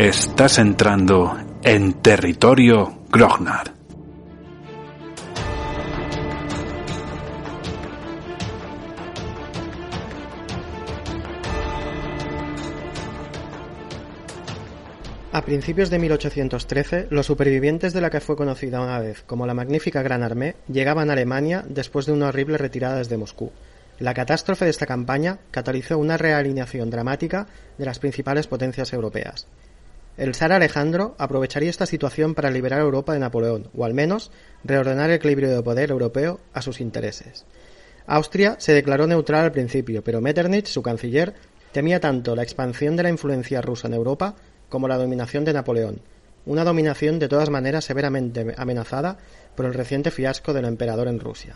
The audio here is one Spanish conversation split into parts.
Estás entrando en territorio Grognar. A principios de 1813, los supervivientes de la que fue conocida una vez como la Magnífica Gran Armée llegaban a Alemania después de una horrible retirada desde Moscú. La catástrofe de esta campaña catalizó una realineación dramática de las principales potencias europeas. El zar Alejandro aprovecharía esta situación para liberar a Europa de Napoleón, o al menos reordenar el equilibrio de poder europeo a sus intereses. Austria se declaró neutral al principio, pero Metternich, su canciller, temía tanto la expansión de la influencia rusa en Europa como la dominación de Napoleón, una dominación de todas maneras severamente amenazada por el reciente fiasco del emperador en Rusia.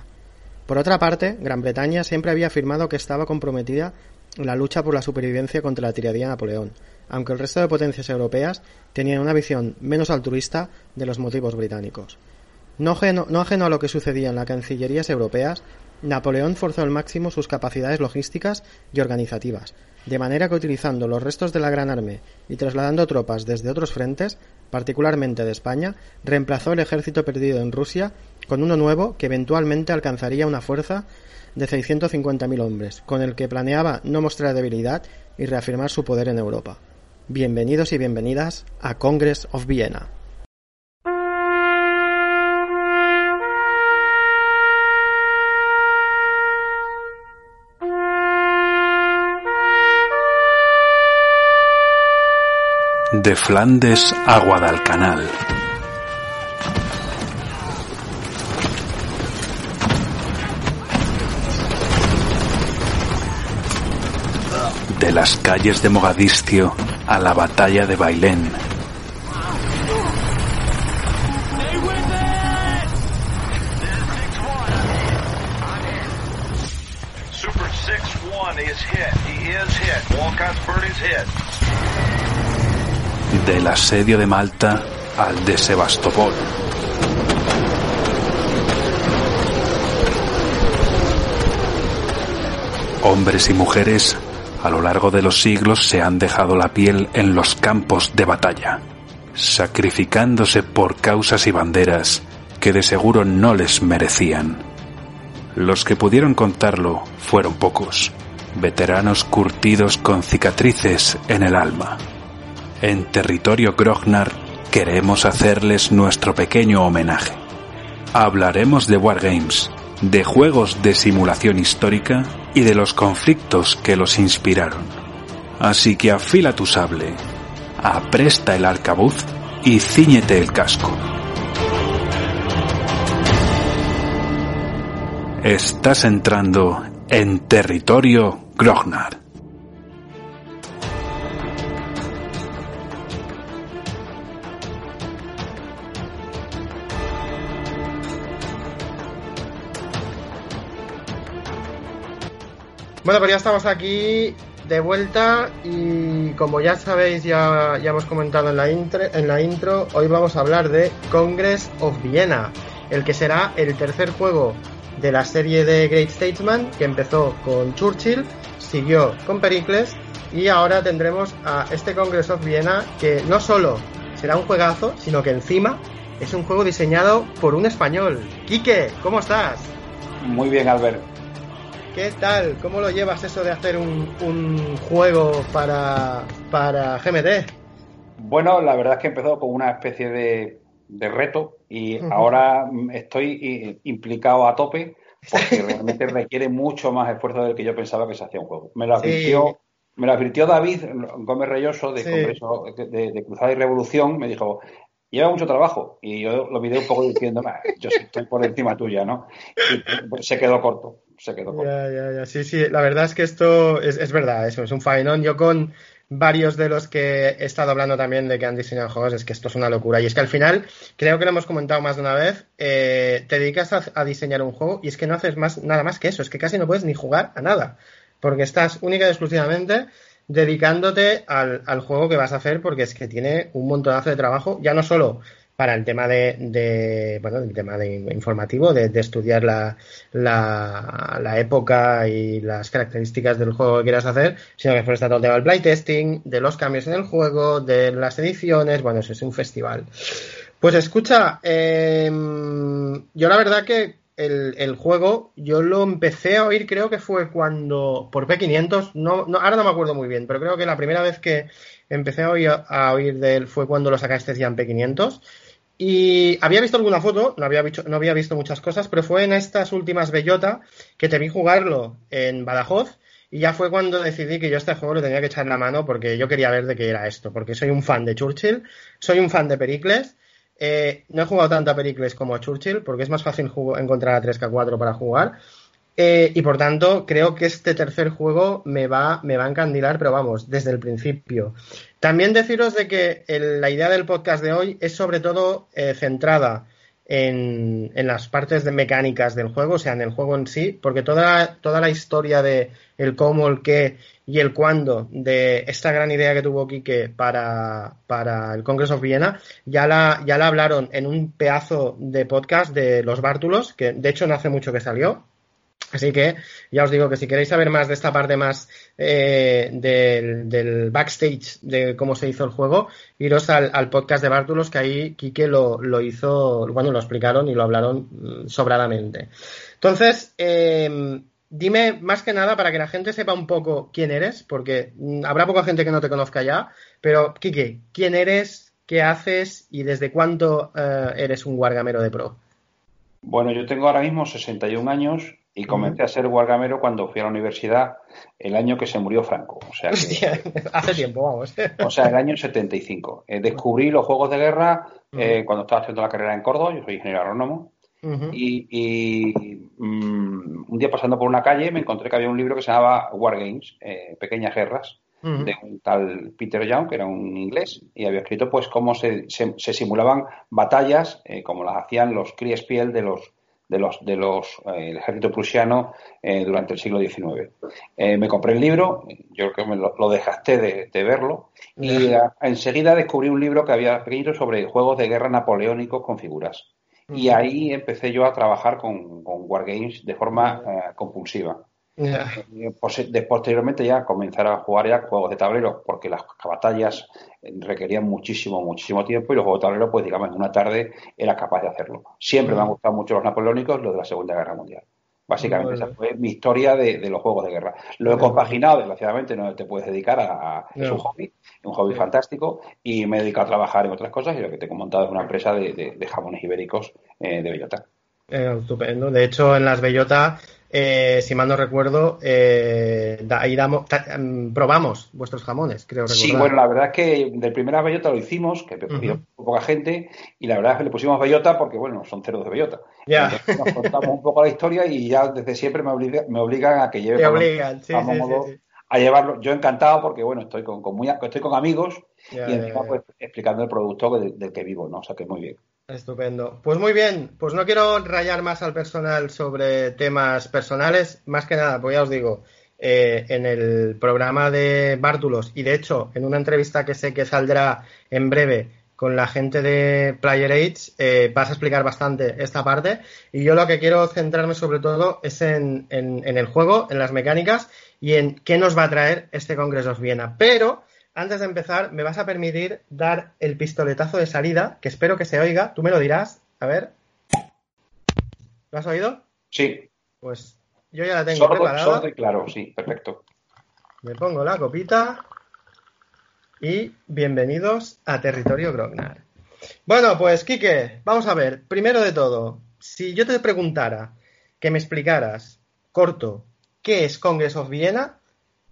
Por otra parte, Gran Bretaña siempre había afirmado que estaba comprometida en la lucha por la supervivencia contra la tiranía de Napoleón, aunque el resto de potencias europeas tenían una visión menos altruista de los motivos británicos. No ajeno, no ajeno a lo que sucedía en las cancillerías europeas, Napoleón forzó al máximo sus capacidades logísticas y organizativas, de manera que utilizando los restos de la Gran Armée y trasladando tropas desde otros frentes, particularmente de España, reemplazó el ejército perdido en Rusia con uno nuevo que eventualmente alcanzaría una fuerza de 650.000 hombres, con el que planeaba no mostrar debilidad y reafirmar su poder en Europa. Bienvenidos y bienvenidas a Congress of Vienna. De Flandes a Guadalcanal. De las calles de Mogadiscio a la batalla de Bailén. Super 6-1 is hit. He is hit. Walcott's bird is hit. Del asedio de Malta al de Sebastopol. Hombres y mujeres a lo largo de los siglos se han dejado la piel en los campos de batalla, sacrificándose por causas y banderas que de seguro no les merecían. Los que pudieron contarlo fueron pocos, veteranos curtidos con cicatrices en el alma. En territorio Grognar queremos hacerles nuestro pequeño homenaje. Hablaremos de Wargames, de juegos de simulación histórica y de los conflictos que los inspiraron. Así que afila tu sable, apresta el arcabuz y ciñete el casco. Estás entrando en territorio Grognar. Bueno, pues ya estamos aquí de vuelta y como ya sabéis, ya, ya hemos comentado en la, intro, en la intro, hoy vamos a hablar de Congress of Vienna, el que será el tercer juego de la serie de Great Statesman, que empezó con Churchill, siguió con Pericles y ahora tendremos a este Congress of Vienna que no solo será un juegazo, sino que encima es un juego diseñado por un español. Quique, ¿cómo estás? Muy bien, Albert. ¿Qué tal? ¿Cómo lo llevas eso de hacer un, un juego para, para GMT? Bueno, la verdad es que empezó con una especie de, de reto y ahora estoy implicado a tope porque realmente requiere mucho más esfuerzo del que yo pensaba que se hacía un juego. Me lo Sí. advirtió, me lo advirtió David Gómez Reyoso de Sí. Congreso de, de Cruzada y Revolución, me dijo, lleva mucho trabajo y yo lo miré un poco diciendo, "Nah, yo estoy por encima tuya, ¿no? Y pues, se quedó corto, se quedó corto. Ya, ya, ya. Sí, sí, la verdad es que esto es, es verdad, eso es un faenón. Yo con varios de los que he estado hablando también de que han diseñado juegos, es que esto es una locura. Y es que al final, creo que lo hemos comentado más de una vez, eh, te dedicas a, a diseñar un juego y es que no haces más, nada más que eso, es que casi no puedes ni jugar a nada, porque estás única y exclusivamente dedicándote al, al juego que vas a hacer porque es que tiene un montonazo de trabajo, ya no solo para el tema de, de bueno, el tema de informativo, de, estudiar la, la, época y las características del juego que quieras hacer, sino que después está todo el tema del playtesting, de los cambios en el juego, de las ediciones, bueno, eso es un festival. Pues escucha, eh, yo la verdad que el, el, juego yo lo empecé a oír creo que fue cuando por P500 no, no, ahora no me acuerdo muy bien pero creo que la primera vez que empecé a oír, a oír de él fue cuando lo sacaste en P500 y había visto alguna foto, no había, visto, muchas cosas, pero fue en estas últimas Bellota que te vi jugarlo en Badajoz y ya fue cuando decidí que yo este juego lo tenía que echar la mano porque yo quería ver de qué era esto, porque soy un fan de Churchill, soy un fan de Pericles, eh, no he jugado tanto a Pericles como a Churchill porque es más fácil encontrar a 3K4 para jugar eh, y por tanto creo que este tercer juego me va, me va a encandilar, pero vamos, desde el principio. También deciros de que el, la idea del podcast de hoy es sobre todo eh, centrada en, en, las partes de mecánicas del juego, o sea, en el juego en sí, porque toda, toda la historia de el cómo, el qué y el cuándo de esta gran idea que tuvo Quique para, para el Congress of Viena, ya la, ya la hablaron en un pedazo de podcast de los Bártulos, que de hecho no hace mucho que salió, Así que ya os digo que si queréis saber más de esta parte más eh, del, backstage de cómo se hizo el juego, iros al, podcast de Bártulos, que ahí Quique lo, lo, hizo, bueno, lo explicaron y lo hablaron mm, sobradamente. Entonces, eh, dime más que nada para que la gente sepa un poco quién eres, porque mm, habrá poca gente que no te conozca ya, pero Quique, ¿quién eres? ¿Qué haces? ¿Y desde cuánto eh, eres un guargamero de pro? Bueno, yo tengo ahora mismo 61 años y comencé a ser guargamero cuando fui a la universidad el año que se murió Franco. O sea, que, Hostia, hace tiempo, vamos. O sea, el año 75. Eh, descubrí los juegos de guerra eh, cuando estaba haciendo la carrera en Córdoba, yo soy ingeniero agrónomo, uh -huh. y, y um, un día pasando por una calle me encontré que había un libro que se llamaba War Games, eh, Pequeñas Guerras, uh -huh. de un tal Peter Young, que era un inglés, y había escrito pues cómo se, se, se simulaban batallas, eh, como las hacían los Kriegsspiel de los de los de los eh, el ejército prusiano eh, durante el siglo XIX. Eh, me compré el libro, yo creo que me lo, lo dejaste de, de, verlo, y a, enseguida descubrí un libro que había escrito sobre juegos de guerra napoleónicos con figuras. Y ahí empecé yo a trabajar con, con Wargames de forma compulsiva. Yeah. posteriormente ya comenzar a jugar ya juegos de tablero porque las batallas requerían muchísimo, muchísimo tiempo y los juegos de tablero, pues digamos, en una tarde era capaz de hacerlo. Siempre me han gustado mucho los napoleónicos, los de la Segunda Guerra Mundial. Básicamente, esa fue mi historia de, de, los juegos de guerra. Lo he compaginado, desgraciadamente, no te puedes dedicar a. a es un hobby, un hobby fantástico, y me he dedicado a trabajar en otras cosas, y lo que te he montado es una empresa de, de, de jamones ibéricos eh, de bellota. Eh, estupendo. De hecho, en las bellotas eh, si mal no recuerdo, eh, ahí damos, mm, probamos vuestros jamones, creo recordar. Sí, bueno, la verdad es que del primera bellota lo hicimos, que uh -huh. poca gente, y la verdad es que le pusimos bellota porque, bueno, son ceros de bellota. Ya. Yeah. Nos contamos un poco la historia y ya desde siempre me, obliga, me obligan a que lleve. Te obligan, sí, sí, modo, sí, A llevarlo. Yo encantado porque, bueno, estoy con, con muy, estoy con amigos yeah, y encima, yeah, pues, explicando el producto del, del que vivo, ¿no? O sea, que muy bien. Estupendo. Pues muy bien, pues no quiero rayar más al personal sobre temas personales, más que nada, pues ya os digo, eh, en el programa de Bártulos y de hecho en una entrevista que sé que saldrá en breve con la gente de Player Age, eh, vas a explicar bastante esta parte y yo lo que quiero centrarme sobre todo es en, en, en el juego, en las mecánicas y en qué nos va a traer este Congreso of Viena. Pero antes de empezar, me vas a permitir dar el pistoletazo de salida, que espero que se oiga. Tú me lo dirás. A ver. ¿Lo has oído? Sí. Pues yo ya la tengo sordo, preparada. Sordo y claro, sí, perfecto. Me pongo la copita y bienvenidos a Territorio Grognar. Bueno, pues Quique, vamos a ver. Primero de todo, si yo te preguntara que me explicaras, corto, qué es Congress of Viena,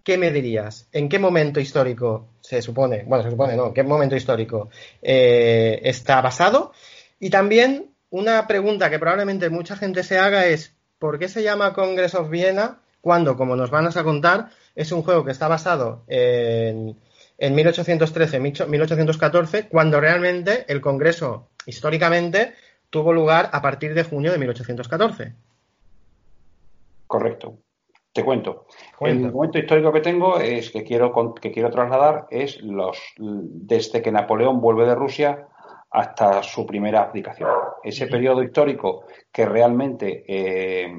¿qué me dirías? ¿En qué momento histórico se supone, bueno, se supone, no, qué momento histórico eh, está basado? Y también una pregunta que probablemente mucha gente se haga es, ¿por qué se llama Congress of Viena cuando, como nos van a contar, es un juego que está basado en, en 1813-1814, cuando realmente el Congreso, históricamente, tuvo lugar a partir de junio de 1814? Correcto. Te cuento. El momento histórico que tengo es que quiero que quiero trasladar es los desde que Napoleón vuelve de Rusia hasta su primera abdicación. Ese periodo histórico que realmente eh,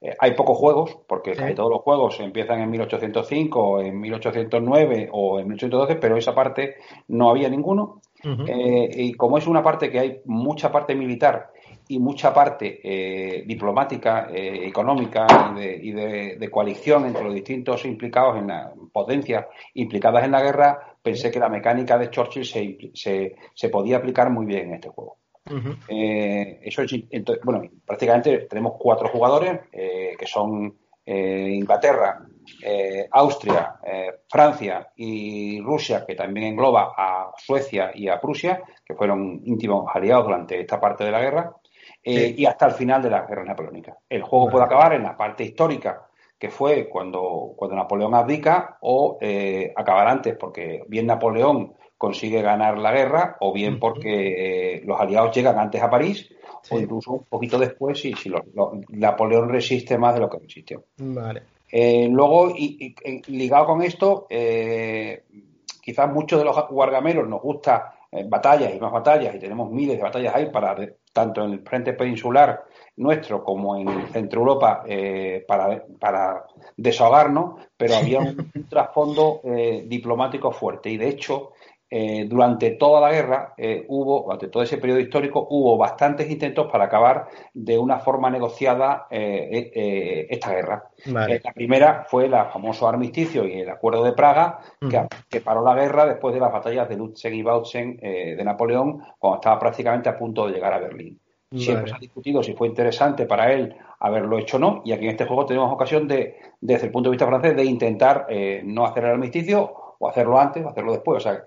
eh, hay pocos juegos, porque casi todos los juegos empiezan en 1805, en 1809 o en 1812, pero esa parte no había ninguno. Eh, y como es una parte que hay mucha parte militar y mucha parte eh, diplomática, económica y, de, coalición entre los distintos implicados en la potencias implicadas en la guerra, pensé que la mecánica de Churchill se, se podía aplicar muy bien en este juego. Eh, eso bueno, prácticamente tenemos cuatro jugadores eh, que son eh, Inglaterra, Austria, Francia y Rusia, que también engloba a Suecia y a Prusia, que fueron íntimos aliados durante esta parte de la guerra, y hasta el final de la guerra napoleónica. El juego puede acabar en la parte histórica, que fue cuando, cuando Napoleón abdica, o acabar antes, porque bien Napoleón consigue ganar la guerra, o bien porque eh, los aliados llegan antes a París, o incluso un poquito después, y si Napoleón resiste más de lo que resistió. Vale. Eh, luego, y, ligado con esto, eh, quizás muchos de los guargameros nos gusta batallas y más batallas, y tenemos miles de batallas ahí para tanto en el frente peninsular nuestro como en Centro Europa para, para, desahogarnos, pero había un, un trasfondo diplomático fuerte. Y de hecho, eh, durante toda la guerra eh, hubo, durante todo ese periodo histórico, hubo bastantes intentos para acabar de una forma negociada eh, esta guerra. la primera fue el famoso armisticio y el Acuerdo de Praga, que, paró la guerra después de las batallas de Lutzen y Bautzen de Napoleón, cuando estaba prácticamente a punto de llegar a Berlín. Siempre se ha discutido si fue interesante para él haberlo hecho o no, y aquí en este juego tenemos ocasión de, desde el punto de vista francés, de intentar no hacer el armisticio o hacerlo antes o hacerlo después. O sea,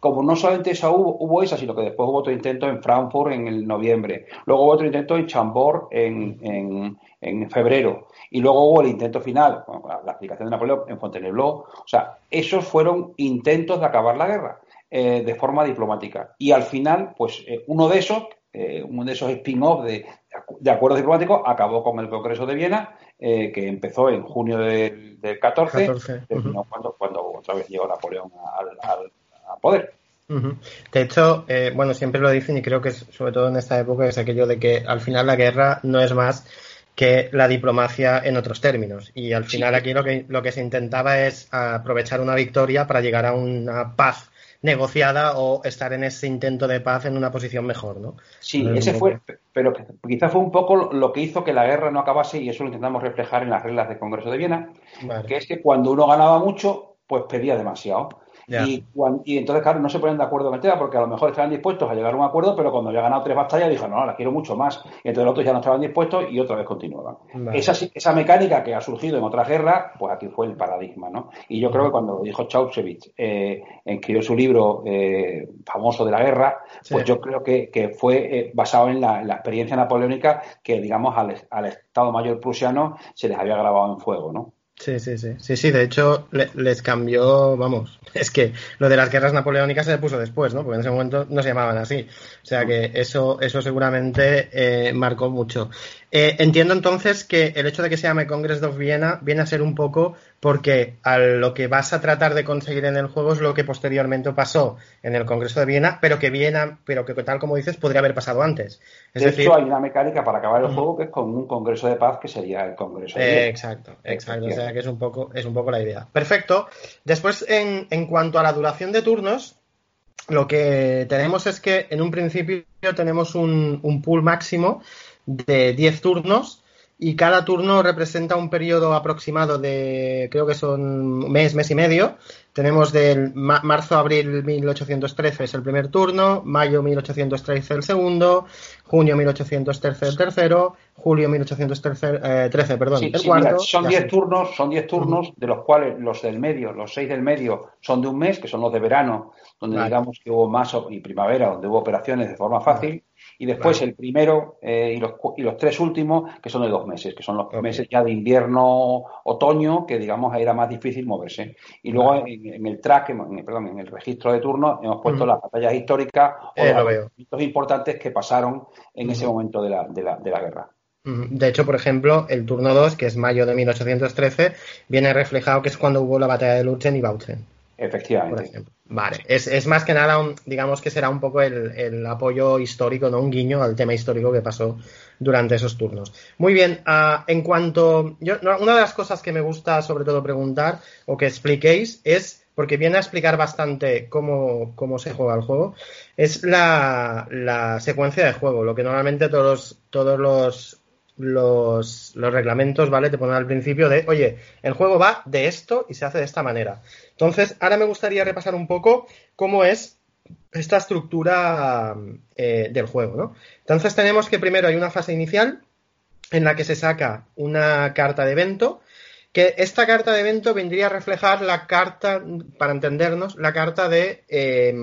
como no solamente esa hubo, hubo, esa, sino que después hubo otro intento en Frankfurt en el noviembre, luego hubo otro intento en Chambord en, en, febrero, y luego hubo el intento final, la aplicación de Napoleón en Fontainebleau. O sea, esos fueron intentos de acabar la guerra eh, de forma diplomática. Y al final, pues eh, uno de esos, eh, uno de esos spin-off de, de acuerdos diplomáticos acabó con el Congreso de Viena, que empezó en junio del del 14, cuando, cuando otra vez llegó Napoleón al, poder. De hecho, eh, bueno, siempre lo dicen y creo que sobre todo en esta época es aquello de que al final la guerra no es más que la diplomacia en otros términos. Y al final aquí lo que, lo que se intentaba es aprovechar una victoria para llegar a una paz negociada o estar en ese intento de paz en una posición mejor, ¿no? Sí, ese fue, pero quizás fue un poco lo que hizo que la guerra no acabase y eso lo intentamos reflejar en las reglas del Congreso de Viena, que es que cuando uno ganaba mucho, pues pedía demasiado. Y, y, entonces, claro, no se ponen de acuerdo en el tema porque a lo mejor estaban dispuestos a llegar a un acuerdo, pero cuando había ganado tres batallas dijo, no, la quiero mucho más. Y entonces los otros ya no estaban dispuestos y otra vez continuaban. Esa, esa mecánica que ha surgido en otras guerras, pues aquí fue el paradigma, ¿no? Y yo creo que cuando dijo Chauchevich, eh, escribió su libro eh, famoso de la guerra, pues yo creo que, que fue eh, basado en la, experiencia napoleónica que, digamos, al, al Estado Mayor prusiano se les había grabado en fuego, ¿no? Sí, sí, sí. Sí, sí, de hecho les cambió, vamos, es que lo de las guerras napoleónicas se le puso después, ¿no? Porque en ese momento no se llamaban así. O sea que eso, eso seguramente eh, marcó mucho. Eh, entiendo entonces que el hecho de que se llame Congress of Viena viene a ser un poco porque a lo que vas a tratar de conseguir en el juego es lo que posteriormente pasó en el Congreso de Viena, pero que Viena, pero que tal como dices, podría haber pasado antes. Es de decir, hecho, hay una mecánica para acabar el juego que es con un Congreso de Paz que sería el Congreso de Viena. exacto, exacto. O sea que es un poco, es un poco la idea. Perfecto. Después, en, en cuanto a la duración de turnos, lo que tenemos es que en un principio tenemos un, un pool máximo de 10 turnos y cada turno representa un periodo aproximado de, creo que son mes, mes y medio. Tenemos del marzo-abril 1813 es el primer turno, mayo 1813 el segundo, junio 1813 el tercero, julio 1813 eh, perdón, el cuarto. son 10 turnos, son 10 turnos, de los cuales los del medio, los 6 del medio son de un mes, que son los de verano, donde digamos que hubo más, y primavera, donde hubo operaciones de forma fácil y después el primero eh, y, los, y los tres últimos, que son de dos meses, que son los meses ya de invierno, otoño, que digamos era más difícil moverse. Y luego en, el track, en, perdón, en el registro de turno, hemos puesto las batallas históricas o eh, los momentos importantes que pasaron en ese momento de la, de la, de la guerra. De hecho, por ejemplo, el turno 2, que es mayo de 1813, viene reflejado que es cuando hubo la batalla de Lutzen y Bautzen. Efectivamente. Vale, es, es, más que nada, un, digamos que será un poco el, el, apoyo histórico, no un guiño al tema histórico que pasó durante esos turnos. Muy bien, uh, en cuanto. Yo, una de las cosas que me gusta sobre todo preguntar o que expliquéis es, porque viene a explicar bastante cómo, cómo se juega el juego, es la, la, secuencia de juego, lo que normalmente todos, todos los los, reglamentos, ¿vale? Te ponen al principio de, oye, el juego va de esto y se hace de esta manera. Entonces, ahora me gustaría repasar un poco cómo es esta estructura eh, del juego, ¿no? Entonces tenemos que primero hay una fase inicial en la que se saca una carta de evento, que esta carta de evento vendría a reflejar la carta, para entendernos, la carta de... Eh,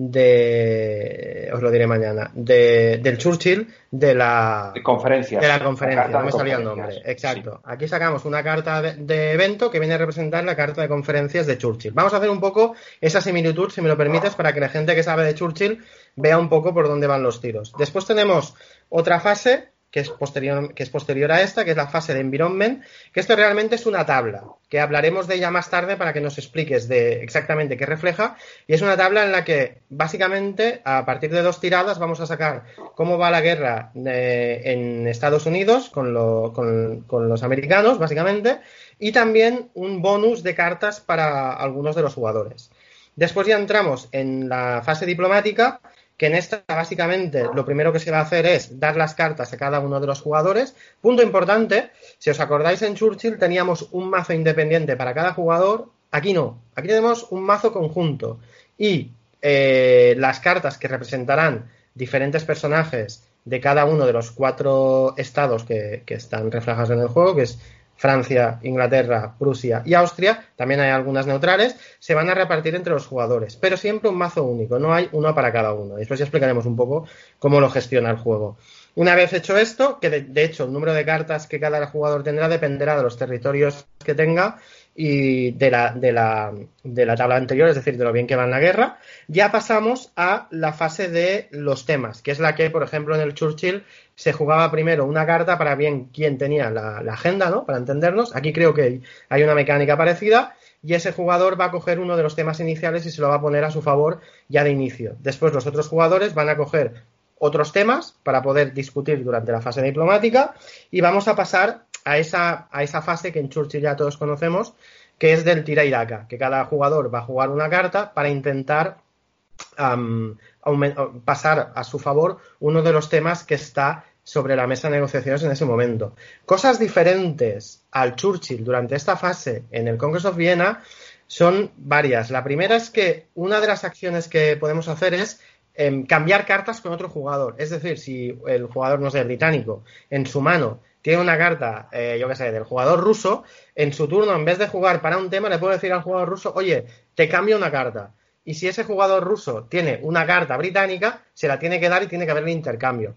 de os lo diré mañana de, del Churchill de la conferencia de la conferencia no me salía el nombre exacto. Aquí sacamos una carta de, evento que viene a representar la carta de conferencias de Churchill. Vamos a hacer un poco esa similitud si me lo permites para que la gente que sabe de Churchill vea un poco por dónde van los tiros. Después tenemos otra fase que es, posterior, que es posterior a esta, que es la fase de environment, que esto realmente es una tabla, que hablaremos de ella más tarde para que nos expliques de exactamente qué refleja, y es una tabla en la que básicamente a partir de dos tiradas vamos a sacar cómo va la guerra de, en Estados Unidos con, lo, con, con los americanos, básicamente, y también un bonus de cartas para algunos de los jugadores. Después ya entramos en la fase diplomática, que en esta básicamente lo primero que se va a hacer es dar las cartas a cada uno de los jugadores. Punto importante, si os acordáis en Churchill teníamos un mazo independiente para cada jugador, aquí no, aquí tenemos un mazo conjunto y eh, las cartas que representarán diferentes personajes de cada uno de los cuatro estados que, que están reflejados en el juego, que es Francia, Inglaterra, Prusia y Austria, también hay algunas neutrales, se van a repartir entre los jugadores, pero siempre un mazo único, no hay uno para cada uno. Después ya explicaremos un poco cómo lo gestiona el juego. Una vez hecho esto, que de, de hecho el número de cartas que cada jugador tendrá dependerá de los territorios que tenga y de la, de, la, de la tabla anterior, es decir, de lo bien que va en la guerra, ya pasamos a la fase de los temas, que es la que, por ejemplo, en el Churchill se jugaba primero una carta para bien quién tenía la, la agenda, ¿no? Para entendernos. Aquí creo que hay una mecánica parecida y ese jugador va a coger uno de los temas iniciales y se lo va a poner a su favor ya de inicio. Después los otros jugadores van a coger otros temas para poder discutir durante la fase diplomática y vamos a pasar a esa, a esa fase que en Churchill ya todos conocemos, que es del tira y daca, que cada jugador va a jugar una carta para intentar um, pasar a su favor uno de los temas que está sobre la mesa de negociaciones en ese momento. Cosas diferentes al Churchill durante esta fase en el Congress of Vienna son varias. La primera es que una de las acciones que podemos hacer es eh, cambiar cartas con otro jugador. Es decir, si el jugador, no sé, británico, en su mano tiene una carta, eh, yo qué sé, del jugador ruso, en su turno, en vez de jugar para un tema, le puedo decir al jugador ruso, oye, te cambio una carta. Y si ese jugador ruso tiene una carta británica, se la tiene que dar y tiene que haber el intercambio.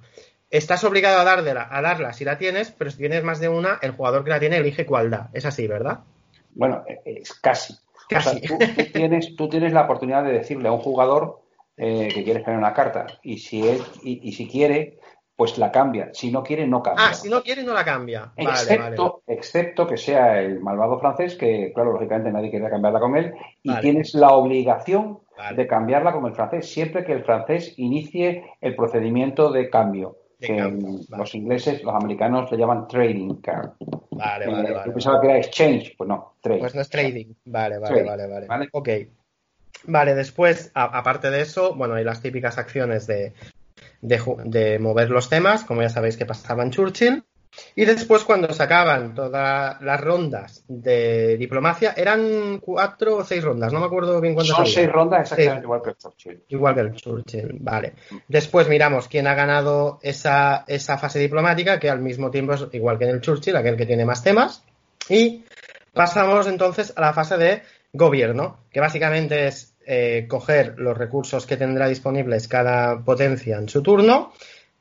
Estás obligado a, darla, a darla si la tienes, pero si tienes más de una, el jugador que la tiene elige cuál da. Es así, ¿verdad? Bueno, es casi. casi. tú, tienes, tú tienes la oportunidad de decirle a un jugador eh, que quieres poner una carta. Y si, él, y, y si quiere, pues la cambia. Si no quiere, no cambia. Ah, si no quiere, no la cambia. Vale, excepto, vale. excepto que sea el malvado francés, que claro, lógicamente nadie quiere cambiarla con él, y tienes la obligación de cambiarla con el francés, siempre que el francés inicie el procedimiento de cambio. De que cambio, los ingleses, los americanos le llaman trading card. Vale, vale, eh, vale. Yo pensaba que era exchange, pues no, trade. Pues no es trading. Vale, vale, vale, vale, vale. Ok. Vale, después, a, aparte de eso, bueno, hay las típicas acciones de de, de, mover los temas, como ya sabéis que pasaba en Churchill. Y después, cuando se acaban todas las rondas de diplomacia, eran cuatro o seis rondas, no me acuerdo bien cuántas. Son seis rondas exactamente sí. igual que el Churchill. Igual que el Churchill, vale. Después miramos quién ha ganado esa, esa fase diplomática, que al mismo tiempo es igual que en el Churchill, aquel que tiene más temas. Y pasamos entonces a la fase de gobierno, que básicamente es eh, coger los recursos que tendrá disponibles cada potencia en su turno,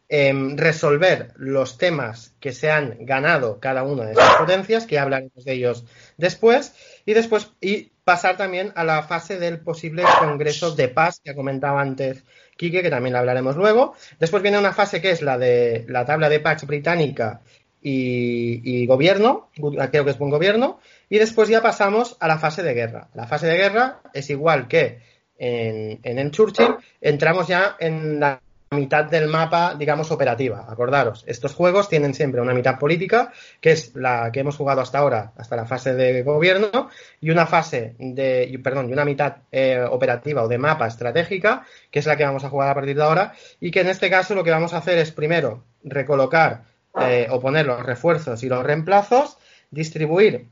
eh, resolver los temas que se han ganado cada una de esas potencias, que hablaremos de ellos después, y después y pasar también a la fase del posible congreso de paz que comentaba antes Quique, que también hablaremos luego. Después viene una fase que es la de la tabla de Pax británica y, gobierno, creo que es buen gobierno, y después ya pasamos a la fase de guerra. La fase de guerra es igual que en, en Churchill, entramos ya en la mitad del mapa, digamos, operativa. Acordaros, estos juegos tienen siempre una mitad política, que es la que hemos jugado hasta ahora, hasta la fase de gobierno, y una fase de, perdón, y una mitad eh, operativa o de mapa estratégica, que es la que vamos a jugar a partir de ahora, y que en este caso lo que vamos a hacer es primero recolocar eh, o poner los refuerzos y los reemplazos, distribuir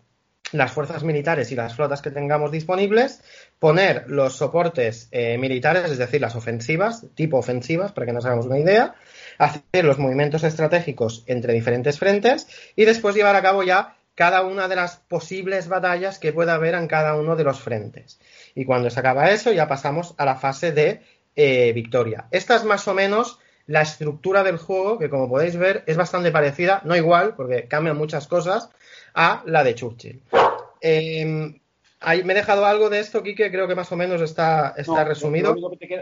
las fuerzas militares y las flotas que tengamos disponibles, poner los soportes eh, militares, es decir, las ofensivas, tipo ofensivas, para que nos hagamos una idea, hacer los movimientos estratégicos entre diferentes frentes y después llevar a cabo ya cada una de las posibles batallas que pueda haber en cada uno de los frentes. Y cuando se acaba eso, ya pasamos a la fase de eh, victoria. Esta es más o menos la estructura del juego, que como podéis ver es bastante parecida, no igual, porque cambian muchas cosas, a la de Churchill. Em, me he dejado algo de esto, Quique, creo que más o menos está, está resumido.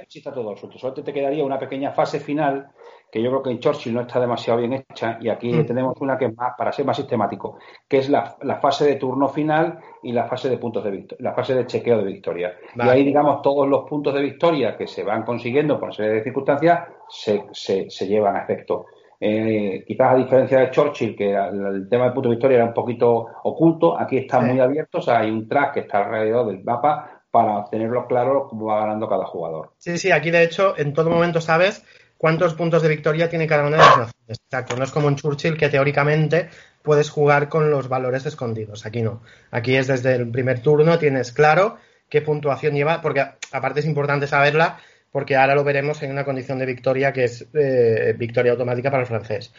sí está todo resuelto. Solo te quedaría una pequeña fase final que yo creo que en Churchill no está demasiado bien hecha y aquí mm. tenemos una que es más, para ser más sistemático, que es la, fase de turno final y la fase de puntos de victoria, la fase de chequeo de victoria. Y ahí, digamos, todos los puntos de victoria que se van consiguiendo por serie de circunstancias se, se, se llevan a efecto. Eh, quizás a diferencia de Churchill, que el, tema del punto de victoria era un poquito oculto, aquí está muy abierto, o sea, hay un track que está alrededor del mapa para tenerlo claro cómo va ganando cada jugador. Sí, sí, aquí de hecho en todo momento sabes cuántos puntos de victoria tiene cada una de las naciones. Exacto, no es como en Churchill que teóricamente puedes jugar con los valores escondidos. Aquí no. Aquí es desde el primer turno, tienes claro qué puntuación lleva, porque aparte es importante saberla porque ahora lo veremos en una condición de victoria que es eh, victoria automática para el francés.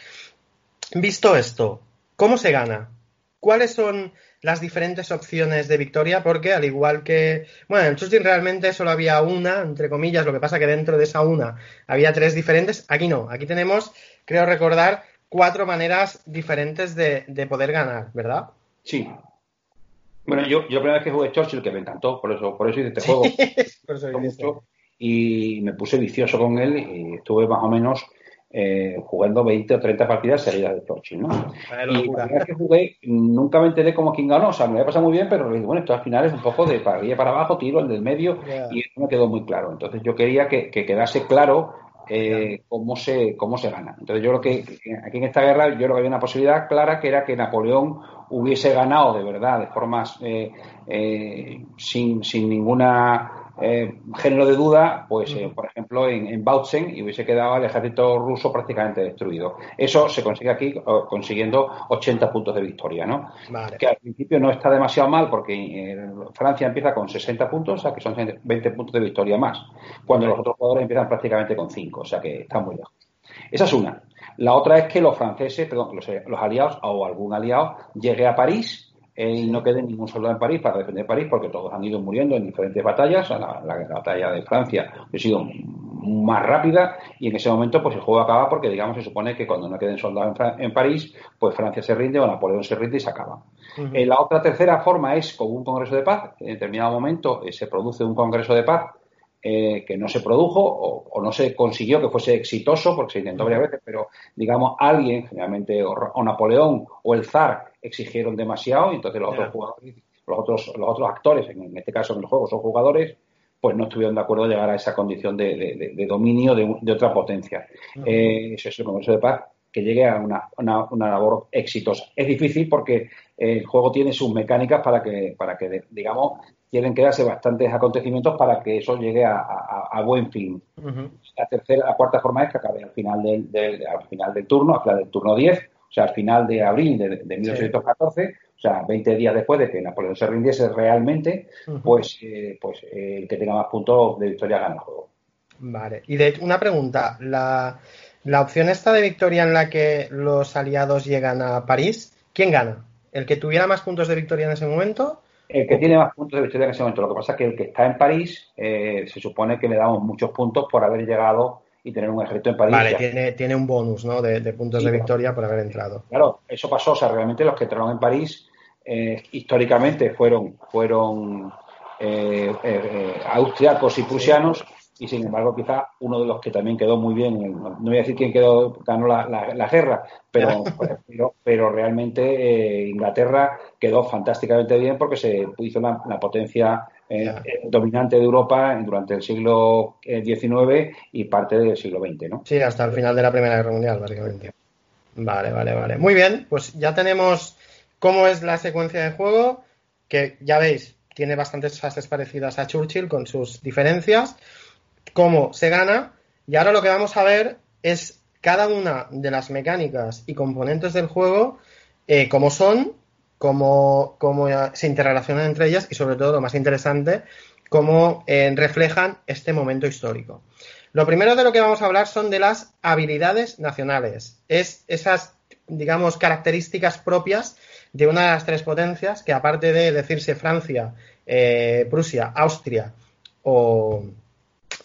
Visto esto, ¿cómo se gana? ¿Cuáles son las diferentes opciones de victoria? Porque al igual que, bueno, en Churchill realmente solo había una, entre comillas, lo que pasa que dentro de esa una había tres diferentes. Aquí no, aquí tenemos, creo recordar, cuatro maneras diferentes de, poder ganar, ¿verdad? Sí, bueno, yo, yo la primera vez que jugué Churchill, que me encantó, por eso, por eso hice este juego. por eso y me puse vicioso con él y estuve más o menos eh, jugando 20 o 30 partidas seguidas de Torchi, ¿no? y la vez que jugué nunca me enteré como quién ganó, o sea, me había pasado muy bien, pero bueno, esto al final es un poco de para arriba para abajo, tiro el del medio y eso me quedó muy claro. Entonces yo quería que, quedase claro eh, cómo se cómo se gana. Entonces yo creo que, aquí en esta guerra yo creo que había una posibilidad clara que era que Napoleón hubiese ganado de verdad, de formas eh, sin, sin ninguna eh, género de duda, pues, eh, por ejemplo, en, en Bautzen y hubiese quedado el ejército ruso prácticamente destruido. Eso se consigue aquí consiguiendo 80 puntos de victoria, ¿no? Que al principio no está demasiado mal porque eh, Francia empieza con 60 puntos, o sea que son 20 puntos de victoria más, cuando los otros jugadores empiezan prácticamente con 5, o sea que está muy lejos. Esa es una. La otra es que los franceses, perdón, los, los aliados o algún aliado llegue a París y no quede ningún soldado en París para defender París, porque todos han ido muriendo en diferentes batallas. La, batalla de Francia ha sido más rápida y en ese momento pues el juego acaba porque digamos se supone que cuando no queden soldados en, París pues Francia se rinde o Napoleón se rinde y se acaba. Eh, la otra tercera forma es con un congreso de paz. En determinado momento eh, se produce un congreso de paz eh, que no se produjo o, no se consiguió que fuese exitoso, porque se intentó varias veces, pero digamos alguien, generalmente o, Napoleón o el zar, exigieron demasiado y entonces los otros jugadores, los otros, los otros actores, en, este caso en el juego son jugadores, pues no estuvieron de acuerdo en llegar a esa condición de, dominio de, otra potencia. Eh, eso es el Congreso de Paz, que llegue a una, una, labor exitosa. Es difícil porque el juego tiene sus mecánicas para que, para que digamos, quieren quedarse bastantes acontecimientos para que eso llegue a, buen fin. La tercera, la cuarta forma es que acabe al final del, al final del turno, al final del turno 10, o sea, al final de abril de, 1814, o sea, 20 días después de que Napoleón se rindiese realmente, pues, eh, pues eh, el que tenga más puntos de victoria gana el juego. Vale. Y de una pregunta, la, la opción esta de victoria en la que los aliados llegan a París, ¿quién gana? ¿El que tuviera más puntos de victoria en ese momento? El que tiene más puntos de victoria en ese momento. Lo que pasa es que el que está en París eh, se supone que le damos muchos puntos por haber llegado y tener un ejército en París. Vale, tiene, tiene un bonus ¿no? de, puntos de victoria por haber entrado. Claro, eso pasó. O sea, realmente los que entraron en París eh, históricamente fueron, fueron eh, austriacos y prusianos y sin embargo quizá uno de los que también quedó muy bien, no voy a decir quién quedó, ganó la, guerra, pero, pero, realmente eh, Inglaterra quedó fantásticamente bien porque se hizo la, potencia eh, eh, dominante de Europa durante el siglo XIX y parte del siglo XX, ¿no? Sí, hasta el final de la Primera Guerra Mundial, básicamente. Vale, vale, vale. Muy bien, pues ya tenemos cómo es la secuencia de juego, que ya veis, tiene bastantes fases parecidas a Churchill con sus diferencias, cómo se gana, y ahora lo que vamos a ver es cada una de las mecánicas y componentes del juego, eh, cómo son, cómo, cómo, se interrelacionan entre ellas y sobre todo lo más interesante, cómo eh, reflejan este momento histórico. Lo primero de lo que vamos a hablar son de las habilidades nacionales. Es esas, digamos, características propias de una de las tres potencias que, aparte de decirse Francia, eh, Prusia, Austria o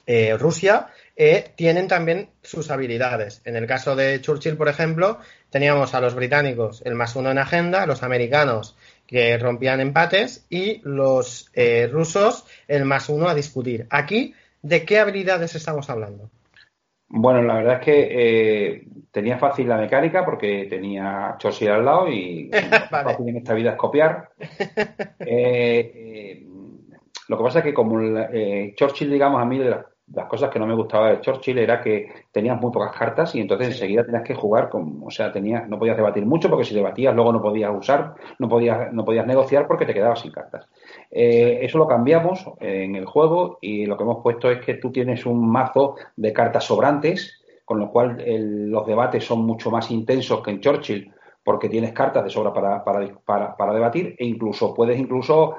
eh, Rusia, eh, tienen también sus habilidades. En el caso de Churchill, por ejemplo, teníamos a los británicos el más uno en agenda, los americanos que rompían empates y los rusos el más uno a discutir. Aquí ¿De qué habilidades estamos hablando? Bueno, la verdad es que eh, tenía fácil la mecánica porque tenía Churchill al lado y lo fácil en esta vida es copiar. Eh, eh, lo que pasa es que como Churchill, digamos, a mí de las las cosas que no me gustaba de Churchill era que tenías muy pocas cartas y entonces enseguida tenías que jugar con, o sea, tenías, no podías debatir mucho porque si debatías luego no podías usar, no podías, no podías negociar porque te quedabas sin cartas. Eh, eso lo cambiamos en el juego y lo que hemos puesto es que tú tienes un mazo de cartas sobrantes, con lo cual los debates son mucho más intensos que en Churchill porque tienes cartas de sobra para, para, para, debatir e incluso puedes incluso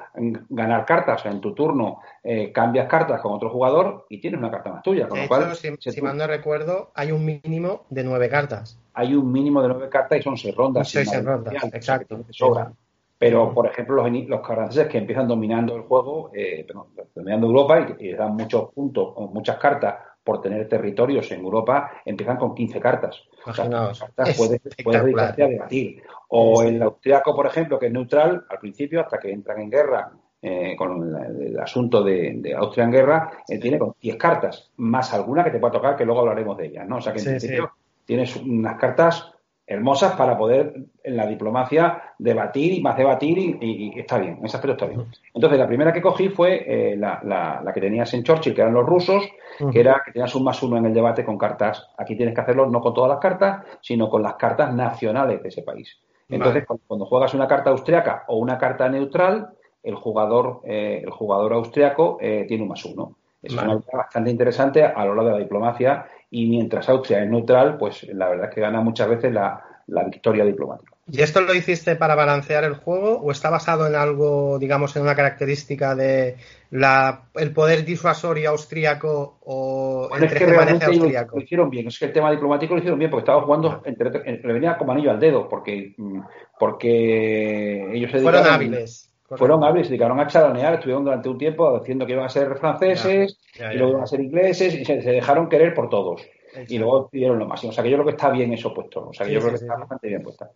ganar cartas. O sea, en tu turno eh, cambias cartas con otro jugador y tienes una carta más tuya. Con lo cual, si, mal no recuerdo, hay un mínimo de nueve cartas. Hay un mínimo de nueve cartas y son seis rondas. Seis rondas, exacto. sobra. Pero, por ejemplo, los, los franceses que empiezan dominando el juego, eh, dominando Europa y, y dan muchos puntos, muchas cartas por tener territorios en Europa, empiezan con 15 cartas. O sea, cartas puedes, dedicarte a debatir. O el austriaco, por ejemplo, que es neutral al principio, hasta que entran en guerra eh, con el, asunto de, Austria en guerra, eh, tiene con 10 cartas, más alguna que te pueda tocar, que luego hablaremos de ellas. ¿no? O sea que en principio tienes unas cartas hermosas para poder en la diplomacia debatir y más debatir y, está bien, en ese aspecto está bien. Entonces la primera que cogí fue eh, la, la, que tenías en Churchill, que eran los rusos, que era que tenías un más uno en el debate con cartas. Aquí tienes que hacerlo no con todas las cartas, sino con las cartas nacionales de ese país. Entonces cuando, juegas una carta austriaca o una carta neutral, el jugador, eh, el jugador austriaco eh, tiene un más uno. Es una bastante interesante a lo largo de la diplomacia y mientras Austria es neutral, pues la verdad es que gana muchas veces la, victoria diplomática. ¿Y esto lo hiciste para balancear el juego o está basado en algo, digamos, en una característica de la, el poder disuasorio austríaco o el es que realmente lo, hicieron bien, es que el tema diplomático lo hicieron bien porque estaba jugando, entre, le venía como anillo al dedo porque, mm, porque ellos se Fueron hábiles. Fueron hábiles, se dedicaron a chalanear, estuvieron durante un tiempo diciendo que iban a ser franceses y luego iban a ser ingleses y se, dejaron querer por todos. Y luego pidieron lo máximo. O sea que yo creo que está bien eso puesto. O sea que yo creo que está bastante bien puesta.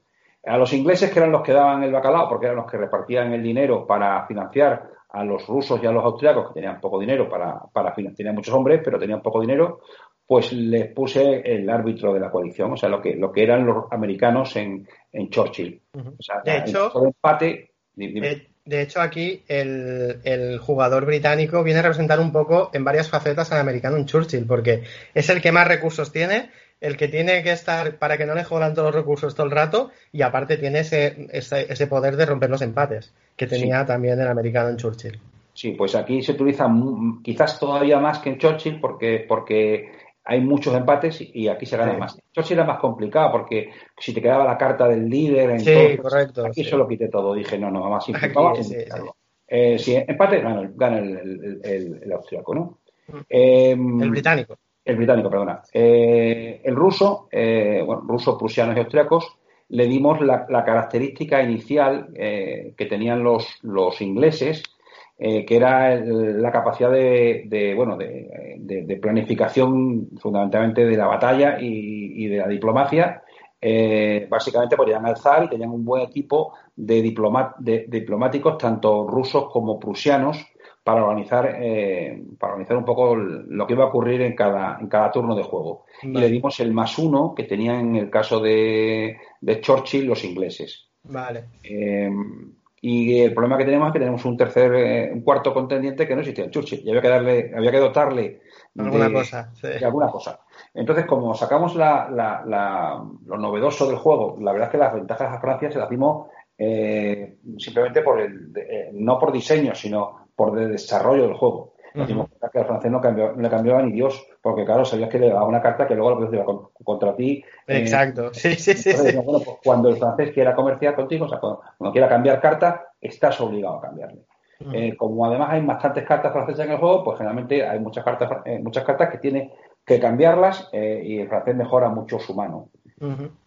A los ingleses, que eran los que daban el bacalao, porque eran los que repartían el dinero para financiar a los rusos y a los austriacos, que tenían poco dinero para, para financiar, tenían muchos hombres, pero tenían poco dinero, pues les puse el árbitro de la coalición, o sea, lo que, lo que eran los americanos en, en Churchill. O sea, de hecho, el empate. De hecho, aquí el, jugador británico viene a representar un poco en varias facetas al americano en Churchill, porque es el que más recursos tiene, el que tiene que estar para que no le jodan todos los recursos todo el rato, y aparte tiene ese, ese, poder de romper los empates, que tenía también el americano en Churchill. Sí, pues aquí se utiliza quizás todavía más que en Churchill, porque, porque hay muchos empates y aquí se gana más. Eso era más complicado porque si te quedaba la carta del líder, en sí, correcto, aquí se lo quité todo. Dije, no, no, vamos a eh, si empate, gana, gana el, el, el, austriaco, ¿no? Em, el británico. El británico, perdona. Eh, el ruso, eh, bueno, rusos, prusianos y austriacos, le dimos la, la característica inicial que tenían los, los ingleses, eh, que era la capacidad de, bueno, de, planificación fundamentalmente de la batalla y, de la diplomacia. Eh, básicamente podían alzar y tenían un buen equipo de, de diplomáticos, tanto rusos como prusianos, para organizar, eh, para organizar un poco lo que iba a ocurrir en cada, en cada turno de juego. Y le dimos el más uno que tenían en el caso de, de Churchill los ingleses. Vale. Eh, y el problema que tenemos es que tenemos un tercer, eh, un cuarto contendiente que no existía en Churchill. Y había que darle, había que dotarle alguna cosa, de alguna cosa. Entonces, como sacamos la, la, lo novedoso del juego, la verdad es que las ventajas a Francia se las dimos eh, simplemente por el, eh, no por diseño, sino por el desarrollo del juego. Nos dimos cuenta que al francés no, cambió, no le cambiaba ni Dios, porque claro, sabías que le daba una carta que luego lo podías llevar contra ti. Eh, Exacto, sí, sí, sí. Bueno, pues cuando el francés quiera comerciar contigo, o sea, cuando, quiera cambiar carta, estás obligado a cambiarle. como además hay bastantes cartas francesas en el juego, pues generalmente hay muchas cartas, muchas cartas que tiene que cambiarlas y el francés mejora mucho su mano.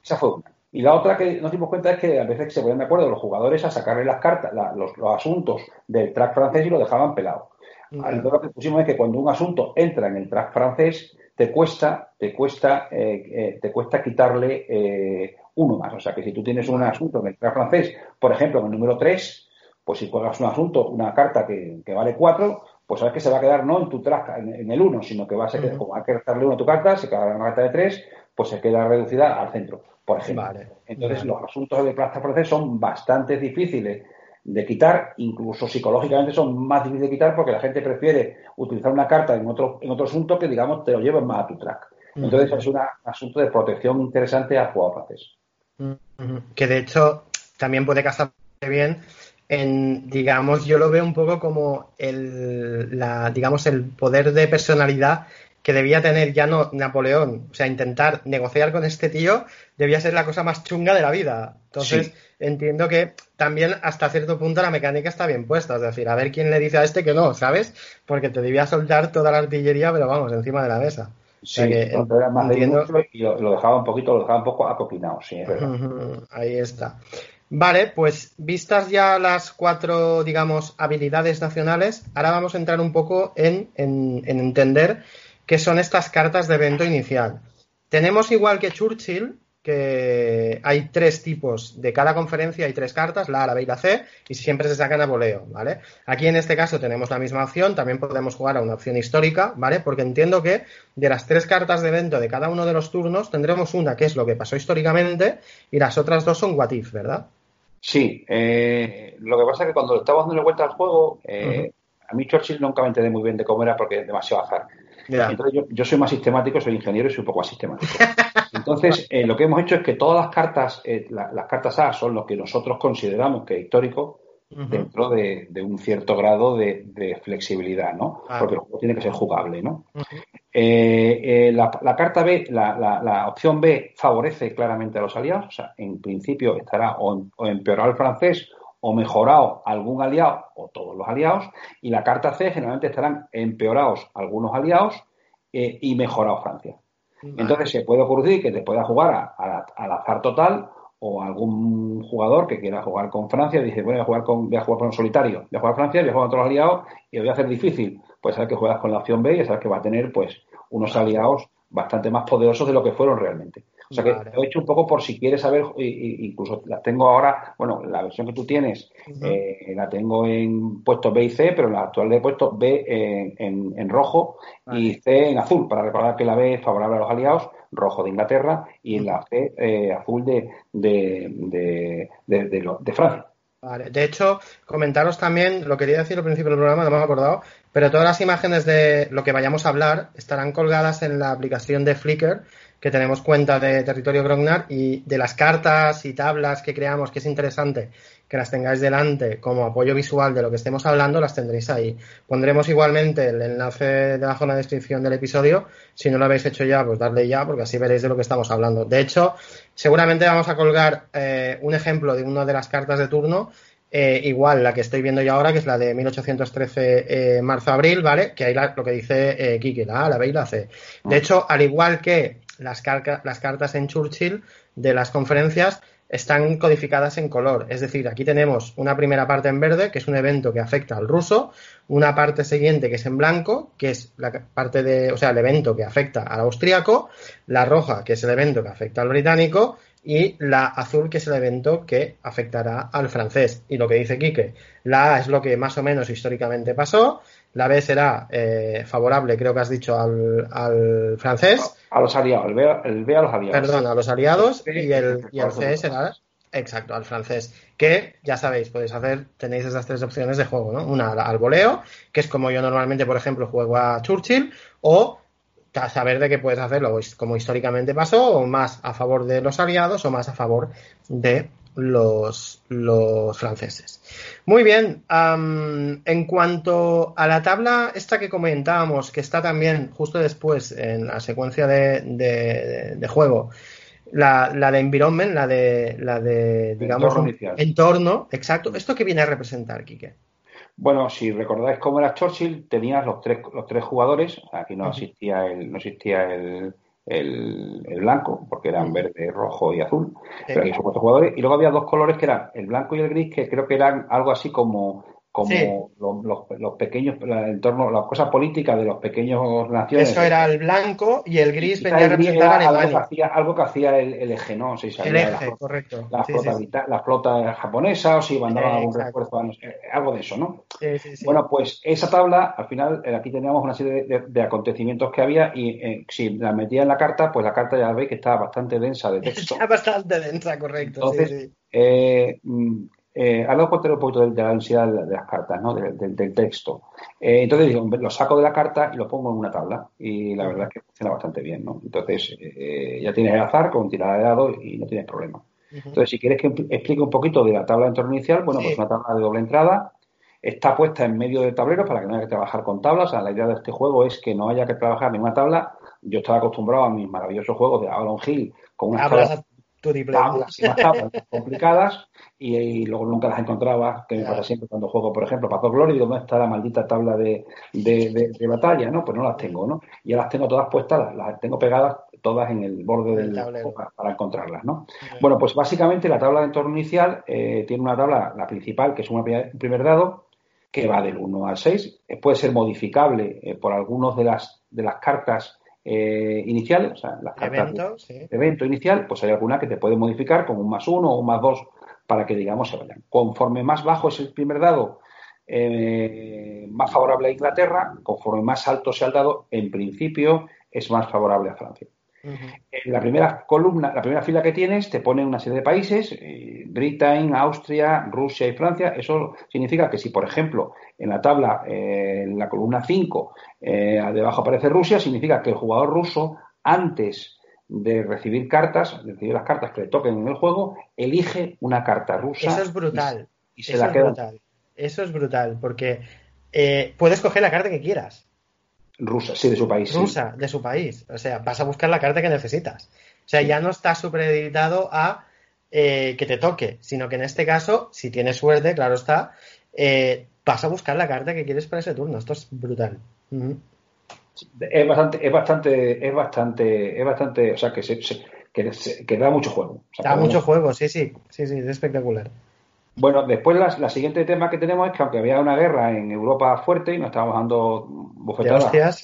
Esa fue una. Y la otra que nos dimos cuenta es que a veces se ponían de acuerdo los jugadores a sacarle las cartas, los, asuntos del track francés y lo dejaban pelado. Lo que pusimos es que cuando un asunto entra en el track francés, te cuesta, te cuesta, eh, eh, te cuesta quitarle eh, uno más. O sea que si tú tienes un asunto en el track francés, por ejemplo, en el número 3, pues si juegas un asunto, una carta que, vale 4, pues sabes que se va a quedar no en tu track, en, el 1, sino que va a ser, como hay que restarle uno a tu carta, se queda una carta de 3, pues se queda reducida al centro por ejemplo. Entonces, los asuntos de plasta francés son bastante difíciles de quitar, incluso psicológicamente son más difíciles de quitar porque la gente prefiere utilizar una carta en otro, en otro asunto que, digamos, te lo lleven más a tu track. Entonces, es un asunto de protección interesante al jugador francés. Que de hecho también puede casar bien en, digamos, yo lo veo un poco como el, la, digamos, el poder de personalidad que debía tener ya no Napoleón, o sea, intentar negociar con este tío debía ser la cosa más chunga de la vida. Entonces, entiendo que también hasta cierto punto la mecánica está bien puesta, es decir, a ver quién le dice a este que no, ¿sabes? Porque te debía soltar toda la artillería, pero vamos, encima de la mesa. Sí, era más entiendo... y lo, dejaba un poquito, lo dejaba un poco acopinado, sí, es verdad. Ahí está. Vale, pues vistas ya las cuatro, digamos, habilidades nacionales, ahora vamos a entrar un poco en, en entender que son estas cartas de evento inicial. Tenemos igual que Churchill, que hay tres tipos de cada conferencia, hay tres cartas, la A, la B y la C, y siempre se sacan a voleo, ¿vale? Aquí en este caso tenemos la misma opción, también podemos jugar a una opción histórica, ¿vale? Porque entiendo que de las tres cartas de evento de cada uno de los turnos tendremos una que es lo que pasó históricamente y las otras dos son what if, ¿verdad? Sí, eh, lo que pasa es que cuando estaba dando vuelta al juego, eh, a mí Churchill nunca me enteré muy bien de cómo era porque es demasiado azar. Entonces yo, soy más sistemático, soy ingeniero y soy un poco más sistemático. Entonces, eh, lo que hemos hecho es que todas las cartas, eh, las cartas A son lo que nosotros consideramos que es histórico dentro de, un cierto grado de, flexibilidad, ¿no? Porque el juego tiene que ser jugable, ¿no? Eh, la, carta B, la, opción B favorece claramente a los aliados, o sea, en principio estará o, o empeorado el francés o mejorado algún aliado o todos los aliados, y la carta C generalmente estarán empeorados algunos aliados eh, y mejorado Francia. Entonces se puede ocurrir que te pueda jugar al azar total o algún jugador que quiera jugar con Francia dice, bueno, voy a jugar con, voy a jugar con un solitario, voy a jugar Francia, voy a jugar con otros aliados y lo voy a hacer difícil. Pues sabes que juegas con la opción B y sabes que va a tener pues unos aliados bastante más poderosos de lo que fueron realmente. O sea que lo he hecho un poco por si quieres saber, incluso las tengo ahora, bueno, la versión que tú tienes eh, la tengo en puestos B y C, pero en la actual le he puesto B en, rojo y C en azul, para recordar que la B es favorable a los aliados, rojo de Inglaterra y en la C eh, azul de, de, de, Francia. Vale. De hecho, comentaros también, lo quería decir al principio del programa, no me he acordado, pero todas las imágenes de lo que vayamos a hablar estarán colgadas en la aplicación de Flickr que tenemos cuenta de territorio Grognar y de las cartas y tablas que creamos, que es interesante que las tengáis delante como apoyo visual de lo que estemos hablando, las tendréis ahí. Pondremos igualmente el enlace debajo en la descripción del episodio. Si no lo habéis hecho ya, pues darle ya, porque así veréis de lo que estamos hablando. De hecho, seguramente vamos a colgar eh, un ejemplo de una de las cartas de turno eh, igual la que estoy viendo yo ahora, que es la de 1813 eh, marzo-abril, ¿vale? Que ahí lo que dice Kiki, la A, la B y la C. De hecho, al igual que las, cartas en Churchill de las conferencias están codificadas en color. Es decir, aquí tenemos una primera parte en verde, que es un evento que afecta al ruso, una parte siguiente que es en blanco, que es la parte de, o sea, el evento que afecta al austriaco, la roja, que es el evento que afecta al británico, y la azul que es el evento que afectará al francés. Y lo que dice Quique, la A es lo que más o menos históricamente pasó, la B será eh, favorable, creo que has dicho, al, francés. A, los aliados, el B, a los aliados. Perdón, a los aliados y el, y el C será, exacto, al francés. Que ya sabéis, podéis hacer, tenéis esas tres opciones de juego, ¿no? Una al voleo, que es como yo normalmente, por ejemplo, juego a Churchill, o saber de qué puedes hacerlo, como históricamente pasó, o más a favor de los aliados o más a favor de los, los franceses. Muy bien, en cuanto a la tabla esta que comentábamos, que está también justo después en la secuencia de, de, juego, la, la, de environment, la de, la de digamos, entorno, entorno, exacto. ¿Esto qué viene a representar, Quique? Bueno, si recordáis cómo era Churchill, tenías los tres, los tres jugadores, aquí no existía el, no existía el, el, blanco, porque eran verde, rojo y azul, pero aquí son cuatro jugadores, y luego había dos colores que eran el blanco y el gris, que creo que eran algo así como como los, los, pequeños, el torno, las cosas políticas de los pequeños naciones. Eso era el blanco y el gris venía a representar a Algo que hacía, algo que hacía el, eje, ¿no? Si el eje, correcto. La, flota, japonesa o si mandaban algún refuerzo, algo de eso, ¿no? Bueno, pues esa tabla, al final, eh, aquí teníamos una serie de, acontecimientos que había y eh, si la metía en la carta, pues la carta ya veis que estaba bastante densa de texto. Está bastante densa, correcto. Entonces, eh, mm, eh, ahora contar un poquito de, la densidad de, las cartas, ¿no? del texto. Eh, entonces digo, lo saco de la carta y lo pongo en una tabla y la verdad es que funciona bastante bien. ¿no? Entonces eh, ya tienes el azar con tirada de dados y no tienes problema. Entonces, si quieres que explique un poquito de la tabla de entorno inicial, bueno, pues una tabla de doble entrada está puesta en medio del tablero para que no haya que trabajar con tablas. O sea, la idea de este juego es que no haya que trabajar ninguna tabla. Yo estaba acostumbrado a mis maravillosos juegos de Avalon Hill con unas tablas tablas y más tablas complicadas y, luego nunca las encontraba, que me pasa siempre cuando juego, por ejemplo, Path Glory, ¿dónde está la maldita tabla de, de, batalla? ¿no? Pues no las tengo, ¿no? Y ya las tengo todas puestas, las, tengo pegadas todas en el borde del tablero para, encontrarlas, ¿no? Bueno, pues básicamente la tabla de entorno inicial eh, tiene una tabla, la principal, que es un primer dado, que va del 1 al 6, eh, puede ser modificable eh, por algunos de las, de las cartas eh, iniciales, o sea, las cartas de, evento inicial, pues hay alguna que te puede modificar con un más uno o un más dos para que, digamos, se vayan. Conforme más bajo es el primer dado, eh, más favorable a Inglaterra, conforme más alto sea el dado, en principio es más favorable a Francia. En la primera columna, la primera fila que tienes, te pone una serie de países, eh, Britain, Austria, Rusia y Francia. Eso significa que si, por ejemplo, en la tabla, eh, en la columna 5, eh, debajo aparece Rusia, significa que el jugador ruso, antes de recibir cartas, de recibir las cartas que le toquen en el juego, elige una carta rusa. Eso es brutal. Y, se Eso la queda. Es brutal. Eso es brutal, porque puedes coger la carta que quieras. Rusa, sí, de su país. Rusa, de su país. O sea, vas a buscar la carta que necesitas. O sea, ya no está supeditado a eh, que te toque, sino que en este caso, si tienes suerte, claro está, eh, vas a buscar la carta que quieres para ese turno. Esto es brutal. Es bastante, es bastante, es bastante, es bastante, o sea, que, se, que, da mucho juego. da mucho juego, sí, sí, sí, sí, es espectacular. Bueno, después la, siguiente tema que tenemos es que aunque había una guerra en Europa fuerte y nos estábamos dando bofetadas,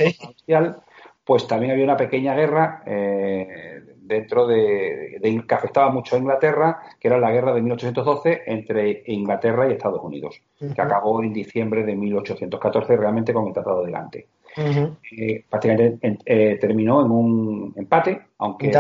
pues también había una pequeña guerra eh, dentro de, que afectaba mucho a Inglaterra, que era la guerra de 1812 entre Inglaterra y Estados Unidos, que acabó en diciembre de 1814 realmente con el Tratado de Gante. Eh, prácticamente eh, terminó en un empate, aunque,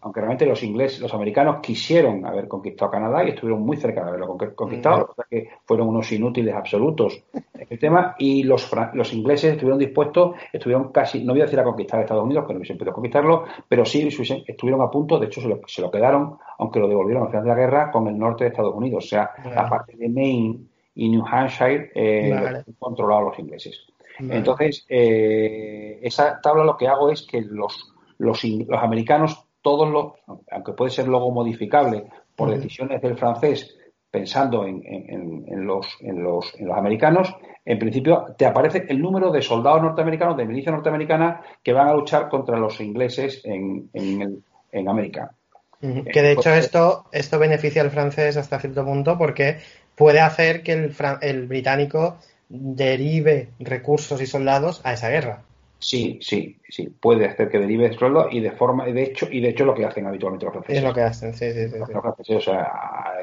aunque realmente los ingleses, los americanos quisieron haber conquistado Canadá y estuvieron muy cerca de haberlo conquistado, que fueron unos inútiles absolutos en el tema, y los, los ingleses estuvieron dispuestos, estuvieron casi, no voy a decir a conquistar Estados Unidos, que no hubiesen podido conquistarlo, pero sí estuvieron a punto, de hecho se lo, se lo quedaron, aunque lo devolvieron al final de la guerra, con el norte de Estados Unidos, o sea, la parte de Maine y New Hampshire eh, controlados los ingleses. Entonces, eh, esa tabla lo que hago es que los, los, los americanos, todos los, aunque puede ser luego modificable por decisiones del francés, pensando en, en, los, en, los, en los americanos, en principio te aparece el número de soldados norteamericanos, de milicia norteamericana, que van a luchar contra los ingleses en, en, América. Que de hecho pues, esto, esto beneficia al francés hasta cierto punto porque puede hacer que el, el británico derive recursos y soldados a esa guerra. Sí, sí, sí. Puede hacer que derive de sueldo y de forma, de hecho, y de hecho lo que hacen habitualmente los franceses. Es lo que hacen, sí, sí, sí. Los franceses, o sea,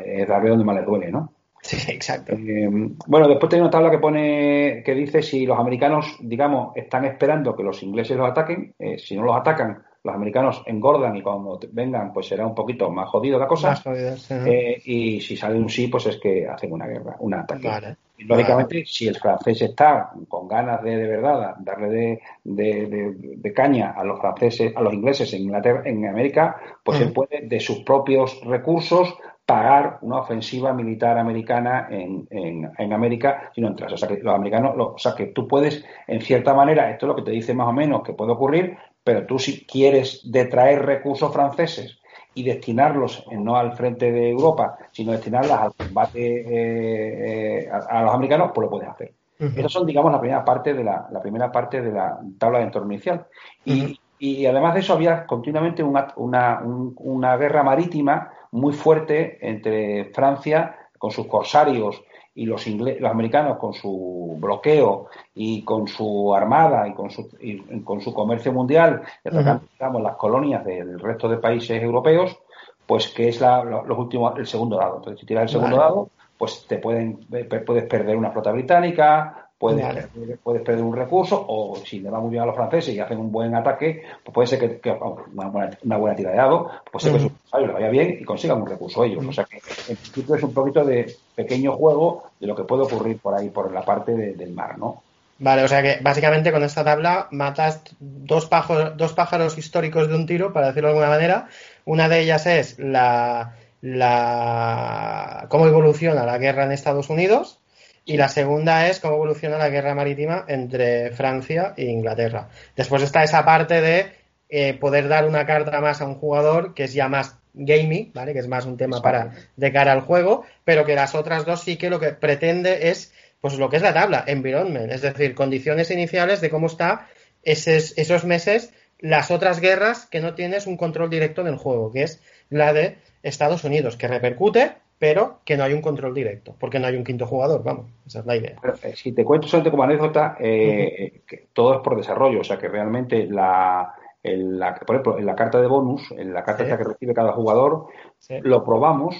es darle donde más les duele, ¿no? Sí, exacto. Eh, bueno, después tengo una tabla que pone que dice si los americanos, digamos, están esperando que los ingleses los ataquen, eh, si no los atacan, los americanos engordan y cuando vengan, pues será un poquito más jodido la cosa. Más jodidos, sí. Eh, y si sale un sí, pues es que hacen una guerra, un ataque. Vale. Lógicamente, si el francés está con ganas de, de verdad, darle de, de- caña a los franceses, a los ingleses en Inglaterra, en América, pues él Ujú. puede, de sus propios recursos, pagar una ofensiva militar americana en, en, en América si no entras. O sea, que los americanos, lo- o sea, que tú puedes, en cierta manera, esto es lo que te dice más o menos que puede ocurrir, pero tú si quieres detraer recursos franceses y destinarlos eh, no al frente de Europa, sino destinarlas al combate eh, eh, a, a los americanos, pues lo puedes hacer. Ujú. Estas son, digamos, la primera parte de la, la primera parte de la tabla de entorno inicial. Y, además de eso había continuamente una, una, un- una guerra marítima muy fuerte entre Francia con sus corsarios y los, ingle- los americanos con su bloqueo y con su armada y con su, y con su comercio mundial, y atacando, las colonias del resto de países europeos, pues que es la, lo- los últimos, el segundo dado. Entonces, si tiras el segundo Vale. dado, pues te pueden, puedes perder una flota británica, puedes, perder, puedes perder un recurso, o si le va muy bien a los franceses y hacen un buen ataque, pues puede ser que, que una, buena, una buena tira de dado, puede ser que Ujú. su le vaya bien y consigan un recurso ellos. O sea que en principio es un poquito de pequeño juego de lo que puede ocurrir por ahí, por la parte de- del mar, ¿no? Vale, o sea que básicamente con esta tabla matas dos pájaros, dos pájaros históricos de un tiro, para decirlo de alguna manera. Una de ellas es la, la cómo evoluciona la guerra en Estados Unidos y la segunda es cómo evoluciona la guerra marítima entre Francia e Inglaterra. Después está esa parte de eh, poder dar una carta más a un jugador que es ya más gaming, ¿vale? Que es más un tema para de cara al juego, pero que las otras dos sí que lo que pretende es pues lo que es la tabla, environment, es decir, condiciones iniciales de cómo está esos, esos meses, las otras guerras que no tienes un control directo en el juego, que es la de Estados Unidos, que repercute, pero que no hay un control directo, porque no hay un quinto jugador, vamos, esa es la idea. Pero, eh, si te cuento solamente como anécdota, eh, que todo es por desarrollo, o sea que realmente la, en la, por ejemplo, en la carta de bonus, en la carta Sí. que recibe cada jugador, Sí. lo probamos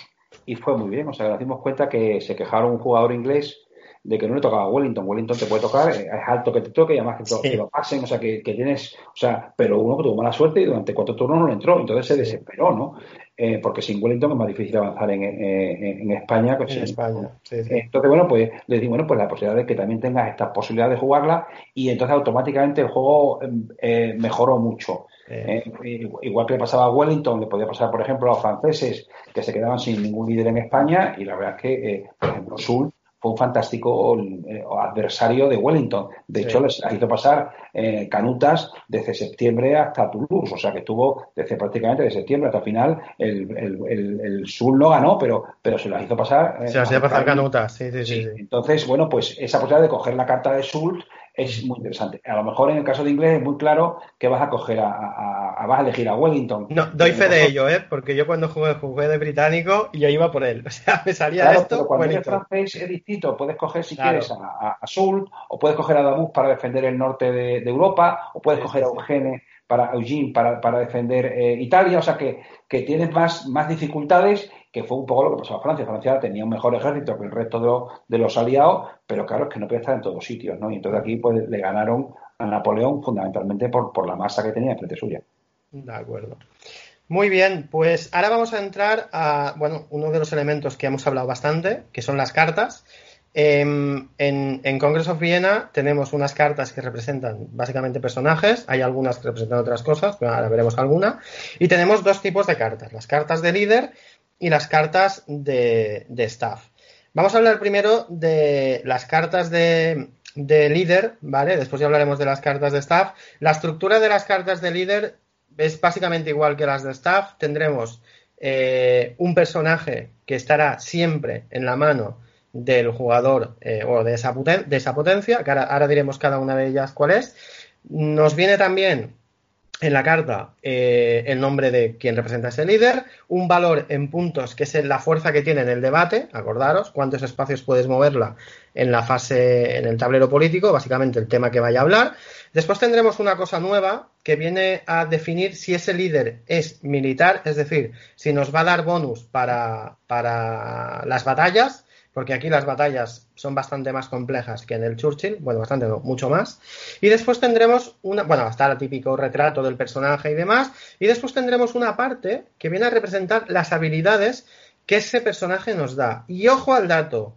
y fue muy bien. O sea, nos dimos cuenta que se quejaron un jugador inglés de que no le tocaba a Wellington. Wellington te puede tocar, eh, es alto que te toque y además que, Sí. que lo pasen, o sea, que, que tienes, o sea, pero uno que tuvo mala suerte y durante cuatro turnos no le entró, entonces se desesperó, ¿no? Eh, porque sin Wellington es más difícil avanzar en, en- en España. que En sin- España, sí, sí. entonces, bueno, pues les digo, bueno, pues la posibilidad de que también tengas esta posibilidad de jugarla y entonces automáticamente el juego eh, eh, mejoró mucho. Eh, Eh, igual que le pasaba a Wellington, le podía pasar, por ejemplo, a los franceses que se quedaban sin ningún líder en España y la verdad es que, eh, por ejemplo, Sul fue un fantástico eh, adversario de Wellington. De Sí. hecho, les hizo pasar eh, canutas desde septiembre hasta Toulouse, o sea que estuvo desde prácticamente de septiembre hasta el final. El, el, el, el Sul no ganó, pero, pero se las hizo pasar. eh, se las a pasar canutas. sí, sí. Sí, sí. Entonces, bueno, pues esa posibilidad de coger la carta de Sult es muy interesante. A lo mejor en el caso de inglés es muy claro que vas a coger a, a- a- vas a elegir a Wellington. No, doy fe de ello, ¿eh? Porque yo cuando jugué, jugué de británico y yo iba por él. O sea, me salía Claro, esto, pero cuando eres francés es distinto. Puedes coger, si Claro. quieres, a, a, Soult, o puedes coger a Dabus para defender el norte de, de Europa, o puedes Sí, coger sí, a Eugene para Eugene para, para defender eh, Italia. O sea que, que tienes más, más dificultades, que fue un poco lo que pasó a Francia. Francia tenía un mejor ejército que el resto de, los- aliados, pero claro, es que no podía estar en todos sitios, ¿no? Y entonces aquí pues le ganaron a Napoleón fundamentalmente por, por la masa que tenía frente suya. De acuerdo. Muy bien, pues ahora vamos a entrar a, bueno, uno de los elementos que hemos hablado bastante, que son las cartas. Em, en, en Congress of Vienna tenemos unas cartas que representan básicamente personajes, hay algunas que representan otras cosas, pero ahora veremos alguna. Y tenemos dos tipos de cartas, las cartas de líder y las cartas de, staff. Vamos a hablar primero de las cartas de, de líder, ¿vale? Después ya hablaremos de las cartas de staff. La estructura de las cartas de líder es básicamente igual que las de staff. Tendremos eh, un personaje que estará siempre en la mano del jugador eh, o de esa, potencia, ahora diremos cada una de ellas cuál es. Nos viene también en la carta eh, el nombre de quien representa ese líder, un valor en puntos que es la fuerza que tiene en el debate, acordaros cuántos espacios puedes moverla en la fase, en el tablero político, básicamente el tema que vaya a hablar. Después tendremos una cosa nueva que viene a definir si ese líder es militar, es decir, si nos va a dar bonus para, para las batallas, porque aquí las batallas son bastante más complejas que en el Churchill, bueno, bastante no, mucho más. Y después tendremos una, bueno, está el típico retrato del personaje y demás, y después tendremos una parte que viene a representar las habilidades que ese personaje nos da. Y ojo al dato,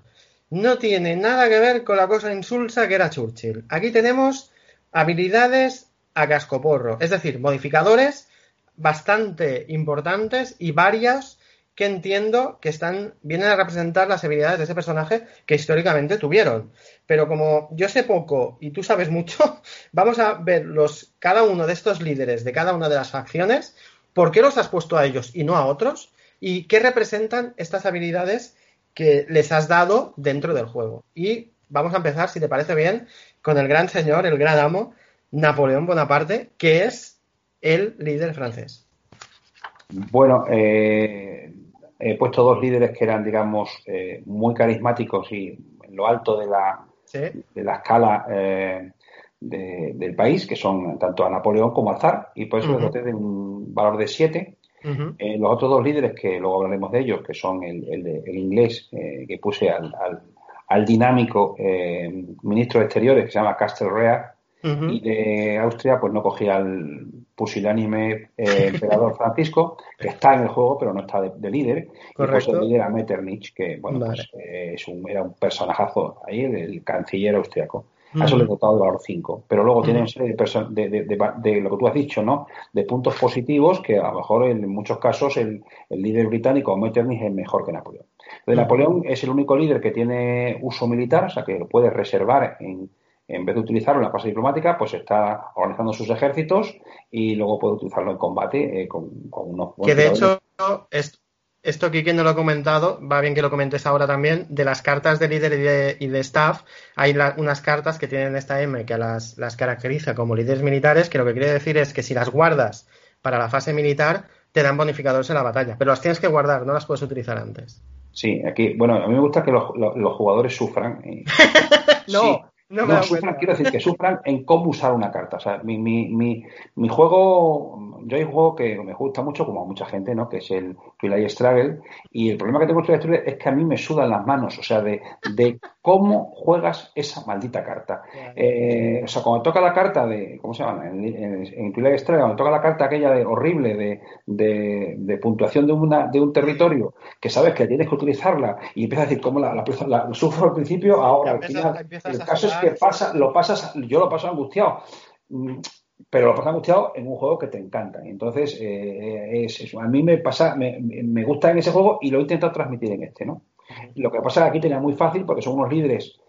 no tiene nada que ver con la cosa insulsa que era Churchill. Aquí tenemos habilidades a cascoporro, es decir, modificadores bastante importantes y varias que entiendo que están vienen a representar las habilidades de ese personaje que históricamente tuvieron. Pero como yo sé poco y tú sabes mucho, vamos a ver cada uno de estos líderes de cada una de las facciones, por qué los has puesto a ellos y no a otros y qué representan estas habilidades que les has dado dentro del juego. Y vamos a empezar, si te parece bien, con el gran señor, el gran amo, Napoleón Bonaparte, que es el líder francés. Bueno, eh, he puesto dos líderes que eran, digamos, eh, muy carismáticos y en lo alto de la, de la escala eh, del país, que son tanto a Napoleón como al zar, y por eso uh -huh. de un valor de 7. los otros dos líderes, que luego hablaremos de ellos, que son el, el, el inglés que puse al, al, al dinámico ministro de Exteriores, que se llama Y de Austria, pues no cogía al pusilánime eh, emperador Francisco, que está en el juego, pero no está de, de líder. Correcto. Y pues el líder a Metternich, que bueno, vale. pues, eh, es un, era un personajazo ahí, el canciller austriaco. A eso le he dotado de valor 5. Pero luego tiene una serie de, de, de, de, lo que tú has dicho, ¿no? De puntos positivos que a lo mejor en muchos casos el, el líder británico Metternich es mejor que Napoleón. De Napoleón es el único líder que tiene uso militar, o sea que lo puede reservar en en vez de utilizarlo en la fase diplomática, pues está organizando sus ejércitos y luego puede utilizarlo en combate eh, con, con, unos Que de hecho, es, esto aquí quien no lo ha comentado, va bien que lo comentes ahora también, de las cartas de líder y de, y de staff, hay la, unas cartas que tienen esta M que las, las caracteriza como líderes militares, que lo que quiere decir es que si las guardas para la fase militar, te dan bonificadores en la batalla, pero las tienes que guardar, no las puedes utilizar antes. Sí, aquí, bueno, a mí me gusta que los, los, los jugadores sufran. Y... no, sí. No, no sufran, quiero decir que sufran en cómo usar una carta. O sea, mi, mi, mi, mi juego, yo hay un juego que me gusta mucho, como a mucha gente, ¿no? Que es el Twilight Struggle. Y el problema que tengo con Twilight Struggle es que a mí me sudan las manos, o sea, de, de cómo juegas esa maldita carta. Eh, o sea, cuando toca la carta de, ¿cómo se llama? En, en, en Twilight Struggle, cuando toca la carta aquella de horrible de, de, de puntuación de, una, de un territorio, que sabes que tienes que utilizarla y empiezas a decir cómo la, la, la, la sufro al principio, ahora al final. El caso es que pasa, lo pasas, yo lo paso angustiado, pero lo paso angustiado en un juego que te encanta. Entonces, eh, es eso. A mí me pasa, me, me, gusta en ese juego y lo he intentado transmitir en este, ¿no? Lo que pasa es que aquí tenía muy fácil porque son unos líderes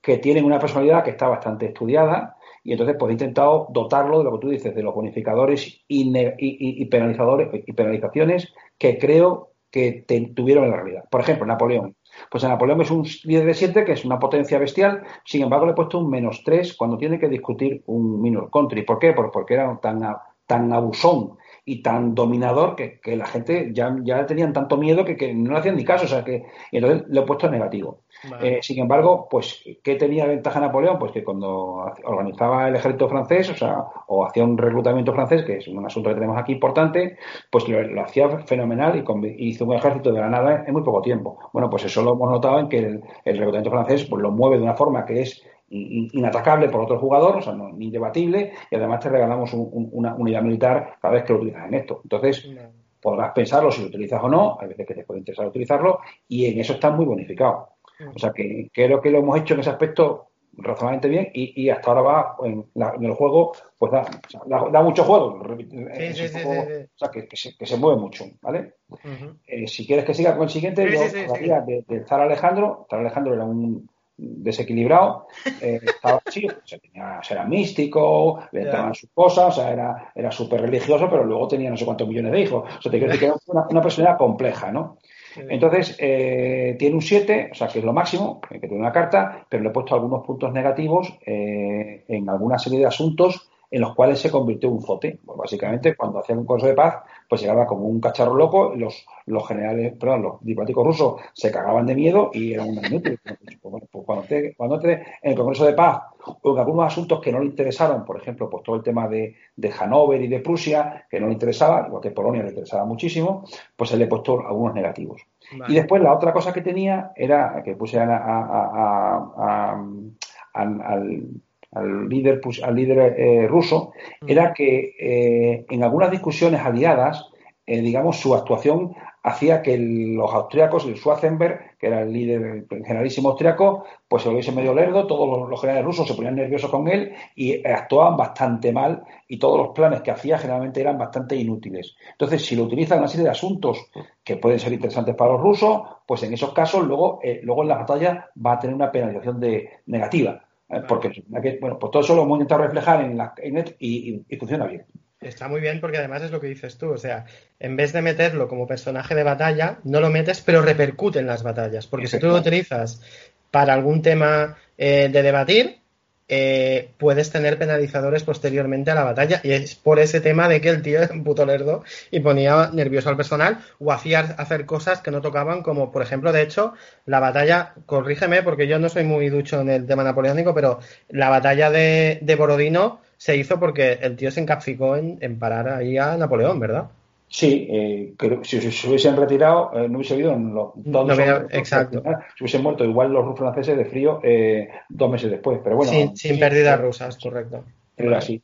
que tienen una personalidad que está bastante estudiada y entonces pues he intentado dotarlo de lo que tú dices, de los bonificadores y, y, y penalizadores y penalizaciones que creo que te, tuvieron en la realidad. Por ejemplo, Napoleón. Pues a Napoleón es un líder de 7, que es una potencia bestial, sin embargo le he puesto un menos 3 cuando tiene que discutir un minor country. ¿Por qué? Porque era tan, tan abusón y tan dominador que, que la gente ya, ya tenían tanto miedo que, que, no le hacían ni caso. O sea que, y entonces lo he puesto en negativo. Vale. Eh, sin embargo, pues, ¿qué tenía ventaja Napoleón? Pues que cuando organizaba el ejército francés, o sea, o hacía un reclutamiento francés, que es un asunto que tenemos aquí importante, pues lo, lo hacía fenomenal y con, hizo un ejército de la nada en muy poco tiempo. Bueno, pues eso lo hemos notado en que el, el reclutamiento francés pues, lo mueve de una forma que es inatacable por otro jugador, o sea, no, indebatible, y además te regalamos un, un, una unidad militar cada vez que lo utilizas en esto. Entonces, no. podrás pensarlo si lo utilizas o no, hay veces que te puede interesar utilizarlo, y en eso está muy bonificado. O sea, que creo que lo hemos hecho en ese aspecto razonablemente bien y, y hasta ahora va en, la, en, el juego, pues da, o sea, da, mucho juego. Sí, sí, sí, juego o sea, que, que, se, que, se, mueve mucho, ¿vale? Uh -huh. eh, si quieres que siga con el siguiente, yo de, de Zar Alejandro. Zar Alejandro era un desequilibrado, eh, estaba así, o sea, tenía, o sea, era místico, le entraban sus cosas, o sea, era, era súper religioso, pero luego tenía no sé cuántos millones de hijos. O sea, te quiero decir que era una, una personalidad compleja, ¿no? Entonces, eh, tiene un 7, o sea, que es lo máximo, que tiene una carta, pero le he puesto algunos puntos negativos eh, en alguna serie de asuntos en los cuales se convirtió en un zote. Pues básicamente, cuando hacían un curso de paz, pues llegaba como un cacharro loco, los, los generales, perdón, los diplomáticos rusos se cagaban de miedo y era un inútil. Pues, pues cuando, te, cuando te, en el Congreso de Paz o en algunos asuntos que no le interesaron, por ejemplo, pues todo el tema de, de Hanover y de Prusia, que no le interesaba, igual que Polonia le interesaba muchísimo, pues se le puesto algunos negativos. Y después la otra cosa que tenía era que puse a, al, líder, al líder eh, ruso, era que eh, en algunas discusiones aliadas, eh, digamos, su actuación hacía que los austriacos, el Schwarzenberg, que era el líder, el generalísimo austriaco, pues se volviese medio lerdo, todos los, generales rusos se ponían nerviosos con él y actuaban bastante mal y todos los planes que hacía generalmente eran bastante inútiles. Entonces, si lo utilizan en una serie de asuntos que pueden ser interesantes para los rusos, pues en esos casos luego, eh, luego en la batalla va a tener una penalización de, negativa. Eh, porque, bueno, pues todo eso lo hemos intentado reflejar en, la, y funciona bien. Está muy bien porque además es lo que dices tú, o sea, en vez de meterlo como personaje de batalla, no lo metes, pero repercute en las batallas, porque si tú lo utilizas para algún tema eh, de debatir, eh, puedes tener penalizadores posteriormente a la batalla y es por ese tema de que el tío es un puto lerdo y ponía nervioso al personal o hacía hacer cosas que no tocaban como por ejemplo de hecho la batalla corrígeme porque yo no soy muy ducho en el tema napoleónico pero la batalla de, de Borodino se hizo porque el tío se encapficó en, parar ahí a Napoleón, ¿verdad? Sí, eh, si, se hubiesen retirado, eh, no hubiese habido los dos. exacto. Se hubiesen muerto igual los franceses de frío eh, dos meses después. Pero bueno. Sin, sin pérdidas rusas, correcto. Era así.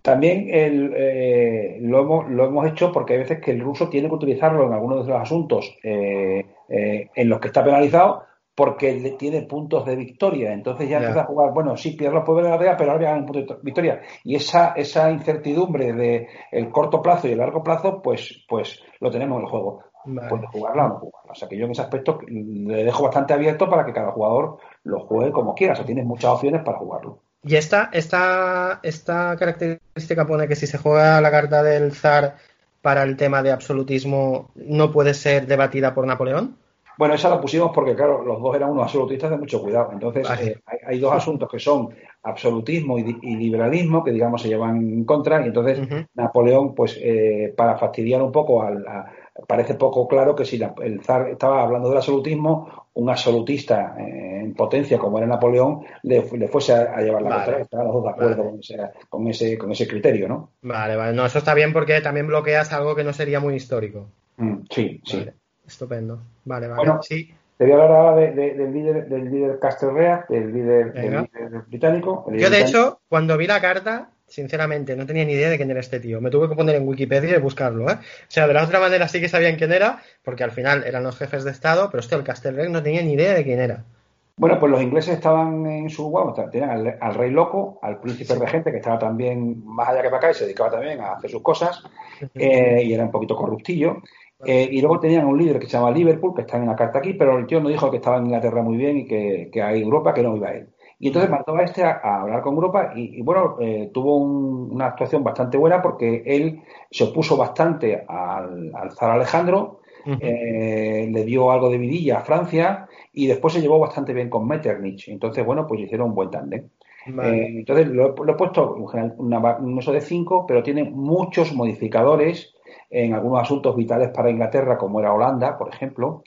también lo, hemos, lo hemos hecho porque hay veces que el ruso tiene que utilizarlo en algunos de los asuntos en los que está penalizado porque tiene puntos de victoria. Entonces ya empieza a jugar, bueno, sí, pierdo los poderes de la batalla, pero ahora ganar un punto de victoria. Y esa, esa incertidumbre de el corto plazo y el largo plazo, pues, pues lo tenemos en el juego. Puede jugarla o no jugarla. O sea que yo en ese aspecto le dejo bastante abierto para que cada jugador lo juegue como quiera. O sea, tienes muchas opciones para jugarlo. ¿Y esta, esta, esta característica pone que si se juega la carta del zar para el tema de absolutismo no puede ser debatida por Napoleón? Bueno, esa la pusimos porque, claro, los dos eran unos absolutistas de mucho cuidado. Entonces, eh, hay, dos asuntos que son absolutismo y, liberalismo, que, digamos, se llevan en contra. Y entonces, Napoleón, pues, eh, para fastidiar un poco, al, parece poco claro que si el zar estaba hablando del absolutismo, un absolutista eh, en potencia como era Napoleón le, fuese a, llevar la vale. Estaban los dos de acuerdo con, ese, con, ese, con ese criterio, ¿no? Vale, vale. No, eso está bien porque también bloqueas algo que no sería muy histórico. Mm, sí, sí. Estupendo. Vale, vale. sí. Te voy a hablar ahora del líder, del líder Castle del líder, británico. Yo, de hecho, cuando vi la carta, sinceramente, no tenía ni idea de quién era este tío. Me tuve que poner en Wikipedia y buscarlo, ¿eh? O sea, de la otra manera sí que sabían quién era, porque al final eran los jefes de Estado, pero este, el Castle no tenía ni idea de quién era. Bueno, pues los ingleses estaban en su guau, tenían al, rey loco, al príncipe regente, que estaba también más allá que para acá y se dedicaba también a hacer sus cosas, eh, y era un poquito corruptillo. Eh, y luego tenían un líder que se llama Liverpool, que está en la carta aquí, pero el tío no dijo que estaba en Inglaterra muy bien y que, que hay Europa, que no iba a él. Y entonces mandó a este a, hablar con Europa y, bueno, eh, tuvo una actuación bastante buena porque él se opuso bastante al, zar Alejandro, eh, le dio algo de vidilla a Francia y después se llevó bastante bien con Metternich. Entonces, bueno, pues hicieron un buen tándem. entonces lo, he puesto un, un uso de 5, pero tiene muchos modificadores en algunos asuntos vitales para Inglaterra, como era Holanda, por ejemplo,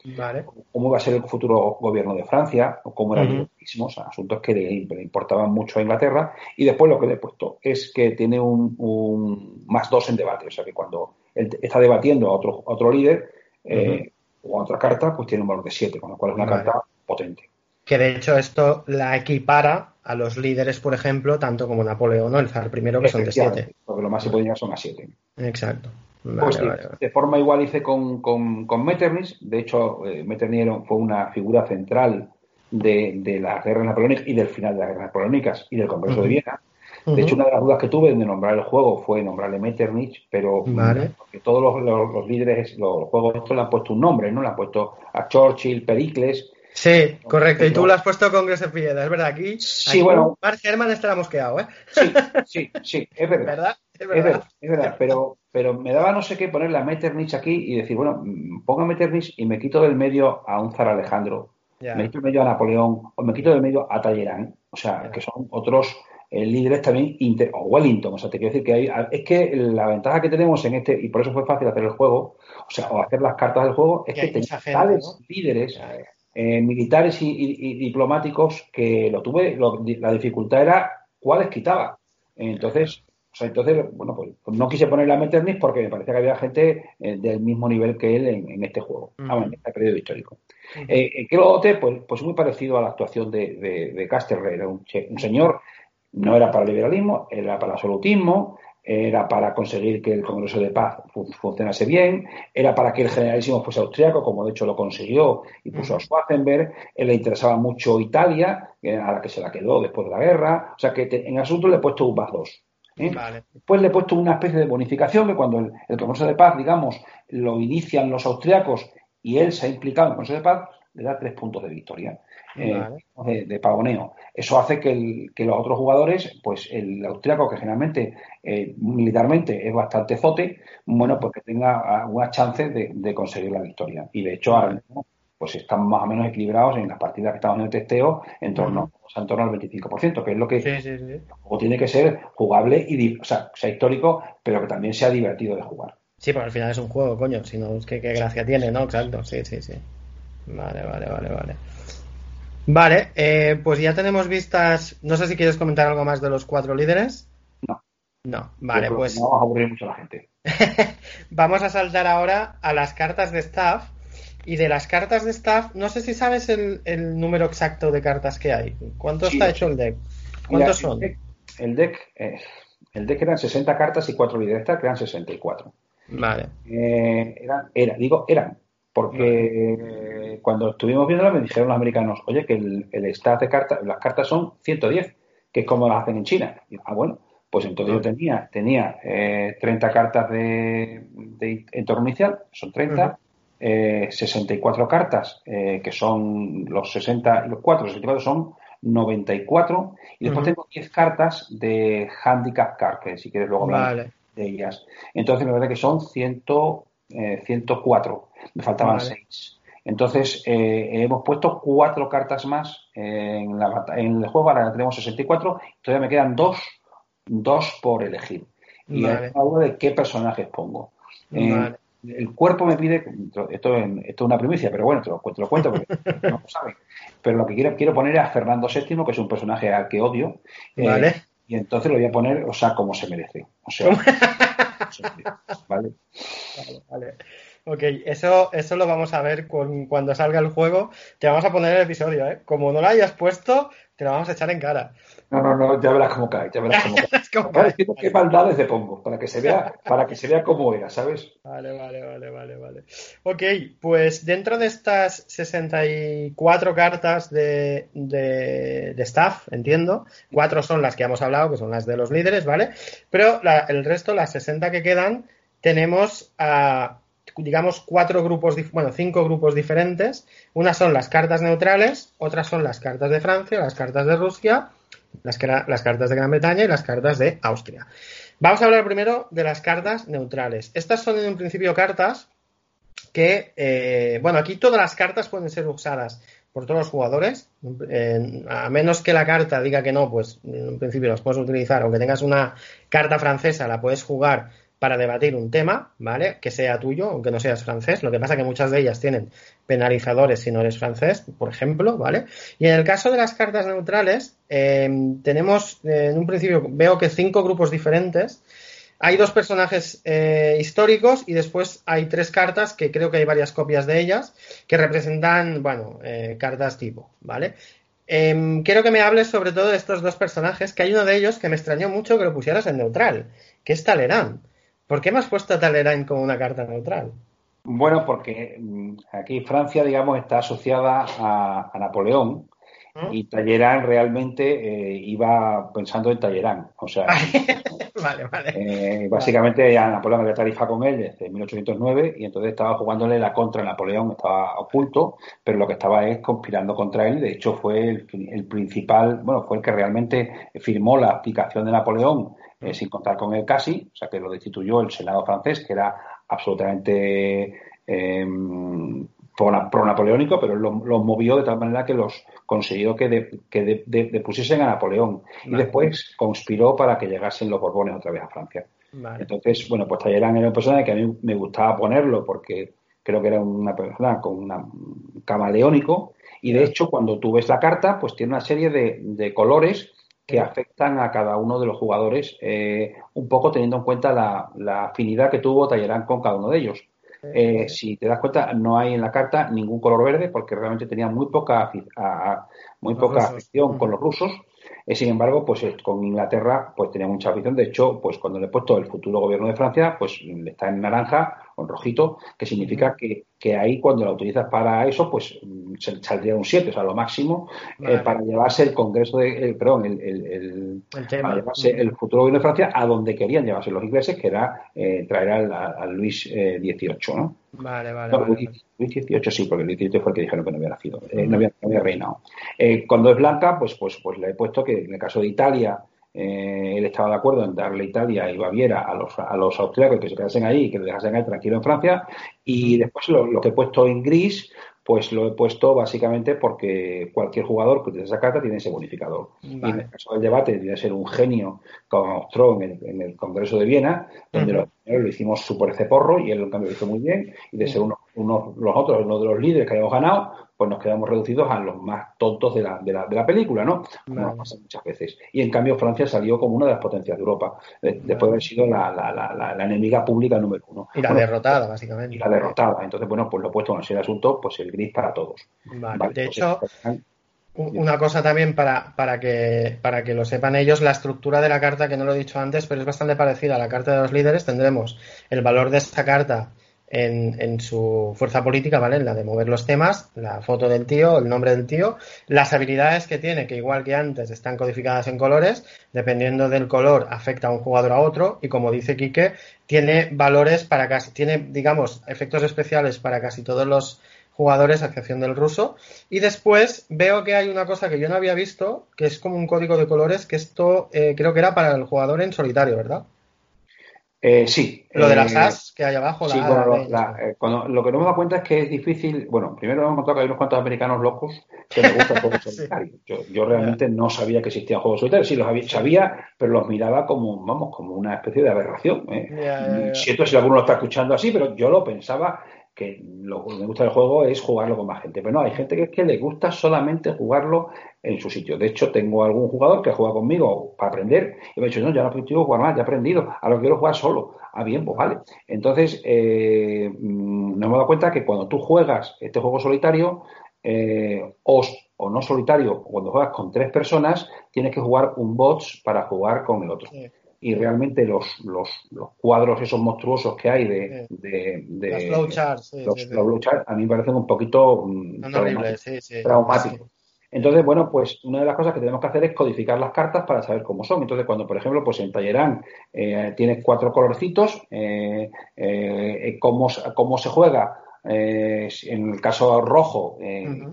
cómo iba a ser el futuro gobierno de Francia, o cómo eran los mismos, asuntos que le, importaban mucho a Inglaterra. Y después lo que le he puesto es que tiene un, más dos en debate, o sea que cuando él está debatiendo a otro, otro líder eh, o a otra carta, pues tiene un valor de siete, con lo cual es una carta potente. Que de hecho esto la equipara a los líderes, por ejemplo, tanto como Napoleón o el zar primero, que son de siete. Porque lo más se llegar son a siete. Exacto. Pues de forma igual hice con, con, Metternich. De hecho, eh, Metternich fue una figura central de, de las guerras napoleónicas y del final de las guerras napoleónicas y del Congreso de Viena. De hecho, una de las dudas que tuve de nombrar el juego fue nombrarle Metternich, pero porque todos los, líderes, los juegos estos le han puesto un nombre, ¿no? Le han puesto a Churchill, Pericles. Sí, correcto. Y tú lo has puesto Congreso de Viena, es verdad. Aquí, sí, bueno. Mark Herman está mosqueado, ¿eh? Sí, sí, sí, es verdad. ¿verdad? Es verdad, es verdad, pero, pero me daba no sé qué ponerle a Metternich aquí y decir, bueno, ponga Metternich y me quito del medio a un zar Alejandro, me quito del medio a Napoleón o me quito del medio a Talleyrand, o sea, que son otros eh, líderes también, o Wellington, o sea, te quiero decir que hay, es que la ventaja que tenemos en este, y por eso fue fácil hacer el juego, o sea, o hacer las cartas del juego, es que, tenemos tales líderes eh, militares y, diplomáticos que lo tuve, la dificultad era cuáles quitaba. Entonces, entonces, bueno, pues, pues, no quise ponerle a Metternich porque me parecía que había gente eh, del mismo nivel que él en, este juego, en este periodo histórico. Eh, eh pues, pues muy parecido a la actuación de, de, Era un, señor, no era para el liberalismo, era para el absolutismo, era para conseguir que el Congreso de Paz funcionase bien, era para que el generalísimo fuese austriaco, como de hecho lo consiguió y puso a Schwarzenberg, él le interesaba mucho Italia, a la que se la quedó después de la guerra, o sea que en asunto le he puesto un 2. ¿Eh? Después le he puesto una especie de bonificación que cuando el, Congreso de Paz, digamos, lo inician los austriacos y él se ha implicado en el Congreso de Paz, le da tres puntos de victoria, eh, de, pagoneo. Eso hace que, los otros jugadores, pues el austriaco, que generalmente eh, militarmente es bastante zote, bueno, pues que tenga algunas chances de, conseguir la victoria. Y de hecho, ahora mismo, pues están más o menos equilibrados en las partidas que estamos en el testeo en torno, en torno al 25%, que es lo que tiene que ser jugable y o sea, sea histórico, pero que también sea divertido de jugar. Sí, porque al final es un juego, coño, si no, qué gracia tiene, ¿no? Exacto, sí, sí, sí. Vale, vale, vale, vale. Vale, eh, pues ya tenemos vistas. No sé si quieres comentar algo más de los cuatro líderes. No. No, vale, pues. No vamos a aburrir mucho a la gente. vamos a saltar ahora a las cartas de staff y de las cartas de staff, no sé si sabes el, número exacto de cartas que hay. ¿Cuánto está hecho el deck? ¿Cuántos son? El deck, eh, el deck eran 60 cartas y 4 líderes, que eran 64. Vale. Eh, eran, era, digo, eran, porque cuando estuvimos viéndolo me dijeron los americanos, oye, que el, el staff de cartas, las cartas son 110, que es como las hacen en China. ah, bueno, pues entonces yo tenía, tenía eh, 30 cartas de, de entorno inicial, son 30, 64 eh, cartas, eh, que son los 60 y los 4, 64 son 94, y después tengo 10 cartas de handicap card, que si quieres luego hablar de ellas. Entonces me parece que son 100, 104, eh, me faltaban 6. Entonces hemos puesto 4 cartas más en, la, en el juego, ahora tenemos 64, todavía me quedan 2 dos por elegir. Y vale. de qué personajes pongo. Vale el cuerpo me pide, esto, es una primicia, pero bueno, te lo, cuento porque no lo saben. Pero lo que quiero, quiero poner es a Fernando VII, que es un personaje al que odio. Eh, vale. y entonces lo voy a poner, o sea, como se merece. O sea, ¿vale? Vale, vale. Ok, eso, eso lo vamos a ver cuando salga el juego. Te vamos a poner el episodio, ¿eh? Como no lo hayas puesto, te lo vamos a echar en cara. No, no, no, ya verás cómo cae, ya verás cómo cae. qué maldades le pongo, para que se vea, para que se vea cómo era, ¿sabes? Vale, vale, vale, vale, vale. Ok, pues dentro de estas 64 cartas de, de, staff, entiendo, cuatro son las que hemos hablado, que son las de los líderes, ¿vale? Pero el resto, las 60 que quedan, tenemos a digamos, cuatro grupos, bueno, cinco grupos diferentes. Unas son las cartas neutrales, otras son las cartas de Francia, las cartas de Rusia las, las cartas de Gran Bretaña y las cartas de Austria. Vamos a hablar primero de las cartas neutrales. Estas son en un principio cartas que, eh, bueno, aquí todas las cartas pueden ser usadas por todos los jugadores, a menos que la carta diga que no, pues en un principio las puedes utilizar, aunque tengas una carta francesa, la puedes jugar para debatir un tema, ¿vale? Que sea tuyo, aunque no seas francés. Lo que pasa es que muchas de ellas tienen penalizadores si no eres francés, por ejemplo, ¿vale? Y en el caso de las cartas neutrales, eh, tenemos eh, en un principio, veo que cinco grupos diferentes. Hay dos personajes eh, históricos y después hay tres cartas, que creo que hay varias copias de ellas, que representan, bueno, cartas tipo, ¿vale? Em, quiero que me hables sobre todo de estos dos personajes, que hay uno de ellos que me extrañó mucho que lo pusieras en neutral, que es Talleyrand. ¿Por qué me has puesto a Talleyrand como una carta neutral? Bueno, porque mm, aquí Francia, digamos, está asociada a, Napoleón ¿Mm? y Talleyrand realmente eh, iba pensando en Talleyrand. O sea, vale, vale. Eh, básicamente a Napoleón había tarifa con él desde 1809 y entonces estaba jugándole la contra Napoleón, estaba oculto, pero lo que estaba es conspirando contra él. De hecho, fue el, el principal, bueno, fue el que realmente firmó la aplicación de Napoleón eh, sin contar con el casi, o sea que lo destituyó el Senado francés, que era absolutamente eh, pro-napoleónico, pero los lo movió de tal manera que los consiguió que, que depusiesen a Napoleón. Y después conspiró para que llegasen los Borbones otra vez a Francia. Entonces, bueno, pues Talleyrand era una persona que a mí me gustaba ponerlo porque creo que era una persona con un camaleónico Y de hecho, cuando tú ves la carta, pues tiene una serie de, colores que afectan a cada uno de los jugadores, eh, un poco teniendo en cuenta la, afinidad que tuvo Tallerán con cada uno de ellos. Eh, si te das cuenta, no hay en la carta ningún color verde porque realmente tenía muy poca, muy poca afición con los rusos. Eh, sin embargo, pues con Inglaterra pues tenía mucha afición. De hecho, pues cuando le he puesto el futuro gobierno de Francia, pues está en naranja o en rojito, que significa que, que, ahí cuando la utilizas para eso, pues mm, saldría un 7, o sea, lo máximo, eh, para llevarse el Congreso de, el, perdón, el, el, para llevarse el futuro gobierno de Francia a donde querían llevarse los ingleses, que era eh, traer al, Luis XVIII, ¿no? Vale, vale, Luis, XVIII sí, porque el XVIII fue el que dijeron que no había nacido, no, había, no, había, reinado. cuando es blanca, pues, pues, pues le he puesto que en el caso de Italia, eh, él estaba de acuerdo en darle Italia y Baviera a los, a los austríacos que se quedasen ahí y que le dejasen ahí tranquilo en Francia. Y después lo, que he puesto en gris, pues lo he puesto básicamente porque cualquier jugador que utilice esa carta tiene ese bonificador. Y en el caso del debate, debe ser un genio como mostró en el, Congreso de Viena, donde los lo hicimos súper ceporro y él en cambio lo hizo muy bien. Y de ser uno, uno, los otros, uno de los líderes que habíamos ganado, pues nos quedamos reducidos a los más tontos de la, de la, de la película, ¿no? Como nos pasa muchas veces. Y en cambio Francia salió como una de las potencias de Europa, después de haber sido la, la, enemiga pública número uno. Y la derrotada, básicamente. Y la derrotada. Entonces, bueno, pues lo he puesto en ese asunto, pues el gris para todos. Vale. de pues hecho... Una cosa también para, para, que, para que lo sepan ellos, la estructura de la carta, que no lo he dicho antes, pero es bastante parecida a la carta de los líderes, tendremos el valor de esta carta en, en, su fuerza política, ¿vale? En la de mover los temas, la foto del tío, el nombre del tío, las habilidades que tiene, que igual que antes están codificadas en colores, dependiendo del color afecta a un jugador a otro, y como dice Quique, tiene valores para casi, tiene, digamos, efectos especiales para casi todos los jugadores a excepción del ruso. Y después veo que hay una cosa que yo no había visto, que es como un código de colores, que esto eh, creo que era para el jugador en solitario, ¿verdad? Eh, sí. Lo de las eh, as que hay abajo. Sí, bueno, lo, que no me da cuenta es que es difícil. Bueno, primero hemos encontrado que hay unos cuantos americanos locos que les gusta el juego solitario. Yo, realmente no sabía que existían juegos solitarios. Sí, los había, sabía, pero los miraba como, vamos, como una especie de aberración. Siento si alguno lo está escuchando así, pero yo lo pensaba que lo que me gusta del juego es jugarlo con más gente. Pero no, hay gente que, que le gusta solamente jugarlo en su sitio. De hecho, tengo algún jugador que juega conmigo para aprender y me ha dicho, no, ya no quiero jugar más, ya he aprendido, a lo quiero jugar solo. Ah, bien, pues vale. Entonces, eh, mm, nos hemos dado cuenta que cuando tú juegas este juego solitario, eh, o, o, no solitario, cuando juegas con tres personas, tienes que jugar un bots para jugar con el otro y realmente los, los, los, cuadros esos monstruosos que hay de, de, de flowcharts, los, a mí me parecen un poquito mm, traumáticos. Entonces, bueno, pues una de las cosas que tenemos que hacer es codificar las cartas para saber cómo son. Entonces, cuando, por ejemplo, pues en Tallerán eh, tienes cuatro colorcitos, eh, eh, cómo, cómo se juega, en el caso rojo,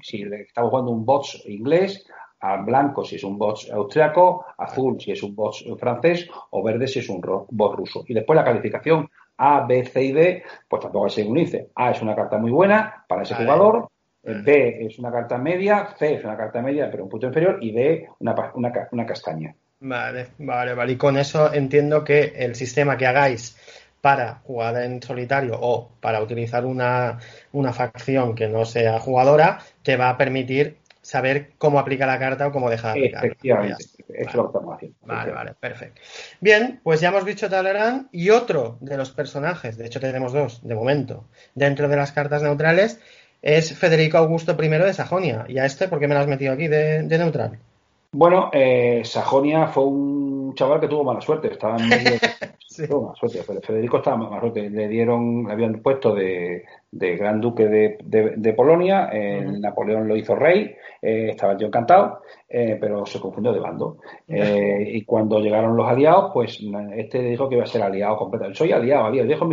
si estamos jugando un bots inglés, a blanco si es un bot austriaco, azul si es un bot francés o verde si es un bot ruso. Y después la calificación A, B, C y D, pues tampoco se dice. A es una carta muy buena para ese jugador, B es una carta media, C es una carta media pero un punto inferior y D una, una, castaña. Vale, vale, vale. Y con eso entiendo que el sistema que hagáis para jugar en solitario o para utilizar una, una facción que no sea jugadora te va a permitir saber cómo aplica la carta o cómo deja de aplicar. Efectivamente, es lo que estamos haciendo. Vale, vale, perfecto. Bien, pues ya hemos dicho Talleyrand y otro de los personajes, de hecho tenemos dos de momento, dentro de las cartas neutrales, es Federico Augusto I de Sajonia. ¿Y a este por qué me lo has metido aquí de, neutral? Bueno, eh, Sajonia fue un chaval que tuvo mala suerte, estaba en medio... Tuvo mala suerte, Federico estaba mala suerte. Le dieron, le habían puesto de, de Gran Duque de, de, Polonia, Napoleón lo hizo rey, eh, estaba yo encantado, eh, pero se confundió de bando. Eh, y cuando llegaron los aliados, pues este dijo que iba a ser aliado completo. Soy aliado, aliado. Dijo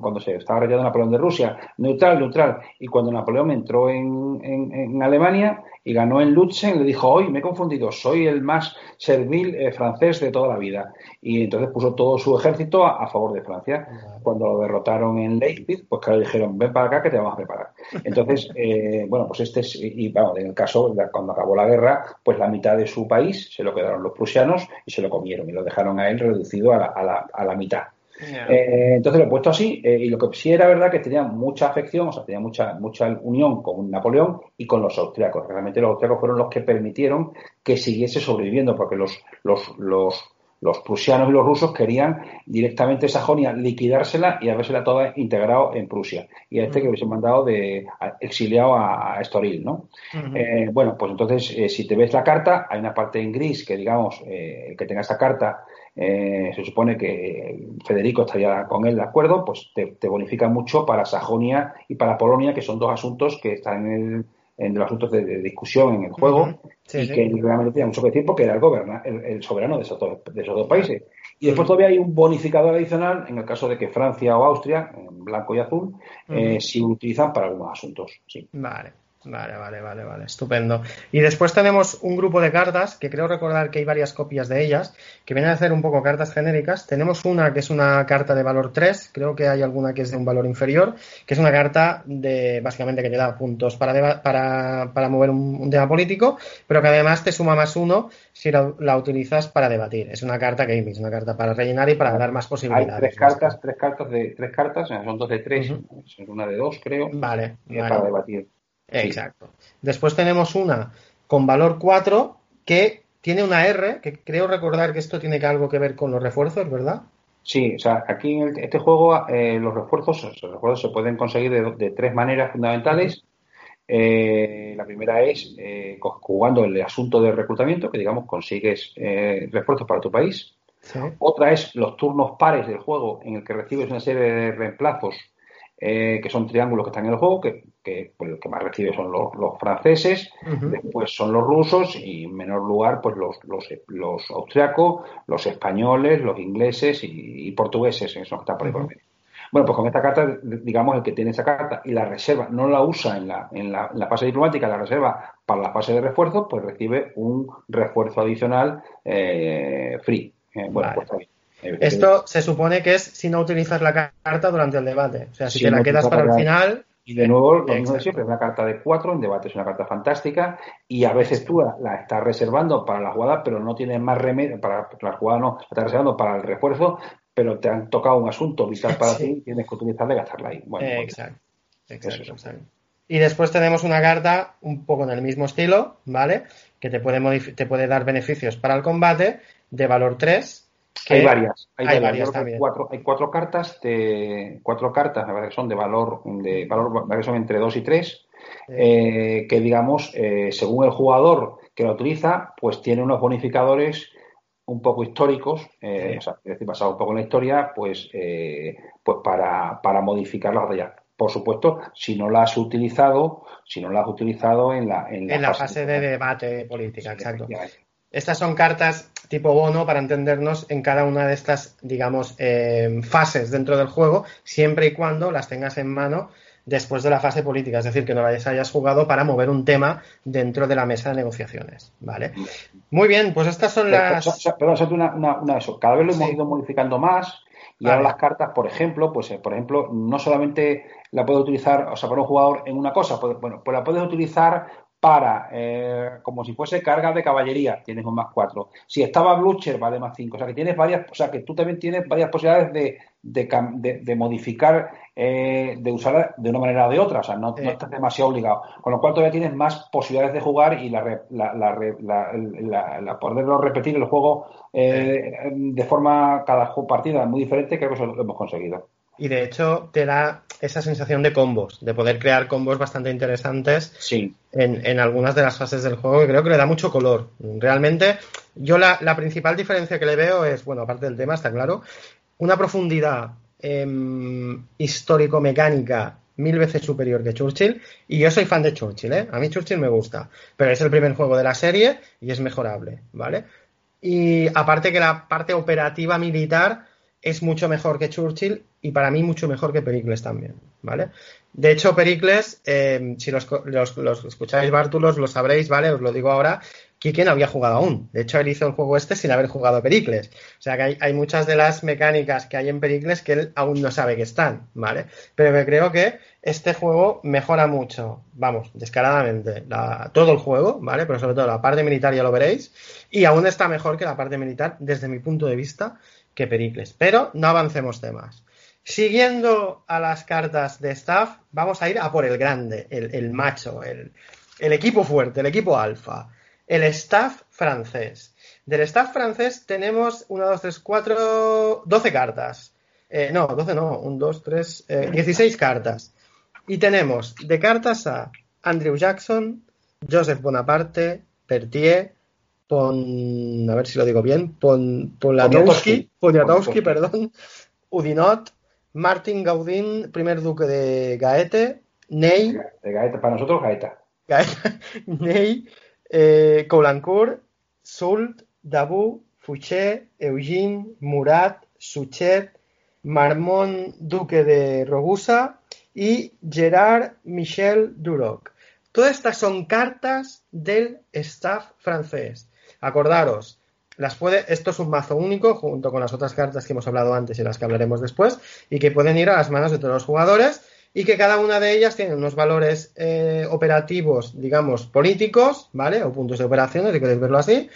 cuando se estaba rayando Napoleón de Rusia, neutral, neutral. Y cuando Napoleón entró en, en, Alemania y ganó en Lutzen, le dijo, hoy me he confundido, soy el más servil francés de toda la vida. Y entonces puso todo su ejército a, favor de Francia. Cuando lo derrotaron en Leipzig, pues claro, dijeron, ven para acá que te vamos a preparar. Entonces, bueno, pues este es, y bueno, en el caso, cuando acabó la guerra, pues la mitad de su país se lo quedaron los prusianos y se lo comieron y lo dejaron a él reducido a la, a la, a la mitad. Eh, entonces lo he puesto así, eh, y lo que sí era verdad que tenía mucha afección, o sea, tenía mucha, mucha unión con Napoleón y con los austriacos. Realmente los austriacos fueron los que permitieron que siguiese sobreviviendo, porque los, los, los, los prusianos y los rusos querían directamente Sajonia liquidársela y habérsela toda integrado en Prusia. Y a este que hubiese mandado de exiliado a, Estoril, ¿no? Eh, bueno, pues entonces, si te ves la carta, hay una parte en gris que, digamos, el que tenga esta carta eh, se supone que Federico estaría con él de acuerdo, pues te, bonifica mucho para Sajonia y para Polonia, que son dos asuntos que están en, en los asuntos de, discusión en el juego y que realmente tenía mucho que decir porque era el, el, soberano de esos, dos, de esos dos países. Y después todavía hay un bonificador adicional en el caso de que Francia o Austria, en blanco y azul, eh, si utilizan para algunos asuntos. Sí. Vale. Vale, vale, vale, vale, estupendo. Y después tenemos un grupo de cartas, que creo recordar que hay varias copias de ellas, que vienen a ser un poco cartas genéricas. Tenemos una que es una carta de valor 3, creo que hay alguna que es de un valor inferior, que es una carta de, básicamente, que te da puntos para, para, para mover un, tema político, pero que además te suma más uno si la, utilizas para debatir. Es una carta que es una carta para rellenar y para dar más posibilidades. Hay tres cartas, tres cartas de tres cartas, son dos de tres, una de dos, creo. Vale. Para debatir. Exacto. Después tenemos una con valor 4 que tiene una R, que creo recordar que esto tiene algo que ver con los refuerzos, ¿verdad? Sí, o sea, aquí en este juego eh, los refuerzos, los refuerzos se pueden conseguir de, tres maneras fundamentales. Eh, la primera es eh, jugando el asunto de reclutamiento, que digamos consigues refuerzos para tu país. Otra es los turnos pares del juego, en el que recibes una serie de reemplazos eh, que son triángulos que están en el juego, que, que pues, que más recibe son los, franceses, después son los rusos y en menor lugar pues los, los, los austriacos, los españoles, los ingleses y, portugueses, eso está por ahí por medio. Bueno, pues con esta carta, digamos, el que tiene esa carta y la reserva no la usa en la, en la, fase diplomática, la reserva para la fase de refuerzo, pues recibe un refuerzo adicional eh, free. Eh, bueno, pues está bien. Esto se supone que es si no utilizas la carta durante el debate. O sea, si, te la quedas para el final. Y de nuevo, lo mismo de siempre, es una carta de cuatro, en debate es una carta fantástica, y a veces tú la, estás reservando para la jugada, pero no tienes más remedio, para la jugada no, la estás reservando para el refuerzo, pero te han tocado un asunto vital para ti, tienes que utilizarla y gastarla ahí. Bueno, pues, exacto. exacto, Y después tenemos una carta un poco en el mismo estilo, ¿vale? Que te puede, te puede dar beneficios para el combate de valor 3, hay varias, hay, varias, Cuatro, hay cuatro cartas de cuatro cartas, que son de valor, de valor, que son entre 2 y 3, eh, que digamos, eh, según el jugador que lo utiliza, pues tiene unos bonificadores un poco históricos, eh, o sea, es decir, basado un poco en la historia, pues, pues para, para modificar la batalla. Por supuesto, si no la has utilizado, si no la has utilizado en la, en la, fase, de debate política, exacto. Estas son cartas tipo bono para entendernos en cada una de estas, digamos, eh, fases dentro del juego, siempre y cuando las tengas en mano después de la fase política, es decir, que no las hayas jugado para mover un tema dentro de la mesa de negociaciones, ¿vale? Muy bien, pues estas son las... Perdón, una, una, una, eso. Cada vez lo hemos ido modificando más y ahora las cartas, por ejemplo, pues eh, por ejemplo, no solamente la puedo utilizar, o sea, para un jugador en una cosa, pues, bueno, pues la puedes utilizar para, eh, como si fuese carga de caballería, tienes un más cuatro. Si estaba Blucher, vale más cinco. O sea que tienes varias, o sea que tú también tienes varias posibilidades de, de, de, modificar, eh, de usarla de una manera o de otra. O sea, no, estás demasiado obligado. Con lo cual todavía tienes más posibilidades de jugar y la, la, la, la, poderlo repetir el juego eh, de forma, cada partida muy diferente, creo que eso lo hemos conseguido. Y de hecho te da esa sensación de combos, de poder crear combos bastante interesantes sí. en, en, algunas de las fases del juego, que creo que le da mucho color. Realmente, yo la, la principal diferencia que le veo es, bueno, aparte del tema, está claro, una profundidad em, histórico-mecánica mil veces superior que Churchill. Y yo soy fan de Churchill, ¿eh? A mí Churchill me gusta. Pero es el primer juego de la serie y es mejorable, ¿vale? Y aparte que la parte operativa militar es mucho mejor que Churchill y para mí mucho mejor que Pericles también, ¿vale? De hecho, Pericles, eh, si los, escucháis bártulos, lo sabréis, ¿vale? Os lo digo ahora. Quique no había jugado aún. De hecho, él hizo el juego este sin haber jugado Pericles. O sea que hay, hay, muchas de las mecánicas que hay en Pericles que él aún no sabe que están, ¿vale? Pero que creo que este juego mejora mucho, vamos, descaradamente, la, todo el juego, ¿vale? Pero sobre todo la parte militar ya lo veréis. Y aún está mejor que la parte militar, desde mi punto de vista, que Pericles. Pero no avancemos temas. Siguiendo a las cartas de staff, vamos a ir a por el grande, el, el macho, el, el equipo fuerte, el equipo alfa el staff francés. Del staff francés tenemos 1, 2, 3, 4, 12 cartas. Eh, no, 12 no, 1, 2, 3, eh, 16 cartas. Y tenemos de cartas a Andrew Jackson, Joseph Bonaparte, Pertier, Pon, a ver si lo digo bien, Pon, Poniatowski, Poniatowski, perdón, Udinot, Martin Gaudin, primer duque de Gaete, Ney. De Gaeta, para nosotros Gaeta. Gaeta Ney, eh, Coulancourt, Soult, Dabou, Fouché, Eugene, Murat, Suchet, Marmont, Duque de Rogusa y Gerard Michel Duroc. Todas estas son cartas del staff francés. Acordaros, las puede, esto es un mazo único junto con las otras cartas que hemos hablado antes y las que hablaremos después y que pueden ir a las manos de todos los jugadores y que cada una de ellas tiene unos valores eh, operativos, digamos, políticos, ¿vale? O puntos de operaciones, si queréis verlo así,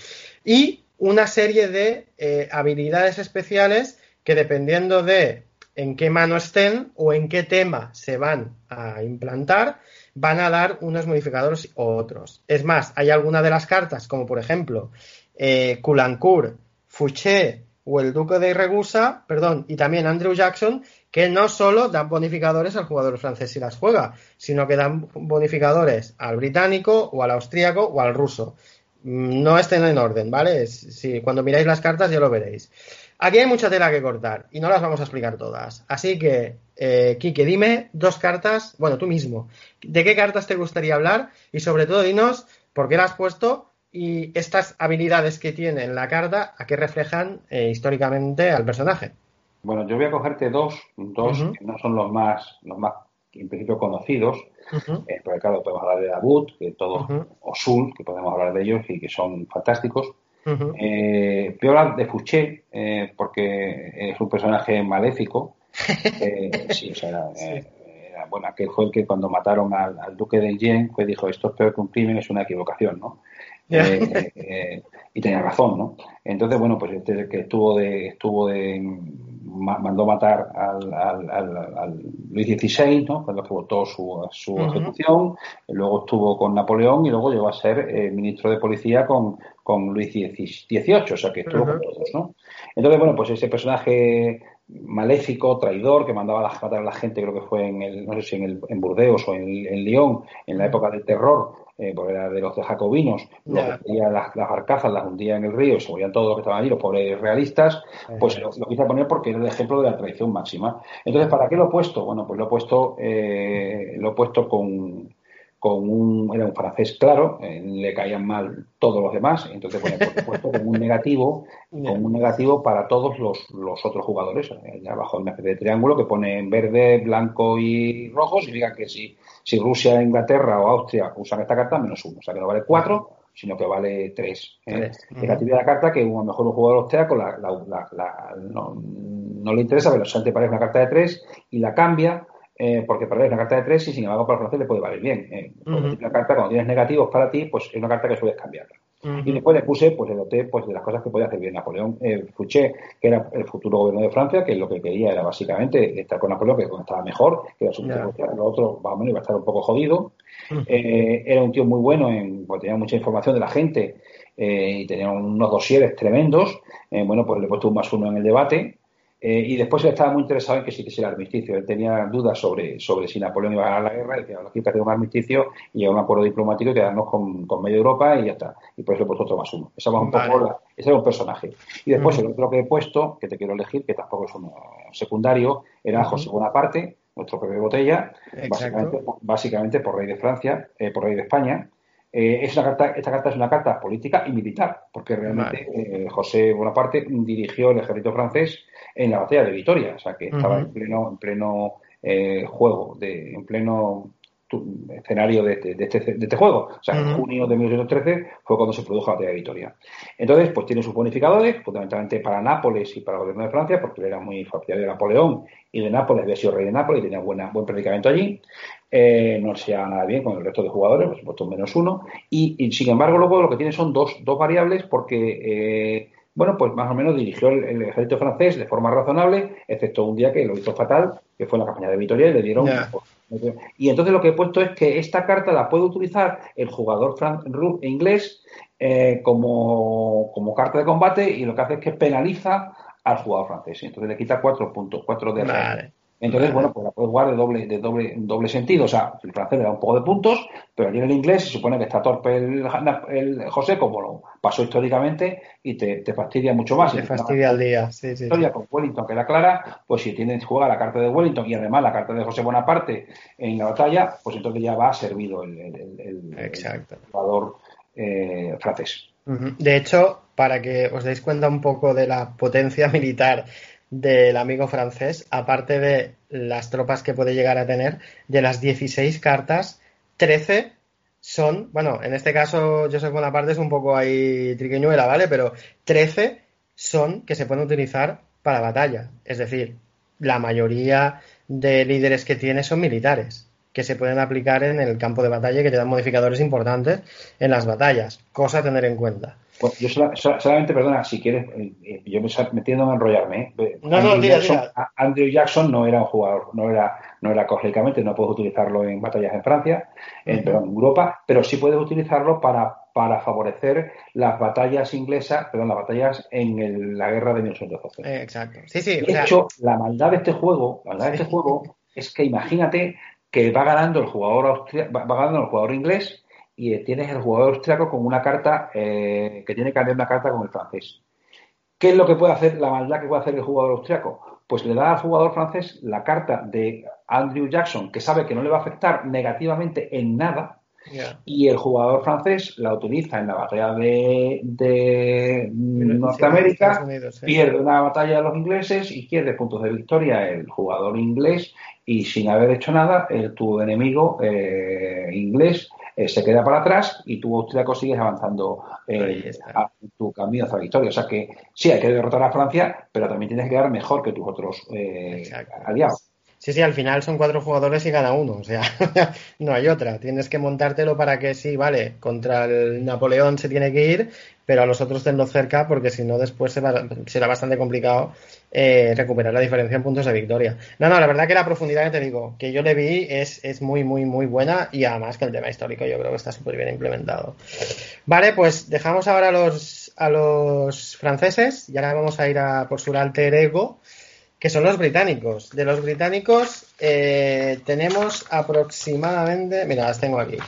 y una serie de eh, habilidades especiales que dependiendo de en qué mano estén o en qué tema se van a implantar, van a dar unos modificadores u otros. Es más, hay alguna de las cartas, como por ejemplo eh, Kulankur, Fouché o el Duque de Regusa, perdón, y también Andrew Jackson, que no solo dan bonificadores al jugador francés si las juega, sino que dan bonificadores al británico o al austríaco o al ruso. Mm, no estén en orden, ¿vale? Si, cuando miráis las cartas ya lo veréis. Aquí hay mucha tela que cortar y no las vamos a explicar todas. Así que, eh, dime dos cartas, bueno, tú mismo, ¿de qué cartas te gustaría hablar? Y sobre todo, dinos por qué las has puesto y estas habilidades que tiene en la carta, a qué reflejan eh, históricamente al personaje. Bueno, yo voy a cogerte dos, dos que no son los más, los más en principio conocidos, eh, porque claro, podemos hablar de Abud, que todos, o Sul, que podemos hablar de ellos y que son fantásticos. Eh, voy a hablar de Fouché, eh, porque es un personaje maléfico. sí, o sea, bueno, aquel fue el que cuando mataron al, duque de Yen, pues dijo, esto es peor que un crimen, es una equivocación, ¿no? Y tenía razón, ¿no? Entonces, bueno, pues este que estuvo de, estuvo de mandó matar al, al, Luis XVI, ¿no? cuando votó su, su ejecución, luego estuvo con Napoleón y luego llegó a ser eh, ministro de policía con, con Luis XVIII, o sea que estuvo con todos. ¿no? Entonces, bueno, pues ese personaje maléfico, traidor, que mandaba a matar a la gente, creo que fue en el, no sé si en, el, en Burdeos o en, en Lyon, en la época del terror, eh, porque era de los jacobinos, las, las, barcazas las hundía en el río y se morían todos los que estaban allí, los pobres realistas, pues lo, quise poner porque era el ejemplo de la traición máxima. Entonces, ¿para qué lo he puesto? Bueno, pues lo he puesto, eh, lo he puesto con, con un, era un francés claro, eh, le caían mal todos los demás, entonces bueno, por supuesto con un negativo, con un negativo para todos los, los otros jugadores. Eh, abajo hay una especie de triángulo que pone en verde, blanco y rojo, significa que si, si Rusia, Inglaterra o Austria usan esta carta, menos uno, o sea que no vale cuatro, sino que vale tres. ¿eh? Negatividad de la carta que a lo mejor un jugador austríaco la, la, no, no, le interesa, pero solamente parece una carta de tres y la cambia eh, porque es una carta de tres y sin embargo para el francés le puede valer bien. Eh. Una carta, cuando tienes negativos para ti, pues es una carta que sueles cambiarla. Y después le puse, pues le doté pues, de las cosas que podía hacer bien Napoleón eh, Fouché, que era el futuro gobierno de Francia, que lo que quería era básicamente estar con Napoleón, que estaba mejor, que era su yeah. lo otro, menos, iba a estar un poco jodido. Eh, era un tío muy bueno, en, pues, tenía mucha información de la gente eh, y tenía unos dosieres tremendos. Bueno, pues le he puesto un más uno en el debate. Eh, y después él estaba muy interesado en que sí que el armisticio. Él tenía dudas sobre, sobre si Napoleón iba a ganar la guerra. Y decía, aquí que un armisticio y llegar a un acuerdo diplomático y quedarnos con, con media Europa y ya está. Y por eso he puesto otro más uno. Esa un poco la, ese era un personaje. Y después el otro que he puesto, que te quiero elegir, que tampoco es un secundario, era José Bonaparte, nuestro Pepe Botella, básicamente, básicamente, por rey de Francia, eh, por rey de España. Eh, es una carta, esta carta es una carta política y militar, porque realmente vale. eh, José Bonaparte dirigió el ejército francés en la batalla de Vitoria, o sea que estaba uh -huh. en pleno, en pleno eh, juego, de, en pleno escenario de, este, de, este, juego. O sea, en junio de 1813 fue cuando se produjo la batalla de Vitoria. Entonces, pues tiene sus bonificadores, fundamentalmente para Nápoles y para el gobierno de Francia, porque él era muy partidario de Napoleón y de Nápoles, había sido rey de Nápoles y tenía buena, buen predicamento allí. Eh, no se lleva nada bien con el resto de jugadores, por supuesto, menos uno. Y, sin embargo, luego lo que tiene son dos, dos variables, porque. Eh, bueno, pues más o menos dirigió el, ejército francés de forma razonable, excepto un día que lo hizo fatal, que fue la campaña de Vitoria y le dieron. Y entonces lo que he puesto es que esta carta la puede utilizar el jugador inglés eh, como, como, carta de combate y lo que hace es que penaliza al jugador francés. Entonces le quita cuatro puntos, cuatro de vale. Entonces, bueno, pues la puedes jugar de doble, de doble, doble sentido. O sea, el francés le da un poco de puntos, pero allí en el inglés se supone que está torpe el, José, como lo pasó históricamente, y te, te fastidia mucho más. Te fastidia el día, sí, sí. Historia con Wellington queda clara, pues si tienes juega la carta de Wellington y además la carta de José Bonaparte en la batalla, pues entonces ya va servido el, el, jugador eh, francés. De hecho, para que os deis cuenta un poco de la potencia militar del amigo francés, aparte de las tropas que puede llegar a tener, de las 16 cartas, 13 son, bueno, en este caso Joseph Bonaparte es un poco ahí triqueñuela, ¿vale? Pero 13 son que se pueden utilizar para batalla. Es decir, la mayoría de líderes que tiene son militares, que se pueden aplicar en el campo de batalla y que te dan modificadores importantes en las batallas. Cosa a tener en cuenta. Pues yo solamente, perdona, si quieres, eh, eh, yo me metiendo a enrollarme. ¿eh? No, Andrew, no, Jackson, Andrew Jackson no era un jugador, no era, no era no puedes utilizarlo en batallas en Francia, en, en Europa, pero sí puedes utilizarlo para, para favorecer las batallas inglesas, perdón, las batallas en la guerra de 1812. exacto. Sí, sí. De hecho, la maldad de este juego, la maldad de este juego es que imagínate que va ganando el jugador va ganando el jugador inglés y tienes el jugador austriaco con una carta eh, que tiene que cambiar una carta con el francés. ¿Qué es lo que puede hacer, la maldad que puede hacer el jugador austriaco? Pues le da al jugador francés la carta de Andrew Jackson, que sabe que no le va a afectar negativamente en nada, y el jugador francés la utiliza en la batalla de, Norteamérica, pierde una batalla de los ingleses y pierde puntos de victoria el jugador inglés, y sin haber hecho nada, el, tu enemigo eh, inglés eh, se queda para atrás y tú, austriaco, sigues avanzando eh, a tu camino hacia la victoria. O sea que sí, hay que derrotar a Francia, pero también tienes que quedar mejor que tus otros eh, aliados. Sí, sí, al final son cuatro jugadores y gana uno, o sea, no hay otra. Tienes que montártelo para que sí, vale, contra el Napoleón se tiene que ir, pero a los otros tenlo cerca porque si no después será bastante complicado eh, recuperar la diferencia en puntos de victoria. No, no, la verdad que la profundidad que te digo, que yo le vi es, es muy, muy, muy buena y además que el tema histórico yo creo que está súper bien implementado. Vale, pues dejamos ahora a los, a los franceses y ahora vamos a ir a por su ego que son los británicos. De los británicos eh, tenemos aproximadamente, mira, las tengo aquí,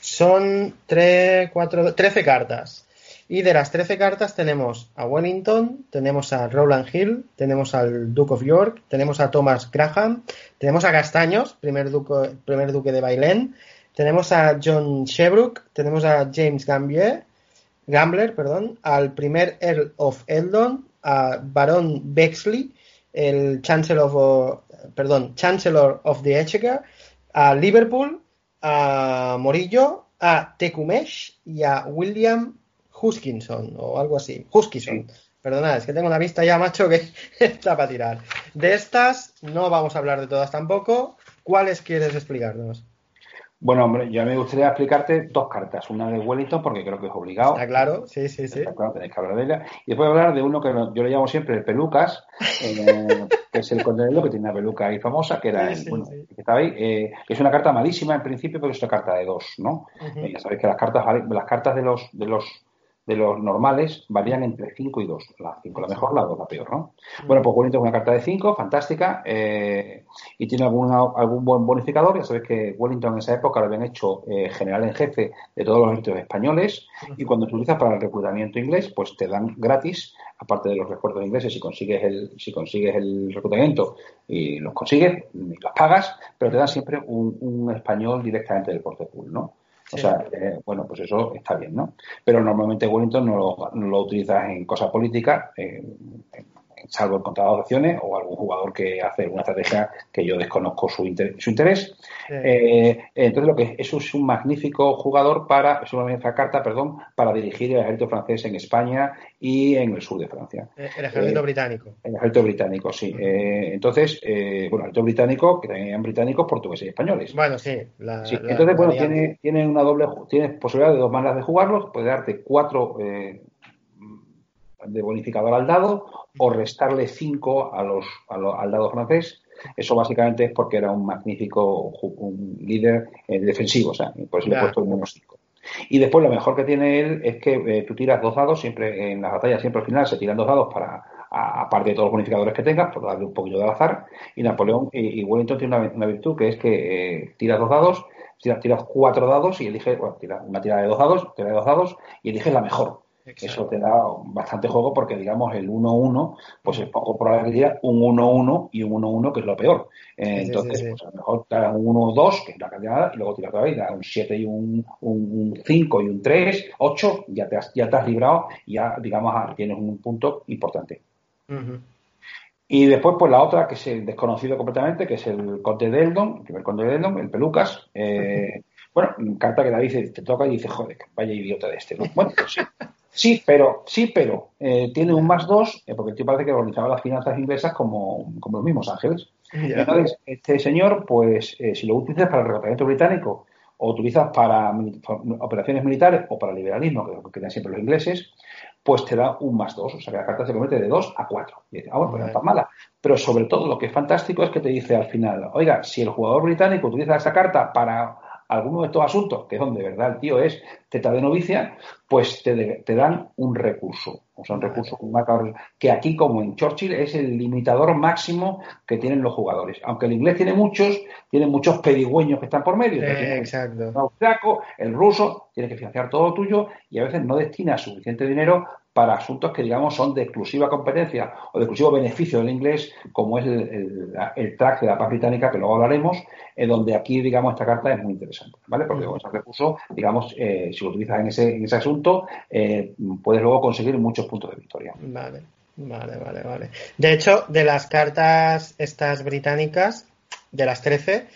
son 3, 4, 13 cartas. Y de las 13 cartas tenemos a Wellington, tenemos a Rowland Hill, tenemos al Duke of York, tenemos a Thomas Graham, tenemos a Castaños, primer duque, primer duque de Bailén, tenemos a John Shebrook, tenemos a James Gambier, Gambler, perdón, al primer Earl of Eldon, a Baron Bexley, el Chancellor of, perdón, Chancellor of the Exchequer, a Liverpool, a Morillo, a Tecumseh y a William Huskinson o algo así. Huskinson. Perdona, es que tengo una vista ya, macho, que está para tirar. De estas no vamos a hablar de todas tampoco. ¿Cuáles quieres explicarnos? Bueno, hombre, yo me gustaría explicarte dos cartas. Una de Wellington, porque creo que es obligado. Está claro, sí, sí, sí. claro, tenéis que hablar de ella. Y después hablar de uno que yo le llamo siempre el Pelucas, eh, que es el condenado que tiene una peluca ahí famosa, que era el, bueno, que estaba ahí. Eh, es una carta malísima en principio, pero es una carta de dos, ¿no? Eh, ya sabéis que las cartas, las cartas de los, de los de los normales varían entre 5 y 2. La 5 la mejor, la 2 la peor, ¿no? Bueno, pues Wellington es una carta de 5, fantástica, eh, y tiene algún buen bonificador. Ya sabéis que Wellington en esa época lo habían hecho eh, general en jefe de todos los ejércitos españoles, y cuando se utiliza para el reclutamiento inglés, pues te dan gratis, aparte de los refuerzos ingleses, si consigues el, si consigues el reclutamiento y los consigues, y los pagas, pero te dan siempre un, un español directamente del portepool, ¿no? O sea, eh, bueno, pues eso está bien, ¿no? Pero normalmente Wellington no lo, no lo utilizas en cosas políticas, en, salvo en contadas opciones o algún jugador que hace una estrategia que yo desconozco su, su interés. Eh, entonces, lo que eso es un magnífico jugador para, es una magnífica carta, perdón, para dirigir el ejército francés en España y en el sur de Francia. El ejército británico. El ejército británico, sí. entonces, bueno, el ejército británico, que también británicos, portugueses y españoles. Bueno, sí. entonces, bueno, tiene, tiene una doble, tiene posibilidad de dos maneras de jugarlos, puede darte cuatro de bonificador al dado o restarle 5 a los, al dado francés. Eso básicamente es porque era un magnífico un líder eh, defensivo, o sea, por eso le he puesto el menos 5. Y después lo mejor que tiene él es que eh, tú tiras dos dados, siempre en las batallas, siempre al final se tiran dos dados para, aparte de todos los bonificadores que tengas, por darle un poquito de azar. Y Napoleón y, Wellington tiene una, virtud que es que eh, tiras dos dados, tiras, cuatro dados y eliges, bueno, tira una tirada de dos dados, tira de dos dados y eliges la mejor. Eso te da bastante juego porque, digamos, el 1-1, pues es poco probable que un 1-1 y un 1-1, que es lo peor. Eh, entonces, pues a lo mejor te da un 1-2, que es la cantidad, y luego tiras otra vez, un 7 y un, un, 5 y un 3, 8, ya te has, ya te has librado y ya, digamos, ah, tienes un punto importante. Y después, pues la otra, que es el desconocido completamente, que es el Conde de Eldon, el primer Conde de Eldon, el Pelucas. Eh, bueno, carta que David te toca y dice, joder, vaya idiota de este. Bueno, pues sí. Pero, sí, pero eh, tiene un más dos, eh, porque el tío parece que organizaba las finanzas inglesas como, como los mismos ángeles. Entonces, este señor, pues, eh, si lo utilizas para el reclutamiento británico, o utilizas para operaciones militares o para liberalismo, que es lo que quedan siempre los ingleses, pues te da un más dos. O sea que la carta se convierte de dos a cuatro. Y dice, ah, bueno, pues no está mala. Pero sobre todo lo que es fantástico es que te dice al final, oiga, si el jugador británico utiliza esa carta para alguno de estos asuntos, que es donde de verdad el tío es teta de novicia, pues te, te dan un recurso. O sea, un recurso que aquí, como en Churchill, es el limitador máximo que tienen los jugadores. Aunque el inglés tiene muchos, tiene muchos pedigüeños que están por medio. exacto. El austriaco, el ruso, tiene que financiar todo lo tuyo y a veces no destina suficiente dinero para asuntos que, digamos, son de exclusiva competencia o de exclusivo beneficio del inglés, como es el, el, track de la paz británica, que luego hablaremos, en donde aquí, digamos, esta carta es muy interesante, ¿vale? Porque con ese recurso, digamos, eh, si lo utilizas en ese, en ese asunto, eh, puedes luego conseguir muchos puntos de victoria. Vale, vale, vale, vale. De hecho, de las cartas estas británicas, de las 13,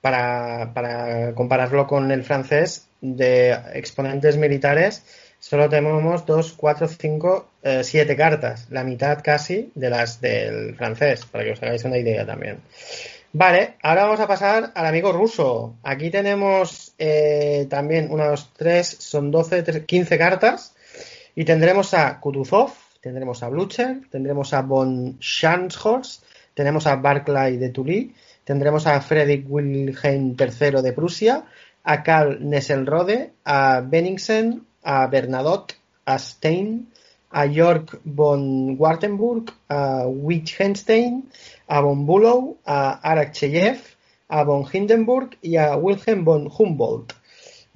para, para compararlo con el francés, de exponentes militares, solo tenemos 2, 4, 5, 7 cartas, la mitad casi de las del francés, para que os hagáis una idea también. Vale, ahora vamos a pasar al amigo ruso. Aquí tenemos eh, también unos 3, son 12, 15 cartas. Y tendremos a Kutuzov, tendremos a Blucher, tendremos a von Schanshorst, tenemos a Barclay de Tully, tendremos a Friedrich Wilhelm III de Prusia, a Karl Nesselrode, a Benningsen, a Bernadotte, a Stein, a Jörg von Wartenburg, a Wittgenstein, a von Bulow, a Arakcheyev, a von Hindenburg y a Wilhelm von Humboldt.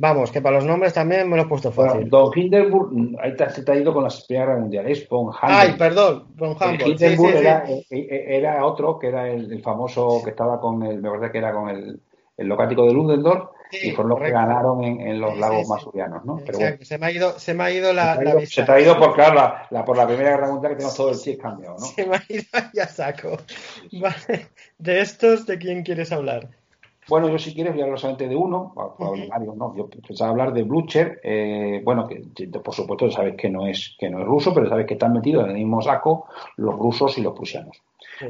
Vamos, que para los nombres también me lo he puesto fácil. Don Hindenburg, ahí te, te, ha ido con las Primera Guerra Mundial, es von Humboldt. Ay, perdón, von Humboldt. Hindenburg era, eh, eh, era, otro que era el, famoso que estaba con el, me parece que era con el, el locático de Ludendorff y fueron los que ganaron en, los lagos masurianos, ¿no? Pero se me ha ido, se me ha ido la, se, te ha ido por, claro, la, por la Primera Guerra Mundial que tenemos todo el chip cambiado, ¿no? Se me ha ido, ya saco. Vale. De estos, ¿de quién quieres hablar? Bueno, yo si quieres voy a hablar solamente de uno, varios, ¿no? Yo pensaba hablar de Blucher, eh, bueno, que por supuesto sabes que no es que no es ruso, pero sabes que están metidos en el mismo saco los rusos y los prusianos.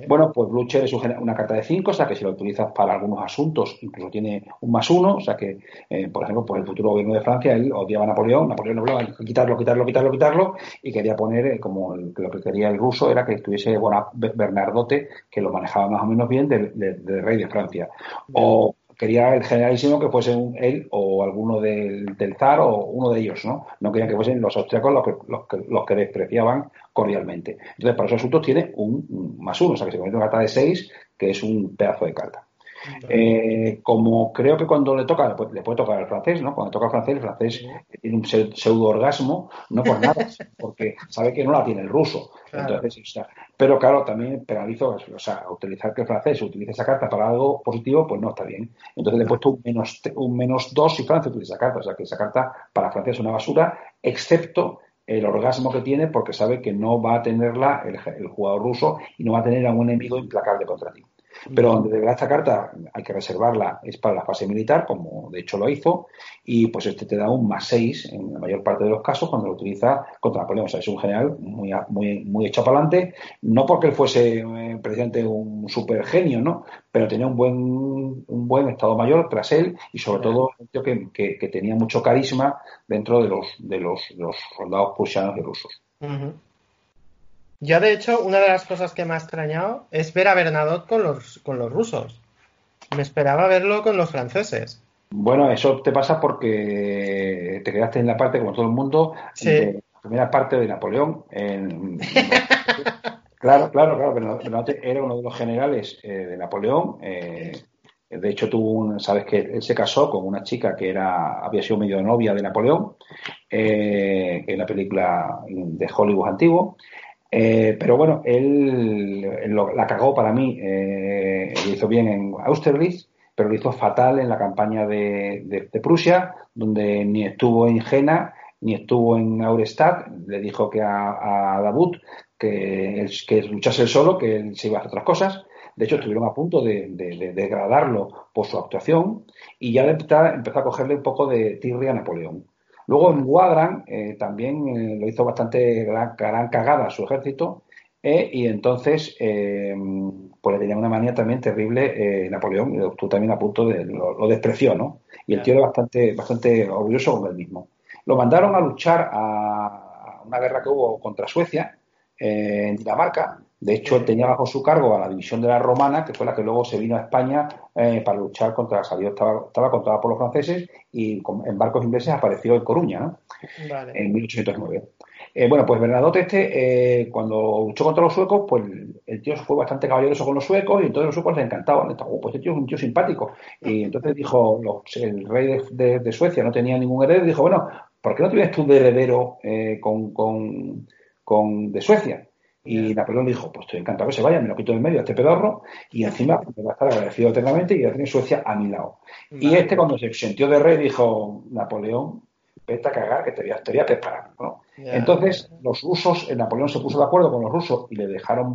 Bueno, pues Blucher es una carta de 5, o sea que si lo utilizas para algunos asuntos, incluso tiene un más uno, o sea que, eh, por ejemplo, pues el futuro gobierno de Francia, él odiaba a Napoleón, Napoleón no hablaba quitarlo, quitarlo, quitarlo, quitarlo, y quería poner, eh, como lo que quería el ruso era que estuviese bueno, Bernardote, que lo manejaba más o menos bien, del de, rey de Francia. O quería el generalísimo que fuese él o alguno del, del, zar o uno de ellos, ¿no? No querían que fuesen los austriacos los que, los que, los que despreciaban cordialmente. Entonces, para esos asuntos tiene un, más uno, o sea que se convierte en una carta de seis, que es un pedazo de carta. Eh, como creo que cuando le toca, le puede tocar al francés, ¿no? Cuando toca al francés, el francés tiene un pseudo orgasmo, no por nada, porque sabe que no la tiene el ruso. Entonces, pero claro, también penalizo, o sea, utilizar que el francés utilice esa carta para algo positivo, pues no está bien. Entonces le he puesto un menos, un menos dos si Francia utiliza esa carta, o sea que esa carta para Francia es una basura, excepto el orgasmo que tiene porque sabe que no va a tenerla el, el jugador ruso y no va a tener a un enemigo implacable contra ti. Pero donde de verdad esta carta hay que reservarla es para la fase militar, como de hecho lo hizo, y pues este te da un más 6 en la mayor parte de los casos cuando lo utiliza contra Napoleón. O sea, es un general muy, muy, muy hecho para adelante, no porque él fuese eh, presidente un super genio, ¿no? Pero tenía un buen, un buen estado mayor tras él y sobre todo que, que, que, tenía mucho carisma dentro de los, de los, los soldados prusianos y rusos. Yo, de hecho, una de las cosas que me ha extrañado es ver a Bernadotte con los, con los rusos. Me esperaba verlo con los franceses. Bueno, eso te pasa porque te quedaste en la parte, como todo el mundo, de la primera parte de Napoleón. claro, claro, claro. Bernadotte era uno de los generales eh, de Napoleón. Eh, de hecho, tuvo un, sabes que él se casó con una chica que era había sido medio novia de Napoleón eh, en la película de Hollywood antiguo. Eh, pero bueno, él, la cagó para mí, eh, lo hizo bien en Austerlitz, pero lo hizo fatal en la campaña de, Prusia, donde ni estuvo en Jena, ni estuvo en Auerstadt, le dijo que a, a Davut que, que luchase él solo, que él se iba a hacer otras cosas. De hecho, estuvieron a punto de, degradarlo por su actuación y ya empezó a cogerle un poco de tirria a Napoleón. Luego en Guadran eh, también eh, lo hizo bastante gran, cagada su ejército eh, y entonces pues le tenía una manía también terrible Napoleón y estuvo también a punto de lo, despreció, ¿no? Y el tío era bastante, bastante orgulloso con él mismo. Lo mandaron a luchar a una guerra que hubo contra Suecia en Dinamarca de hecho, él tenía bajo su cargo a la división de la romana, que fue la que luego se vino a España eh, para luchar contra, salió, estaba, estaba controlada por los franceses y en barcos ingleses apareció en Coruña, ¿no? En 1809. Eh, bueno, pues Bernadotte este, eh, cuando luchó contra los suecos, pues el tío fue bastante caballeroso con los suecos y entonces los suecos le encantaban. Oh, pues este tío es un tío simpático. Y entonces dijo, el rey de, Suecia no tenía ningún heredero, dijo, bueno, ¿por qué no tienes tú de heredero con, con, con, de Suecia? Y Napoleón dijo, pues estoy encantado que se vaya, me lo quito de medio a este pedorro y encima me va a estar agradecido eternamente y va a tener Suecia a mi lado. Y este cuando se sintió de rey dijo, Napoleón, vete a cagar que te voy a, te preparar. Entonces los rusos, Napoleón se puso de acuerdo con los rusos y le dejaron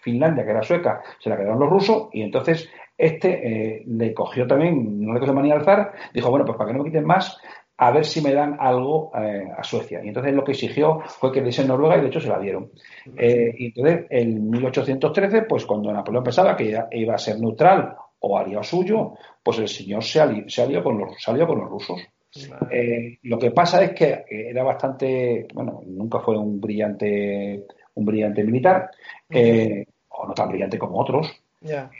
Finlandia, que era sueca, se la quedaron los rusos y entonces este eh, le cogió también, no le cogió manía al zar, dijo, bueno, pues para que no me quiten más, a ver si me dan algo eh, a Suecia. Y entonces lo que exigió fue que le diese Noruega y de hecho se la dieron. Eh, y entonces en 1813, pues cuando Napoleón pensaba que iba a ser neutral o haría suyo, pues el señor se alió, con, los, salió con los rusos. Eh, lo que pasa es que era bastante, bueno, nunca fue un brillante, un brillante militar, o no tan brillante como otros,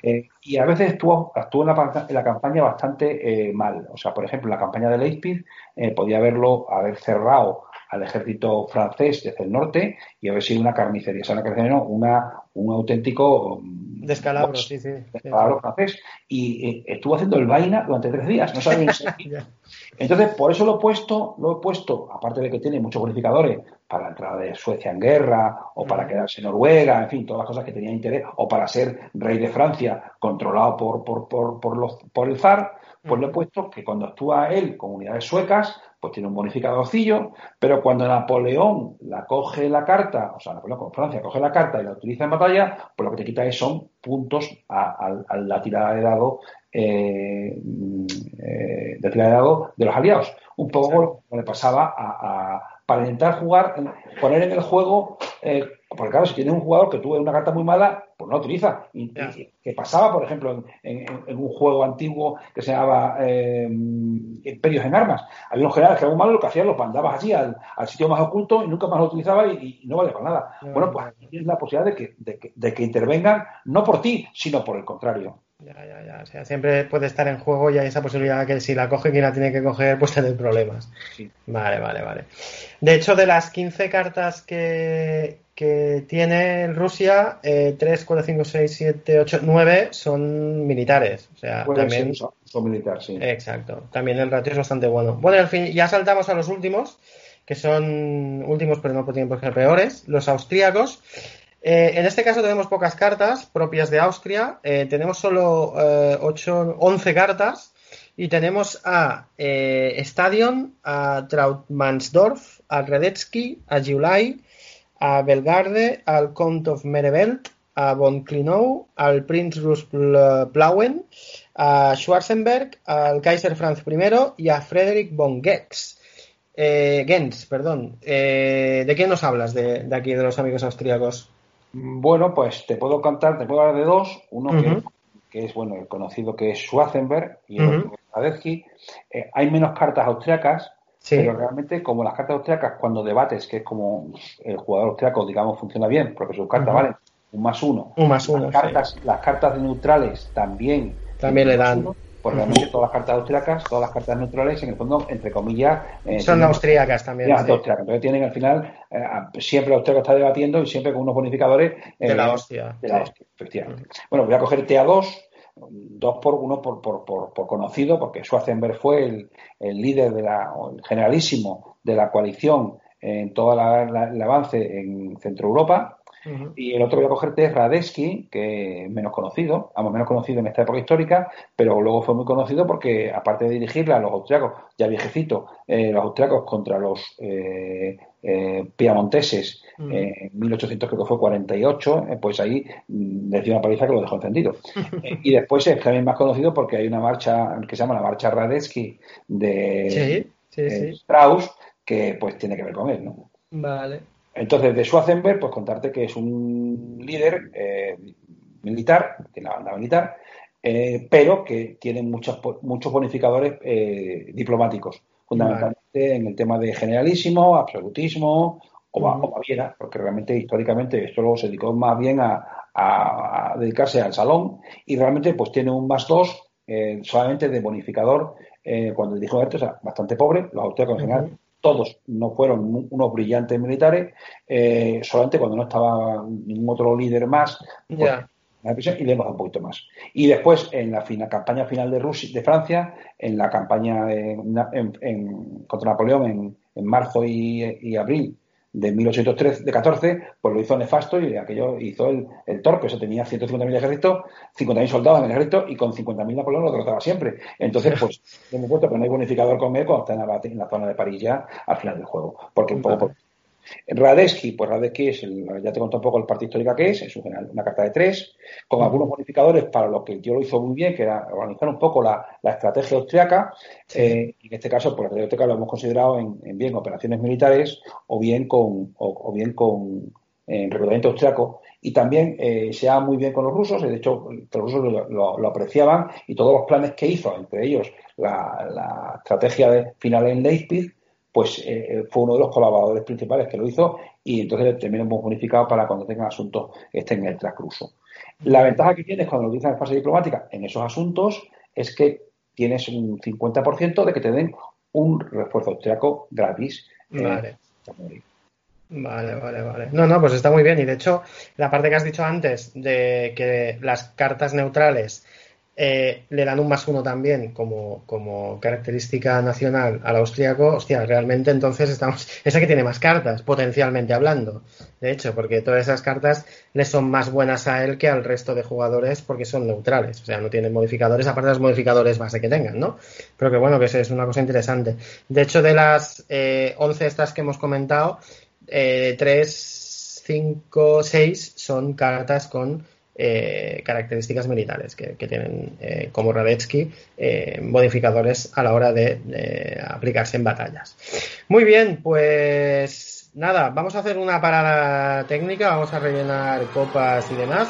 eh, y a veces actuó, actuó en, la, campaña bastante eh, mal. O sea, por ejemplo, la campaña de Leipzig eh, podía haberlo, haber cerrado al ejército francés desde el norte y haber sido una carnicería. O sea, una carnicería, una, un auténtico Descalabro, sí, sí. Descalabro francés. Y eh, estuvo haciendo el vaina durante tres días, no sabía Entonces, por eso lo he puesto, lo he puesto, aparte de que tiene muchos bonificadores para la entrada de Suecia en guerra, o para quedarse en Noruega, en fin, todas las cosas que tenía interés, o para ser rey de Francia, controlado por, por, por, por, los, por el zar, pues lo he puesto que cuando actúa él con unidades suecas, pues tiene un bonificadorcillo, pero cuando Napoleón la coge la carta, o sea, Napoleón con Francia coge la carta y la utiliza en batalla, pues lo que te quita es, son puntos a, la tirada de dado eh, eh, de tirada de dado de los aliados. Un poco como le pasaba a, para intentar jugar, poner en el juego eh, porque claro, si tienes un jugador que tuvo una carta muy mala, pues no utiliza. Y, que pasaba, por ejemplo, en, un juego antiguo que se llamaba eh, Imperios en Armas. Había unos generales que eran muy malos, lo que hacían, los mandabas allí al, sitio más oculto y nunca más lo utilizaba y, no vale para nada. bueno, pues tienes la posibilidad de que, de, que, de que intervengan no por ti, sino por el contrario. Ya, ya, ya. O sea, siempre puede estar en juego y hay esa posibilidad que si la coge quien la tiene que coger, pues tener problemas. Vale, vale, vale. De hecho, de las 15 cartas que, que tiene Rusia, eh, 3, 4, 5, 6, 7, 8, 9 son militares. O sea, también. son, militares, sí. Exacto. También el ratio es bastante bueno. Bueno, al fin, ya saltamos a los últimos, que son últimos, pero no tienen por ser peores. Los austríacos. Eh, en este caso tenemos pocas cartas propias de Austria. Eh, tenemos solo 8, eh, 11 cartas Y tenemos a eh, Stadion, a Trautmannsdorf, a Radetzky, a Giulai, a Belgarde, al Count of Merevelt, a von Klinou, al Prinz Plauen, a Schwarzenberg, al Kaiser Franz I y a Frederick von Gex. Eh, Gens, perdón. Eh, ¿De quién nos hablas de, aquí, de los amigos austríacos? Bueno, pues te puedo contar, te puedo hablar de dos. Uno que, es, bueno, el conocido que es Schwarzenberg y el otro que es eh, hay menos cartas austriacas, pero realmente como las cartas austriacas cuando debates, que es como el jugador austriaco, digamos, funciona bien, porque sus cartas valen un más uno. Un más uno. Las cartas, las cartas de neutrales también. También le dan. pues realmente todas las cartas austriacas, todas las cartas neutrales, en el fondo, entre comillas. Eh, Son austríacas también. Entonces tienen al final, eh, siempre austríaco está debatiendo y siempre con unos bonificadores. de la hostia. De la hostia, efectivamente. Bueno, voy a coger TA2 dos por uno por, por, por, conocido, porque Schwarzenberg fue el, el líder de la, el generalísimo de la coalición en todo el avance en Centro Europa. Y el otro que voy a cogerte es Radetzky, que es menos conocido, vamos, menos conocido en esta época histórica, pero luego fue muy conocido porque, aparte de dirigirle a los austriacos, ya viejecito, eh, los austriacos contra los eh, eh, piamonteses en 1800 creo que fue 48, pues ahí mm, les dio una paliza que lo dejó encendido. y después es también más conocido porque hay una marcha que se llama la marcha Radetzky de Strauss, que pues tiene que ver con él, ¿no? Vale. Entonces, de Schwarzenberg, pues contarte que es un líder eh, militar, tiene la banda militar, eh, pero que tiene muchos, muchos bonificadores eh, diplomáticos, fundamentalmente en el tema de generalísimo, absolutismo o, Baviera, porque realmente históricamente esto luego se dedicó más bien a, dedicarse al salón y realmente pues tiene un más dos solamente de bonificador cuando dijo esto, o sea, bastante pobre, los austríacos en general todos no fueron unos brillantes militares, eh, solamente cuando no estaba ningún otro líder más, pues, y le hemos un poquito más. Y después, en la campaña final de Rusia, de Francia, en la campaña contra Napoleón en, marzo y abril de 1814, pues lo hizo nefasto y aquello hizo el, el torpe. Eso tenía 150.000 ejércitos, 50.000 soldados en el ejército y con 50.000 Napoleón lo derrotaba siempre. Entonces, pues, me cuenta que no hay bonificador con él cuando está en la, en la, zona de París ya al final del juego. Porque un poco, Radeski, pues Radeski es, el, ya te conté un poco el partido histórico que es, es una carta de tres, con algunos modificadores para lo que yo lo hizo muy bien, que era organizar un poco la, estrategia austriaca, eh, y en este caso, pues la estrategia austriaca lo hemos considerado en, bien operaciones militares o bien con, o, bien con en reclutamiento austriaco, y también eh, se ha muy bien con los rusos, de hecho los rusos lo, apreciaban, y todos los planes que hizo, entre ellos la, la estrategia de final en Leipzig, pues eh, eh, fue uno de los colaboradores principales que lo hizo y entonces también hemos bonificado para cuando tengan asuntos estén en el transcurso. La ventaja que tienes cuando lo utilizas en fase diplomática en esos asuntos es que tienes un 50% de que te den un refuerzo austriaco gratis. Eh, vale. Vale, vale, vale. No, no, pues está muy bien. Y de hecho, la parte que has dicho antes de que las cartas neutrales eh, le dan un más uno también como, como característica nacional al austríaco, hostia, realmente entonces estamos, esa que tiene más cartas, potencialmente hablando, de hecho, porque todas esas cartas le son más buenas a él que al resto de jugadores porque son neutrales, o sea, no tienen modificadores, aparte de los modificadores base que tengan, ¿no? Pero que bueno, que es una cosa interesante. De hecho, de las eh, 11 estas que hemos comentado, eh, 3, 5, 6 son cartas con eh, características militares que, tienen, eh, como Radetzky, eh, modificadores a la hora de, aplicarse en batallas. Muy bien, pues nada, vamos a hacer una parada técnica, vamos a rellenar copas y demás.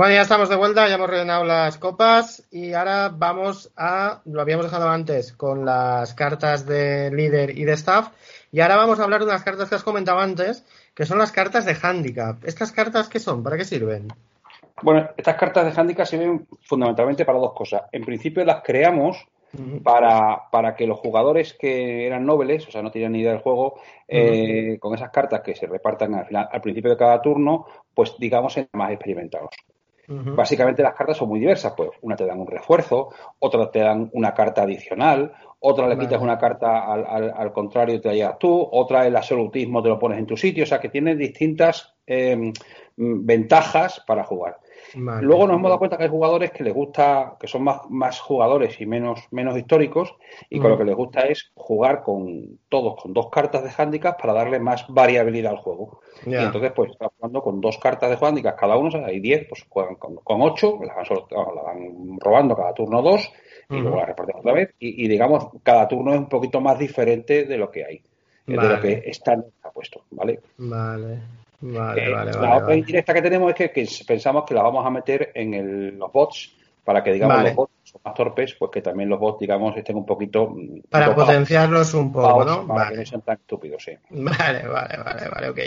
Bueno, ya estamos de vuelta, ya hemos rellenado las copas y ahora vamos a, lo habíamos dejado antes con las cartas de líder y de staff y ahora vamos a hablar de unas cartas que has comentado antes, que son las cartas de handicap. ¿Estas cartas qué son? ¿Para qué sirven? Bueno, estas cartas de handicap sirven fundamentalmente para dos cosas. En principio las creamos para, para, que los jugadores que eran nobles, o sea, no tenían ni idea del juego, eh, con esas cartas que se repartan al, final, al principio de cada turno, pues digamos, sean más experimentados. Básicamente las cartas son muy diversas, pues una te dan un refuerzo, otra te dan una carta adicional, otra le quitas una carta al, al, al, contrario y te la llevas tú, otra el absolutismo te lo pones en tu sitio, o sea que tiene distintas eh, ventajas para jugar. Luego nos hemos dado cuenta que hay jugadores que les gusta, que son más, más jugadores y menos, menos históricos, y con lo que les gusta es jugar con todos, con dos cartas de handicap para darle más variabilidad al juego. Y entonces, pues, están jugando con dos cartas de handicap cada uno, o sea, hay diez, pues juegan con, con ocho, las van, solo, las van robando cada turno dos, y luego las reparten otra vez, y, y, digamos, cada turno es un poquito más diferente de lo que hay, vale. de lo que está puesto, ¿vale? Vale. Vale, eh, vale, la vale, otra indirecta que tenemos es que, que, pensamos que la vamos a meter en el, los bots para que, digamos, los bots son más torpes, pues que también los bots, digamos, estén un poquito. mm, Para potenciarlos un poco, ¿no? Para que Vale. no sean tan estúpidos, sí. Vale, vale, vale, vale, ok.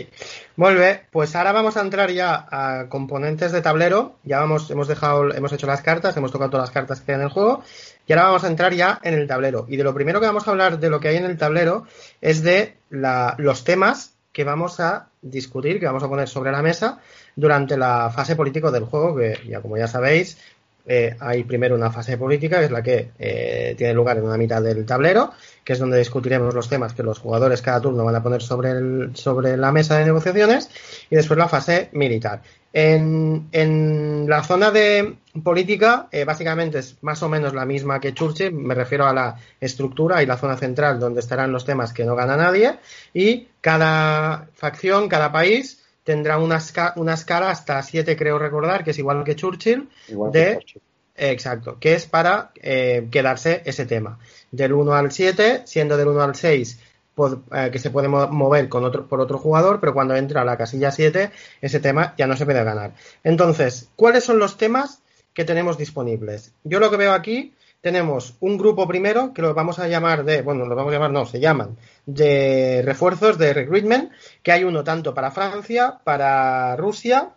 Bien, pues ahora vamos a entrar ya a componentes de tablero. Ya vamos, hemos dejado, hemos hecho las cartas, hemos tocado todas las cartas que hay en el juego. Y ahora vamos a entrar ya en el tablero. Y de lo primero que vamos a hablar de lo que hay en el tablero es de la, los temas que vamos a discutir, que vamos a poner sobre la mesa durante la fase político del juego, que ya como ya sabéis, eh, hay primero una fase política, que es la que eh, tiene lugar en una mitad del tablero, que es donde discutiremos los temas que los jugadores cada turno van a poner sobre, el, sobre la mesa de negociaciones, y después la fase militar. En, en la zona de política, eh, básicamente es más o menos la misma que Churchill, me refiero a la estructura y la zona central donde estarán los temas que no gana nadie, y cada facción, cada país tendrá una, una escala hasta 7, creo recordar, que es igual que Churchill, Igual de, que Churchill. Exacto, que es para eh, quedarse ese tema. Del 1 al 7, siendo del 1 al 6 pod, eh, que se puede mo mover con otro, por otro jugador, pero cuando entra a la casilla 7, ese tema ya no se puede ganar. Entonces, ¿cuáles son los temas que tenemos disponibles? Yo lo que veo aquí, tenemos un grupo primero que lo vamos a llamar de, bueno, lo vamos a llamar, no, se llaman de refuerzos de recruitment, que hay uno tanto para Francia, para Rusia,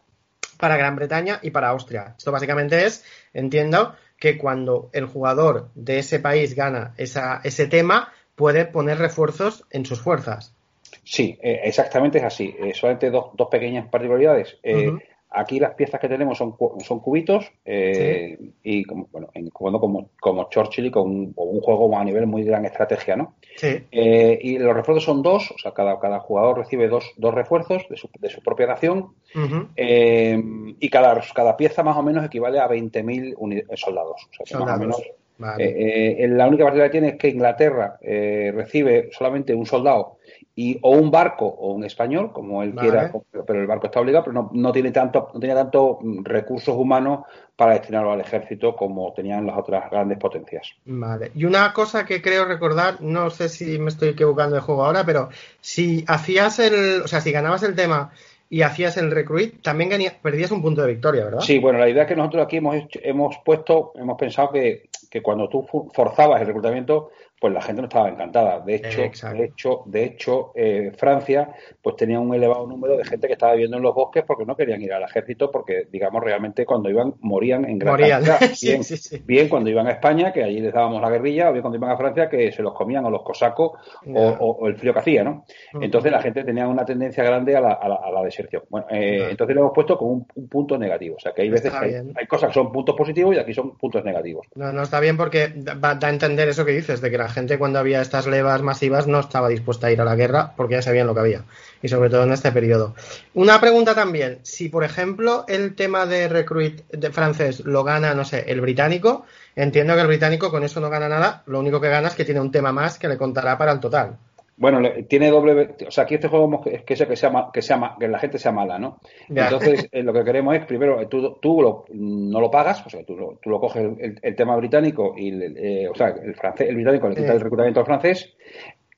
para Gran Bretaña y para Austria. Esto básicamente es, entiendo, que cuando el jugador de ese país gana esa, ese tema, puede poner refuerzos en sus fuerzas. Sí, eh, exactamente es así. Eh, solamente dos, dos, pequeñas particularidades. Eh, uh -huh. Aquí las piezas que tenemos son, son cubitos eh, sí. y como, bueno, en, como, como Churchill y con un, un, juego a nivel muy gran estrategia, ¿no? Sí. Y los refuerzos son dos, o sea, cada, cada jugador recibe dos, dos refuerzos de su, de su propia nación Uh -huh. y cada, cada pieza más o menos equivale a 20.000 soldados. O sea, que soldados. más o menos Vale. Eh, eh, la única particularidad que tiene es que Inglaterra eh, recibe solamente un soldado y o un barco o un español, como él Vale. quiera, pero el barco está obligado, pero no, no tiene tanto, no tiene tanto mm, recursos humanos para destinarlo al ejército como tenían las otras grandes potencias. Vale. Y una cosa que creo recordar, no sé si me estoy equivocando de juego ahora, pero si hacías el, o sea, si ganabas el tema y hacías el recruit, también ganías, perdías un punto de victoria, ¿verdad? Sí, bueno, la idea es que nosotros aquí hemos, hecho, hemos puesto, hemos pensado que, que cuando tú forzabas el reclutamiento, pues la gente no estaba encantada. De hecho, Exacto. de hecho, de hecho, eh, Francia, pues tenía un elevado número de gente que estaba viviendo en los bosques porque no querían ir al ejército, porque, digamos, realmente cuando iban morían en gran morían. cantidad. Bien, sí, sí. bien, cuando iban a España, que allí les dábamos la guerrilla, o bien cuando iban a Francia, que se los comían o los cosacos o, o, o, el frío que hacía, ¿no? Entonces la gente tenía una tendencia grande a la, a la, a la deserción. Bueno, eh, entonces lo hemos puesto como un, un punto negativo. O sea, que hay veces que hay cosas que son puntos positivos y aquí son puntos negativos. No, no está bien porque da, da a entender eso que dices, de que la gente cuando había estas levas masivas no estaba dispuesta a ir a la guerra porque ya sabían lo que había. Y sobre todo en este periodo. Una pregunta también, si por ejemplo el tema de recruit de francés lo gana, no sé, el británico, entiendo que el británico con eso no gana nada, lo único que gana es que tiene un tema más que le contará para el total. Bueno, tiene doble. O sea, aquí este juego es que sea, que sea, que sea que la gente sea mala, ¿no? Ya. Entonces, eh, lo que queremos es, primero, eh, tú, tú lo- no lo pagas, o sea, tú lo, tú lo coges el, el tema británico y, el- eh, o sea, el francés, el británico le quita el reclutamiento al francés.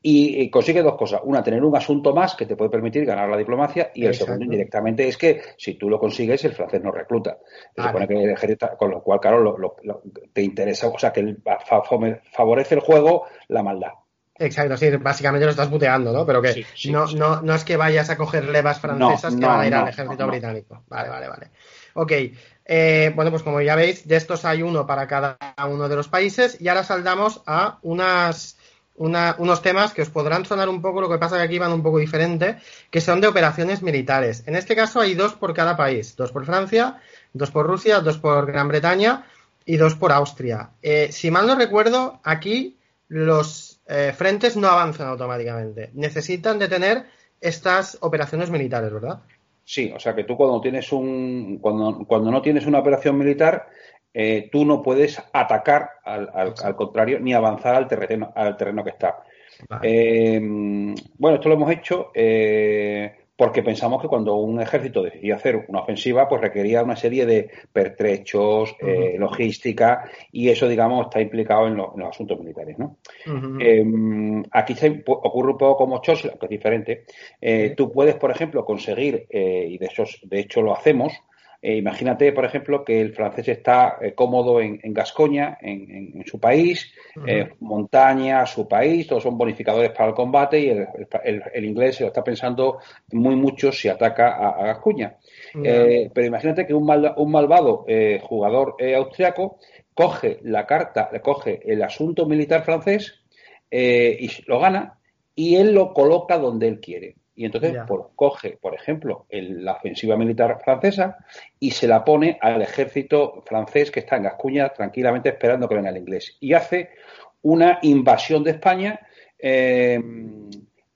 y, consigue dos cosas. Una, tener un asunto más que te puede permitir ganar la diplomacia y el segundo, indirectamente, es que si tú lo consigues, el francés no recluta. Se supone que el ejército, con lo cual, claro, lo, te interesa, o sea, que favorece el juego la maldad. Exacto, sí, básicamente lo estás buteando, ¿no? Pero que no, no, no es que vayas a coger levas francesas que van a ir al ejército británico. Vale, vale, vale. Ok, eh, bueno, pues como ya veis, de estos hay uno para cada uno de los países y ahora saldamos a unas unos temas que os podrán sonar un poco, lo que pasa que aquí van un poco diferente, que son de operaciones militares. En este caso hay dos por cada país, dos por Francia, dos por Rusia, dos por Gran Bretaña y dos por Austria. Eh, si mal no recuerdo, aquí los eh, frentes no avanzan automáticamente. Necesitan de tener estas operaciones militares, ¿verdad? Sí, o sea que tú cuando tienes un, cuando, cuando no tienes una operación militar, eh, tú no puedes atacar al, contrario ni avanzar al terreno, al terreno que está. Eh, bueno, esto lo hemos hecho eh, porque pensamos que cuando un ejército decidía hacer una ofensiva, pues requería una serie de pertrechos, logística, y eso, digamos, está implicado en, los asuntos militares. ¿no? aquí se, ocurre un poco como Churchill, que es diferente. Tú puedes, por ejemplo, conseguir, y de, esos, de hecho lo hacemos, eh, imagínate, por ejemplo, que el francés está eh, cómodo en, Gascoña, en, su país, eh, montaña, su país, todos son bonificadores para el combate y el, inglés se lo está pensando muy mucho si ataca a, Gascoña. pero imagínate que un, malvado jugador austriaco coge la carta, coge el asunto militar francés y lo gana y él lo coloca donde él quiere. Y entonces pues, coge, por ejemplo, la ofensiva militar francesa y se la pone al ejército francés que está en Gascuña tranquilamente esperando que venga el inglés. Y hace una invasión de España eh,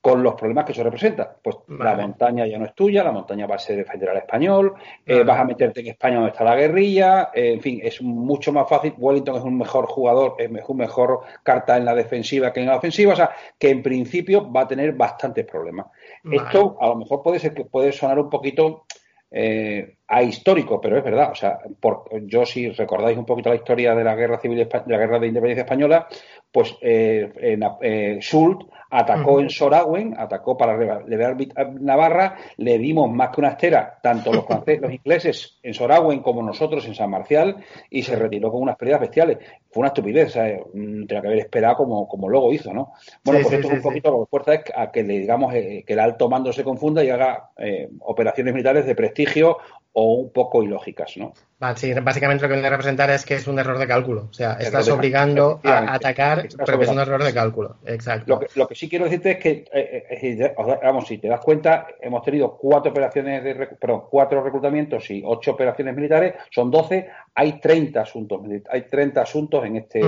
con los problemas que eso representa. Pues la montaña ya no es tuya, la montaña va a ser defender al español, eh, vas a meterte en España donde está la guerrilla, eh, en fin, es mucho más fácil. Wellington es un mejor jugador, es un mejor carta en la defensiva que en la ofensiva, o sea, que en principio va a tener bastantes problemas. Esto a lo mejor puede ser que puede sonar un poquito eh, a histórico, pero es verdad. O sea, por, yo si recordáis un poquito la historia de la guerra civil, de la guerra de independencia española, pues eh, eh, Schult atacó en Soragüen, atacó para liberar Navarra, le dimos más que una estera, tanto los franceses, los ingleses en Soragüen como nosotros en San Marcial, y se retiró con unas pérdidas bestiales. Fue una estupidez, mm, tenía que haber esperado como, como luego hizo, ¿no? Bueno, pues esto es un poquito lo que fuerza es a que le digamos eh, que el alto mando se confunda y haga eh, operaciones militares de prestigio o un poco ilógicas, ¿no? Sí, básicamente lo que viene a representar es que es un error de cálculo. O sea, estás obligando a atacar, pero que es un error de cálculo. Exacto. Lo que, sí quiero decirte es que, eh, eh, vamos, si te das cuenta, hemos tenido cuatro operaciones de, perdón, cuatro reclutamientos y ocho operaciones militares, son doce, hay 30 asuntos, hay 30 asuntos en este,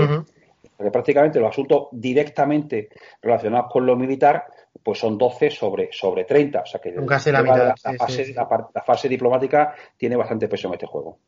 porque prácticamente los asuntos directamente relacionados con lo militar pues son 12 sobre, sobre 30. O sea que la, fase, diplomática tiene bastante peso en este juego.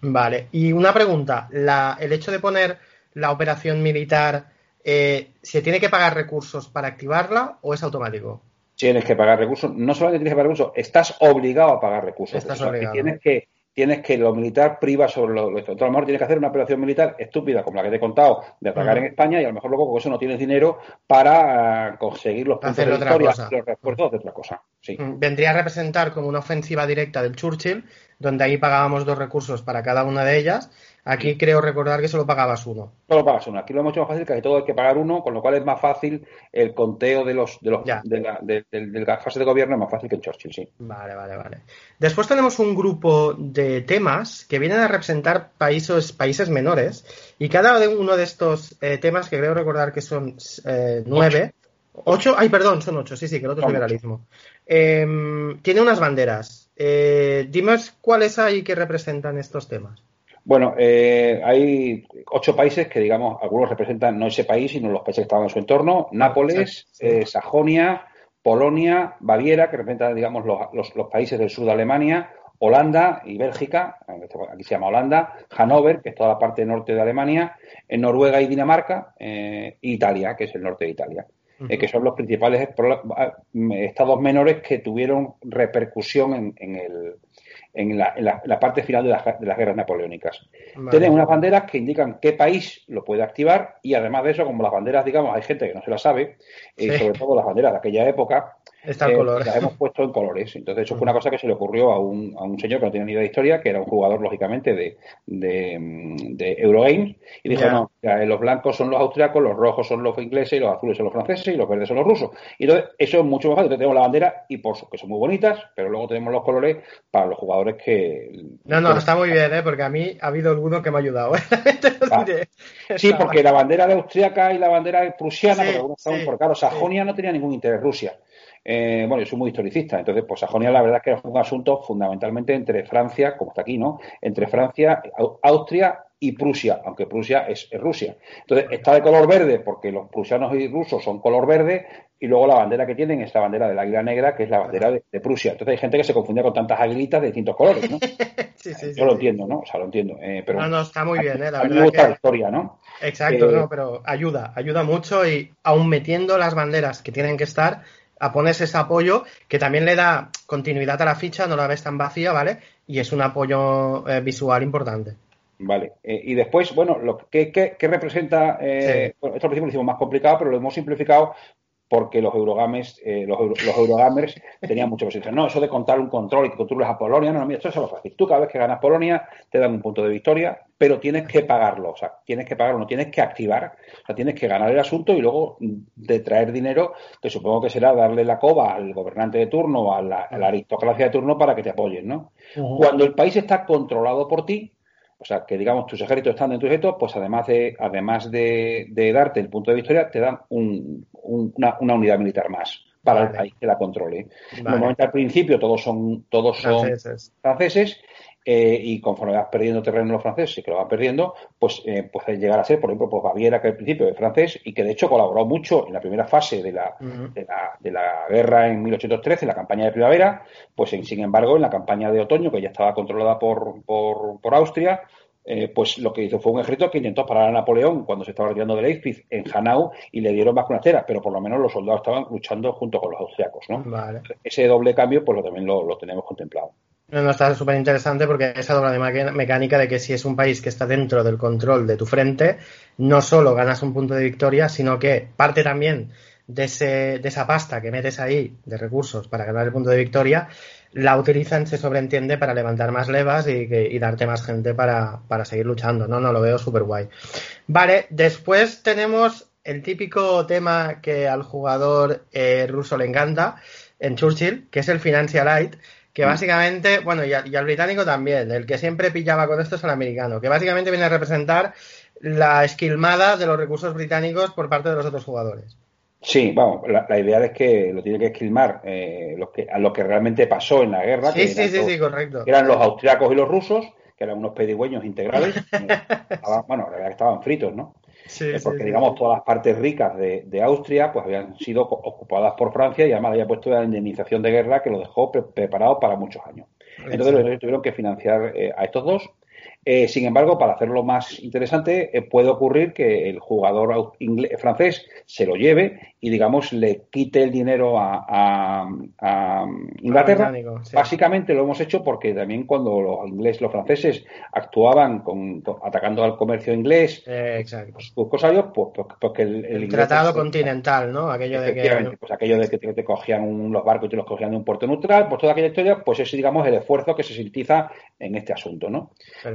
Vale, y una pregunta, la, el hecho de poner la operación militar, eh, ¿se tiene que pagar recursos para activarla o es automático? Tienes que pagar recursos, no solamente tienes que pagar recursos, estás obligado a pagar recursos. Estás obligado. tienes que tienes que lo militar priva sobre lo, lo a lo mejor tienes que hacer una operación militar estúpida como la que te he contado de atacar en España y a lo mejor luego con eso no tienes dinero para eh, conseguir los puntos de victoria, los refuerzos de otra cosa. Sí. Mm, vendría a representar como una ofensiva directa del Churchill, donde ahí pagábamos dos recursos para cada una de ellas Aquí creo recordar que solo pagabas uno. Solo pagas uno. Aquí lo hemos hecho más fácil, casi todo hay que pagar uno, con lo cual es más fácil el conteo de los de los de la, de, la, fase de gobierno, es más fácil que en Churchill, sí. Vale, vale, vale. Después tenemos un grupo de temas que vienen a representar países, países menores y cada uno de estos eh, temas, que creo recordar que son eh, nueve, ocho. ay, perdón, son ocho, sí, sí, que el otro es liberalismo. Em, tiene unas banderas. Eh, dime cuáles hay que representan estos temas. Bueno, eh, hay ocho países que, digamos, algunos representan no ese país, sino los países que estaban en su entorno. Nápoles, eh, Sajonia, Polonia, Baviera, que representan, digamos, los, los, países del sur de Alemania, Holanda y Bélgica, aquí se llama Holanda, Hannover, que es toda la parte norte de Alemania, en Noruega y Dinamarca, eh, e Italia, que es el norte de Italia. eh, que son los principales estados menores que tuvieron repercusión en, el, en, la, parte final de, las guerras napoleónicas. Tienen unas banderas que indican qué país lo puede activar y además de eso, como las banderas, digamos, hay gente que no se las sabe, y sobre todo las banderas de aquella época, Está el color. Las hemos puesto en colores. Entonces, eso fue una cosa que se le ocurrió a un, a un señor que no tenía ni idea de historia, que era un jugador, lógicamente, de, de, Eurogames, y dijo: No, los blancos son los austriacos, los rojos son los ingleses, y los azules son los franceses, y los verdes son los rusos. Y entonces, eso es mucho mejor. Entonces, tenemos la bandera, y por que son muy bonitas, pero luego tenemos los colores para los jugadores que. No, no, está muy bien, ¿eh? porque a mí ha habido alguno que me ha ayudado. ¿eh? Sí, porque la bandera de austriaca y la bandera prusiana, porque, porque claro, Sajonia no tenía ningún interés Rusia. Eh, bueno, yo soy muy historicista, entonces, pues Sajonia la verdad es que es un asunto fundamentalmente entre Francia, como está aquí, ¿no? Entre Francia, Austria y Prusia, aunque Prusia es, Rusia. Entonces, está de color verde porque los prusianos y rusos son color verde y luego la bandera que tienen es la bandera del águila negra, que es la bandera de, Prusia. Entonces, hay gente que se confundía con tantas aguilitas de distintos colores, ¿no? sí, sí, Yo lo entiendo, ¿no? O sea, lo entiendo. Eh, pero no, no, está muy bien, ¿eh? La verdad. Me gusta la historia, ¿no? Exacto, eh, no, pero ayuda, ayuda mucho y aún metiendo las banderas que tienen que estar, a ponerse ese apoyo que también le da continuidad a la ficha, no la ves tan vacía, ¿vale? Y es un apoyo eh, visual importante. Vale. Eh, y después, bueno, lo que, representa, eh, esto al principio lo hicimos más complicado, pero lo hemos simplificado porque los Eurogamers, eh, los, Eurogamers tenían mucho que No, eso de contar un control y que controles a Polonia, no, no, mira, esto es lo fácil. Tú cada vez que ganas Polonia te dan un punto de victoria, pero tienes que pagarlo, o sea, tienes que pagarlo, no tienes que activar, o sea, tienes que ganar el asunto y luego de traer dinero, que supongo que será darle la coba al gobernante de turno o a la, aristocracia de turno para que te apoyen, ¿no? Cuando el país está controlado por ti, o sea, que digamos tus ejércitos están en tus ejércitos, pues además de, además de, darte el punto de victoria, te dan una, unidad militar más para el país que la controle. Normalmente al principio todos son, todos son franceses eh, y conforme vas perdiendo terreno los franceses y que lo van perdiendo, pues eh, puede llegar a ser, por ejemplo, pues Baviera, que al principio es francés y que de hecho colaboró mucho en la primera fase de la, de la, de la guerra en 1813, en la campaña de primavera, pues sin embargo en la campaña de otoño, que ya estaba controlada por, por, por Austria, eh, pues lo que hizo fue un ejército que intentó parar a Napoleón cuando se estaba retirando de Leipzig en Hanau y le dieron más cera, pero por lo menos los soldados estaban luchando junto con los austriacos, ¿no? Ese doble cambio, pues lo, también lo, tenemos contemplado. No, está súper interesante porque esa doble mecánica de que si es un país que está dentro del control de tu frente, no solo ganas un punto de victoria, sino que parte también de, ese, de esa pasta que metes ahí de recursos para ganar el punto de victoria, la utilizan, se sobreentiende, para levantar más levas y, darte más gente para, seguir luchando. No, no, lo veo súper guay. Vale, después tenemos el típico tema que al jugador eh, ruso le encanta en Churchill, que es el Financial Aid, que mm. básicamente, bueno, y, y, al británico también, el que siempre pillaba con esto es el americano, que básicamente viene a representar la esquilmada de los recursos británicos por parte de los otros jugadores. Sí, vamos, la, idea es que lo tiene que esquilmar eh, que, a lo que realmente pasó en la guerra. Sí, que sí, sí, sí, correcto. eran los austriacos y los rusos, que eran unos pedigüeños integrales. bueno, la verdad que estaban fritos, ¿no? Sí, eh, porque, digamos, todas las partes ricas de, Austria pues habían sido ocupadas por Francia y además había puesto la indemnización de guerra que lo dejó preparado para muchos años. Entonces, tuvieron que financiar eh, a estos dos. Eh, sin embargo, para hacerlo más interesante, puede ocurrir que el jugador francés se lo lleve y, digamos, le quite el dinero a, Inglaterra. Básicamente lo hemos hecho porque también cuando los ingleses, los franceses actuaban con, atacando al comercio inglés, eh, pues, pues, cosas pues, pues, porque el, tratado continental, ¿no? Aquello de que pues aquello de que te, cogían los barcos y te los cogían de un puerto neutral, pues toda aquella historia, pues es digamos el esfuerzo que se sintetiza en este asunto, ¿no?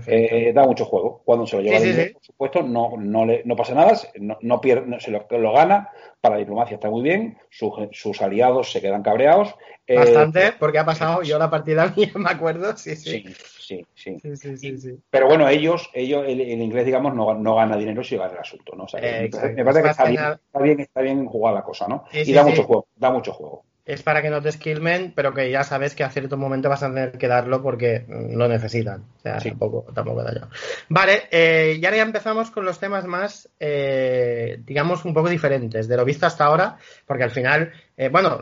Eh, da mucho juego. Cuando se lo lleva por supuesto, no, no, le, no pasa nada, no, no pierde, se lo, lo, gana, para la diplomacia está muy bien, sus, aliados se quedan cabreados. Eh, Bastante, porque ha pasado, yo la partida mía me acuerdo, sí, sí. Sí, sí, sí. Pero bueno, ellos, ellos el, inglés, digamos, no, no, gana dinero si gana el asunto, ¿no? O sea, me parece que está bien, está bien, está bien jugada la cosa, ¿no? y da mucho juego, da mucho juego es para que no te skillmen, pero que ya sabes que a cierto momento vas a tener que darlo porque lo necesitan. O sea, tampoco, tampoco da yo. Vale, eh, y ahora ya empezamos con los temas más, eh, digamos, un poco diferentes de lo visto hasta ahora, porque al final Eh, bueno,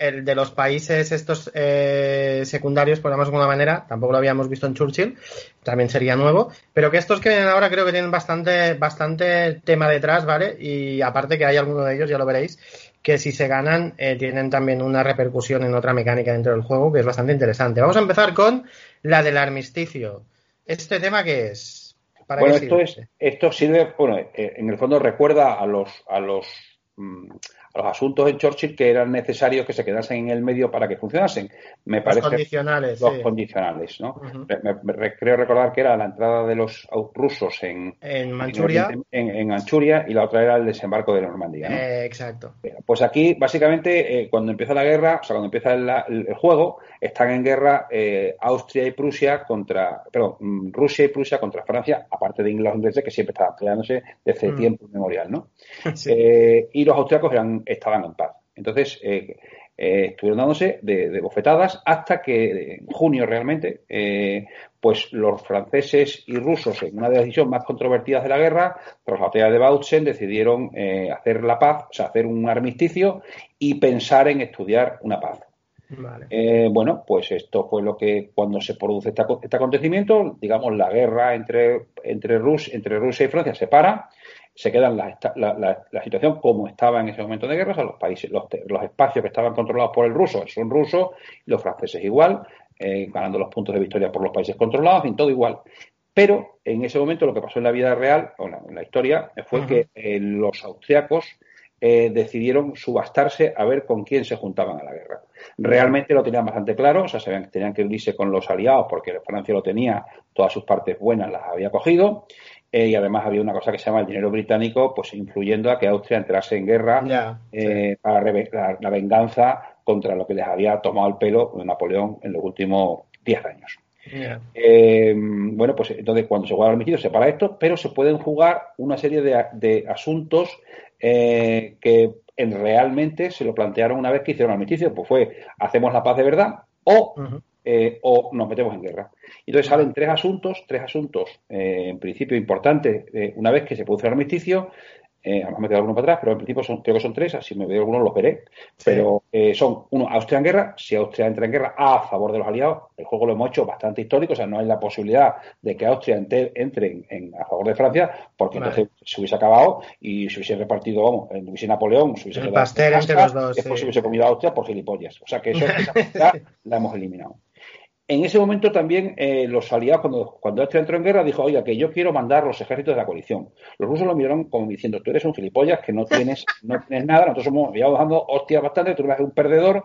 el de, los países estos eh, secundarios, por llamarlo de alguna manera, tampoco lo habíamos visto en Churchill, también sería nuevo, pero que estos que vienen ahora creo que tienen bastante, bastante tema detrás, ¿vale? Y aparte que hay alguno de ellos, ya lo veréis, que si se ganan eh, tienen también una repercusión en otra mecánica dentro del juego que es bastante interesante. Vamos a empezar con la del armisticio. ¿Este tema qué es? bueno, esto, es, esto sirve, bueno, eh, en el fondo recuerda a los, a los mm, los asuntos en Churchill que eran necesarios que se quedasen en el medio para que funcionasen. Me los parece condicionales, los condicionales, ¿no? me, creo recordar que era la entrada de los rusos en, en Manchuria, en, Manchuria y la otra era el desembarco de Normandía. ¿no? Eh, exacto. Pues aquí, básicamente, eh, cuando empieza la guerra, o sea, cuando empieza el, juego, están en guerra eh, Austria y Prusia contra, perdón, mm, Rusia y Prusia contra Francia, aparte de Inglaterra que siempre estaban peleándose desde mm. tiempo inmemorial, ¿no? y los austriacos eran estaban en paz. Entonces, eh, eh, estuvieron dándose de, bofetadas hasta que en junio realmente, eh, pues los franceses y rusos, en una de las decisiones más controvertidas de la guerra, tras la batalla de Bautzen, decidieron hacer la paz, o sea, hacer un armisticio y pensar en estudiar una paz. bueno, pues esto fue lo que cuando se produce este, este acontecimiento, digamos, la guerra entre, entre, Rus, entre Rusia y Francia se para se queda la, la, situación como estaba en ese momento de guerra, o sea, los países, los, espacios que estaban controlados por el ruso son rusos, los franceses igual, eh, ganando los puntos de victoria por los países controlados, en todo igual. Pero en ese momento lo que pasó en la vida real, o en la historia, fue que eh, los austriacos eh, decidieron subastarse a ver con quién se juntaban a la guerra. Realmente lo tenían bastante claro, o sea, sabían que tenían que unirse con los aliados porque Francia lo tenía, todas sus partes buenas las había cogido, eh, y además había una cosa que se llama el dinero británico, pues influyendo a que Austria entrase en guerra eh, para la, venganza contra lo que les había tomado el pelo Napoleón en los últimos 10 años. Eh, bueno, pues entonces cuando se juega el homicidio se para esto, pero se pueden jugar una serie de, asuntos que en, realmente se lo plantearon una vez que hicieron el homicidio, pues fue hacemos la paz de verdad o eh, o nos metemos en guerra. Y entonces salen tres asuntos, tres asuntos eh, en principio importantes, eh, una vez que se produce el armisticio, eh, además me quedado alguno para atrás, pero en principio son, creo que son tres, así me veo algunos los veré. Pero son, uno, Austria en guerra, si Austria entra en guerra a favor de los aliados, el juego lo hemos hecho bastante histórico, o sea, no hay la posibilidad de que Austria entre, en, a favor de Francia, porque entonces se hubiese acabado y se hubiese repartido, vamos, en hubiese Napoleón, se hubiese el pastel entre los dos. Después se hubiese comido a Austria por gilipollas. O sea que eso, esa la hemos eliminado. En ese momento también eh, los aliados, cuando, cuando este entró en guerra, dijo, oiga, que yo quiero mandar los ejércitos de la coalición. Los rusos lo miraron como diciendo, tú eres un gilipollas, que no tienes, no tienes nada, nosotros somos, llevamos dando hostias bastante, tú eres un perdedor,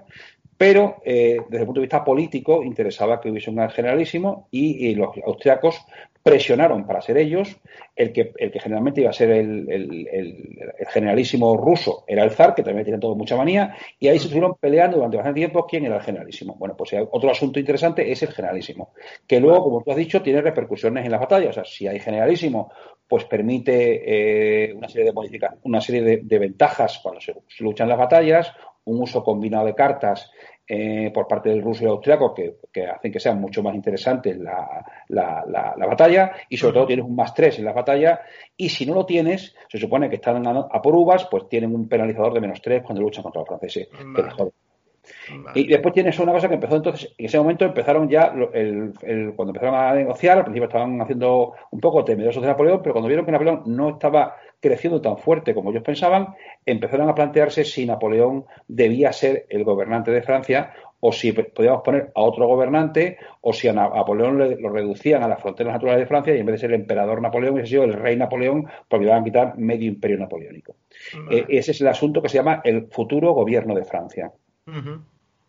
pero eh, desde el punto de vista político interesaba que hubiese un generalísimo y, los austriacos presionaron para ser ellos el que, el que generalmente iba a ser el, generalísimo ruso era el zar, que también tiene todo mucha manía, y ahí se estuvieron peleando durante bastante tiempo quién era el generalísimo. Bueno, pues otro asunto interesante es el generalísimo, que luego, como tú has dicho, tiene repercusiones en las batallas. O sea, si hay generalísimo, pues permite eh, una serie de una serie de, ventajas cuando se luchan las batallas, un uso combinado de cartas eh, por parte del ruso y el austriaco que, hacen que sea mucho más interesante la, la, batalla y sobre todo tienes un más tres en la batalla y si no lo tienes, se supone que están a, por uvas, pues tienen un penalizador de menos tres cuando luchan contra los franceses. Y después tienes una cosa que empezó entonces, en ese momento empezaron ya, el, cuando empezaron a negociar, al principio estaban haciendo un poco temerosos de Napoleón, pero cuando vieron que Napoleón no estaba creciendo tan fuerte como ellos pensaban, empezaron a plantearse si Napoleón debía ser el gobernante de Francia o si podíamos poner a otro gobernante o si a Napoleón lo reducían a las fronteras naturales de Francia y en vez de ser el emperador Napoleón hubiese sido el rey Napoleón porque iban a quitar medio imperio napoleónico. Eh, ese es el asunto que se llama el futuro gobierno de Francia.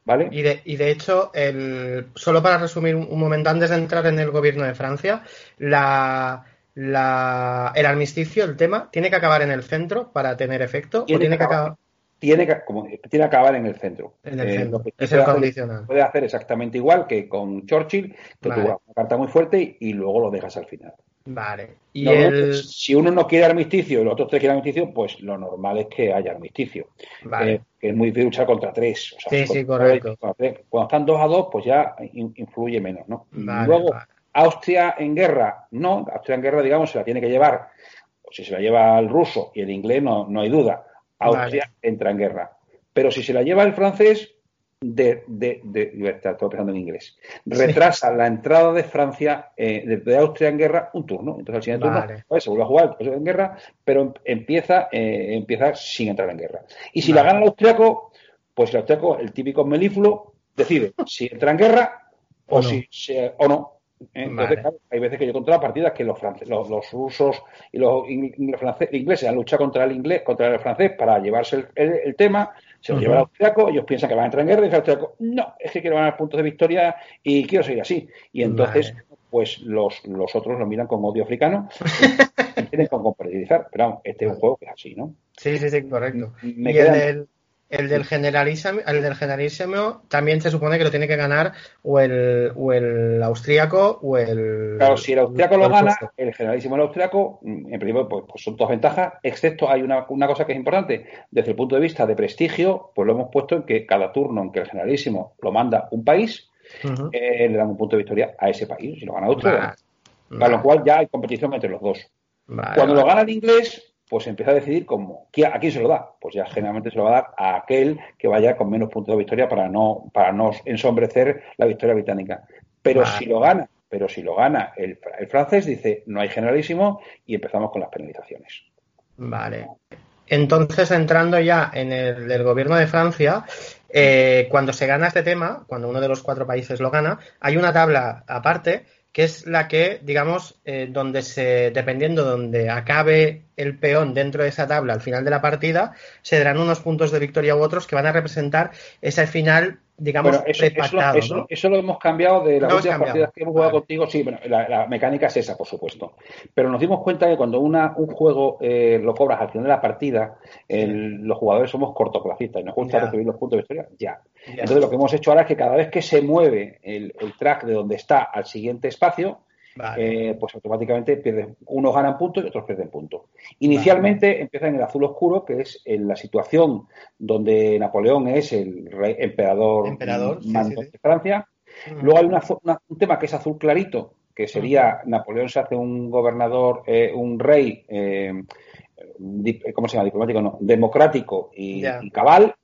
¿Vale? Y de, y de hecho, el, solo para resumir un, momento antes de entrar en el gobierno de Francia, la, la, el armisticio, el tema, ¿tiene que acabar en el centro para tener efecto? ¿Tiene, tiene que acabar? Tiene que, como, tiene que acabar en el centro. En el eh, centro. es el condicional. puede hacer exactamente igual que con Churchill, que tú una carta muy fuerte y, luego lo dejas al final. Vale. Y pues, si uno no quiere armisticio y los otros tres quieren armisticio, pues lo normal es que haya armisticio. Vale. Eh, que es muy difícil luchar contra tres. sí, sí, correcto. Cuando están dos a dos, pues ya influye menos, ¿no? luego, Austria en guerra, no. Austria en guerra, digamos, se la tiene que llevar. O si se la lleva el ruso y el inglés, no, no hay duda. Austria entra en guerra. Pero si se la lleva el francés, de, de, de estoy pensando en inglés, retrasa la entrada de Francia, eh, de, Austria en guerra, un turno. Entonces al siguiente turno pues, se vuelve a jugar en guerra, pero empieza, eh, empieza sin entrar en guerra. Y si la gana el austriaco, pues el austriaco, el típico melíflulo, decide si entra en guerra o, si o no. Entonces, hay veces que yo controlo partidas que los, los, rusos y los ingleses han luchado contra el inglés, contra el francés para llevarse el, tema, se lo lleva el austriaco, ellos piensan que van a entrar en guerra y el austriaco, no, es que quiero ganar puntos de victoria y quiero seguir así. Y entonces, pues los, los otros lo miran con odio africano y tienen con compatibilizar. Pero vamos, este es un juego que es así, ¿no? Sí, sí, sí, correcto. Me y el del generalísimo, el del generalísimo también se supone que lo tiene que ganar o el, o el austríaco o el. Claro, si el austríaco lo gana, el generalísimo el austríaco, en principio, pues, pues, son todas ventajas, excepto hay una, una, cosa que es importante. Desde el punto de vista de prestigio, pues lo hemos puesto en que cada turno en que el generalísimo lo manda un país, eh, le dan un punto de victoria a ese país. Si lo gana Austria, Para lo cual ya hay competición entre los dos. Cuando lo gana el inglés, pues empieza a decidir cómo, a quién se lo da. Pues ya generalmente se lo va a dar a aquel que vaya con menos puntos de victoria para no, para no ensombrecer la victoria británica. Pero si lo gana, pero si lo gana el, francés, dice no hay generalísimo y empezamos con las penalizaciones. Vale. Entonces, entrando ya en el del gobierno de Francia, eh, cuando se gana este tema, cuando uno de los cuatro países lo gana, hay una tabla aparte que es la que, digamos, eh, donde se, dependiendo donde acabe el peón dentro de esa tabla al final de la partida, se darán unos puntos de victoria u otros que van a representar ese final digamos, eso, eso, lo hemos cambiado de las últimas partidas que hemos jugado contigo. Sí, bueno, la, mecánica es esa, por supuesto. Pero nos dimos cuenta que cuando una, un juego eh, lo cobras al final de la partida, los jugadores somos cortoplacistas y nos gusta recibir los puntos de victoria ya. Entonces, lo que hemos hecho ahora es que cada vez que se mueve el, el track de donde está al siguiente espacio, eh, pues automáticamente pierden, unos ganan puntos y otros pierden puntos. Inicialmente empieza en el azul oscuro, que es en la situación donde Napoleón es el rey, emperador, de Francia. Luego hay un tema que es azul clarito, que sería Napoleón se hace un gobernador, eh, un rey, eh, ¿cómo se llama? Diplomático, no, democrático y, cabal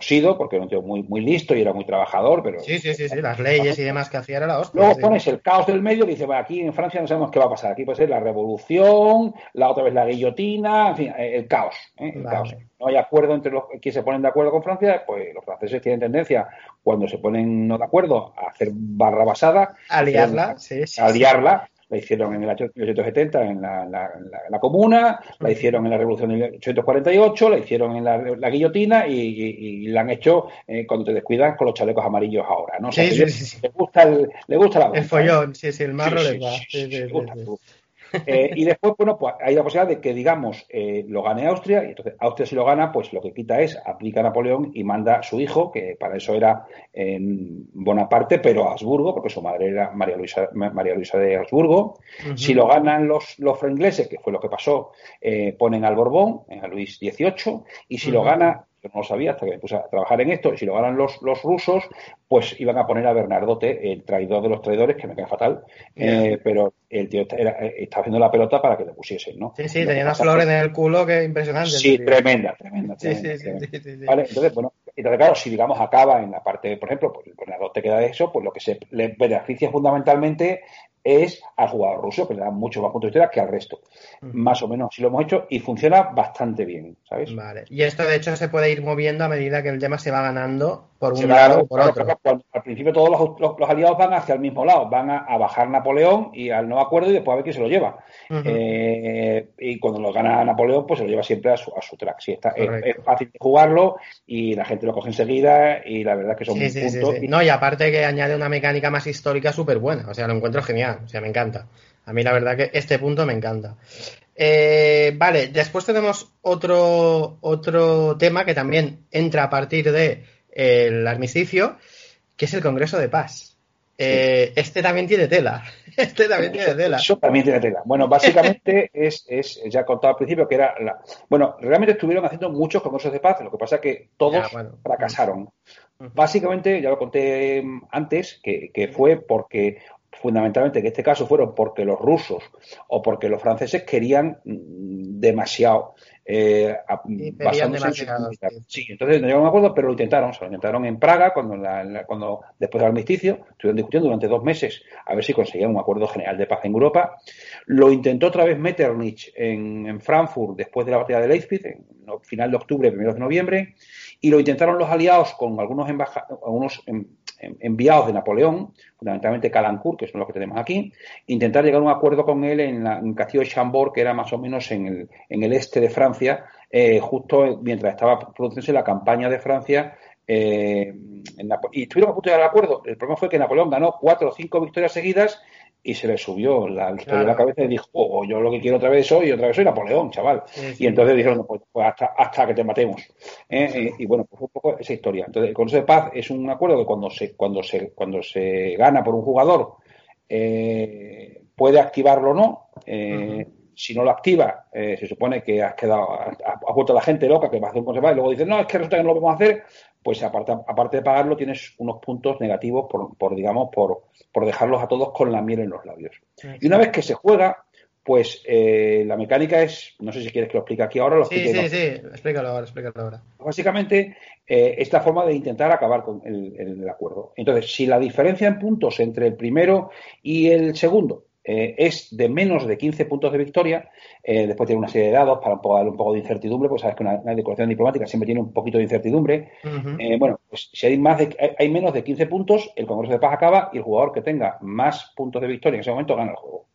sido, porque era un tío muy, muy listo y era muy trabajador, pero... Sí, sí, sí, sí las leyes y demás que hacía era la hostia. Luego pones el caos del medio y dices, bueno, aquí en Francia no sabemos qué va a pasar, aquí puede ser la revolución, la otra vez la guillotina, en fin, eh, el caos, ¿eh? el caos. No hay acuerdo entre los que se ponen de acuerdo con Francia, pues los franceses tienen tendencia, cuando se ponen no de acuerdo, a hacer barra basada. A liarla, sí, sí. A liarla, la hicieron en el 1870 en la, la, Comuna, la hicieron en la Revolución de 1848, la hicieron en la, guillotina y, la han hecho eh, cuando te descuidas con los chalecos amarillos ahora, ¿no? sí, sí, sí, Le gusta el, le gusta la El follón, sí, sí, el marro le va. Eh, y después, bueno, pues hay la posibilidad de que, digamos, eh, lo gane Austria, y entonces Austria si lo gana, pues lo que quita es, aplica a Napoleón y manda a su hijo, que para eso era en Bonaparte, pero a Habsburgo, porque su madre era María Luisa, María Luisa de Habsburgo. Si lo ganan los, los franceses, que fue lo que pasó, eh, ponen al Borbón, a Luis XVIII, y si lo gana yo no lo sabía hasta que me puse a trabajar en esto, y si lo ganan los, los rusos, pues iban a poner a Bernardote, el traidor de los traidores, que me cae fatal, eh, pero el tío estaba haciendo la pelota para que le pusiesen, ¿no? Sí, sí, tenía unas flores en el culo que impresionante. Sí, tremenda, tremenda. Sí, sí, sí, Vale, entonces, bueno, entonces, claro, si digamos acaba en la parte, por ejemplo, pues Bernardote queda de eso, pues lo que se le beneficia fundamentalmente es al jugador ruso, que le da mucho más puntos de historia que al resto. Más o menos, si lo hemos hecho y funciona bastante bien, ¿sabes? Vale. Y esto, de hecho, se puede ir moviendo a medida que el tema se va ganando por un lado o por otro. al principio todos los, aliados van hacia el mismo lado, van a, bajar Napoleón y al no acuerdo y después a ver quién se lo lleva. Eh, y cuando lo gana Napoleón, pues se lo lleva siempre a su, a su track. Sí, está, es, fácil de jugarlo y la gente lo coge enseguida y la verdad es que son sí, puntos. No, y aparte que añade una mecánica más histórica súper buena, o sea, lo encuentro genial, o sea, me encanta. A mí la verdad que este punto me encanta. Eh, vale, después tenemos otro, otro tema que también entra a partir del el armisticio, que es el Congreso de Paz. Eh, este también tiene tela. Este también tiene tela. Eso también tiene tela. Bueno, básicamente es, es, ya contado al principio que era la... Bueno, realmente estuvieron haciendo muchos congresos de paz, lo que pasa es que todos fracasaron. Básicamente, ya lo conté antes, que, que fue porque fundamentalmente en este caso fueron porque los rusos o porque los franceses querían mm, demasiado eh, basándose en Sí, entonces no llegaron a un acuerdo, pero lo intentaron. Se lo intentaron en Praga, cuando, cuando después del armisticio, estuvieron discutiendo durante dos meses a ver si conseguían un acuerdo general de paz en Europa. Lo intentó otra vez Metternich en, Frankfurt después de la batalla de Leipzig, en final de octubre, primero de noviembre, y lo intentaron los aliados con algunos, algunos enviados de Napoleón, fundamentalmente Calancourt, que son los que tenemos aquí, intentar llegar a un acuerdo con él en, la, en el castillo de Chambord, que era más o menos en el, en el este de Francia, eh, justo mientras estaba produciéndose la campaña de Francia. Eh, y estuvieron a punto de llegar al acuerdo. El problema fue que Napoleón ganó cuatro o cinco victorias seguidas y se le subió la victoria de la cabeza y dijo, oh, yo lo que quiero otra vez soy, otra vez soy Napoleón, chaval. Y entonces dijeron, pues, pues hasta, hasta, que te matemos. ¿eh? Eh, y bueno, pues un poco esa historia. Entonces, el Consejo de Paz es un acuerdo que cuando se, cuando se, cuando se gana por un jugador, eh, puede activarlo o no. Si no lo activa, se supone que has quedado, has, vuelto a la gente loca que va a hacer un consejo de paz y luego dice, no, es que resulta que no lo podemos hacer, pues aparte, aparte de pagarlo tienes unos puntos negativos por, por digamos, por, por dejarlos a todos con la miel en los labios. Y una vez que se juega, pues eh, la mecánica es, no sé si quieres que lo explique aquí ahora. Lo sí, sí, sí, explícalo ahora, explícalo ahora. Básicamente, eh, esta forma de intentar acabar con el, el, acuerdo. Entonces, si la diferencia en puntos entre el primero y el segundo eh, es de menos de 15 puntos de victoria. Eh, después tiene una serie de dados para darle un poco de incertidumbre, pues sabes que una, decoración diplomática siempre tiene un poquito de incertidumbre. Eh, bueno, pues si hay, más de, hay menos de 15 puntos, el Congreso de Paz acaba y el jugador que tenga más puntos de victoria en ese momento gana el juego.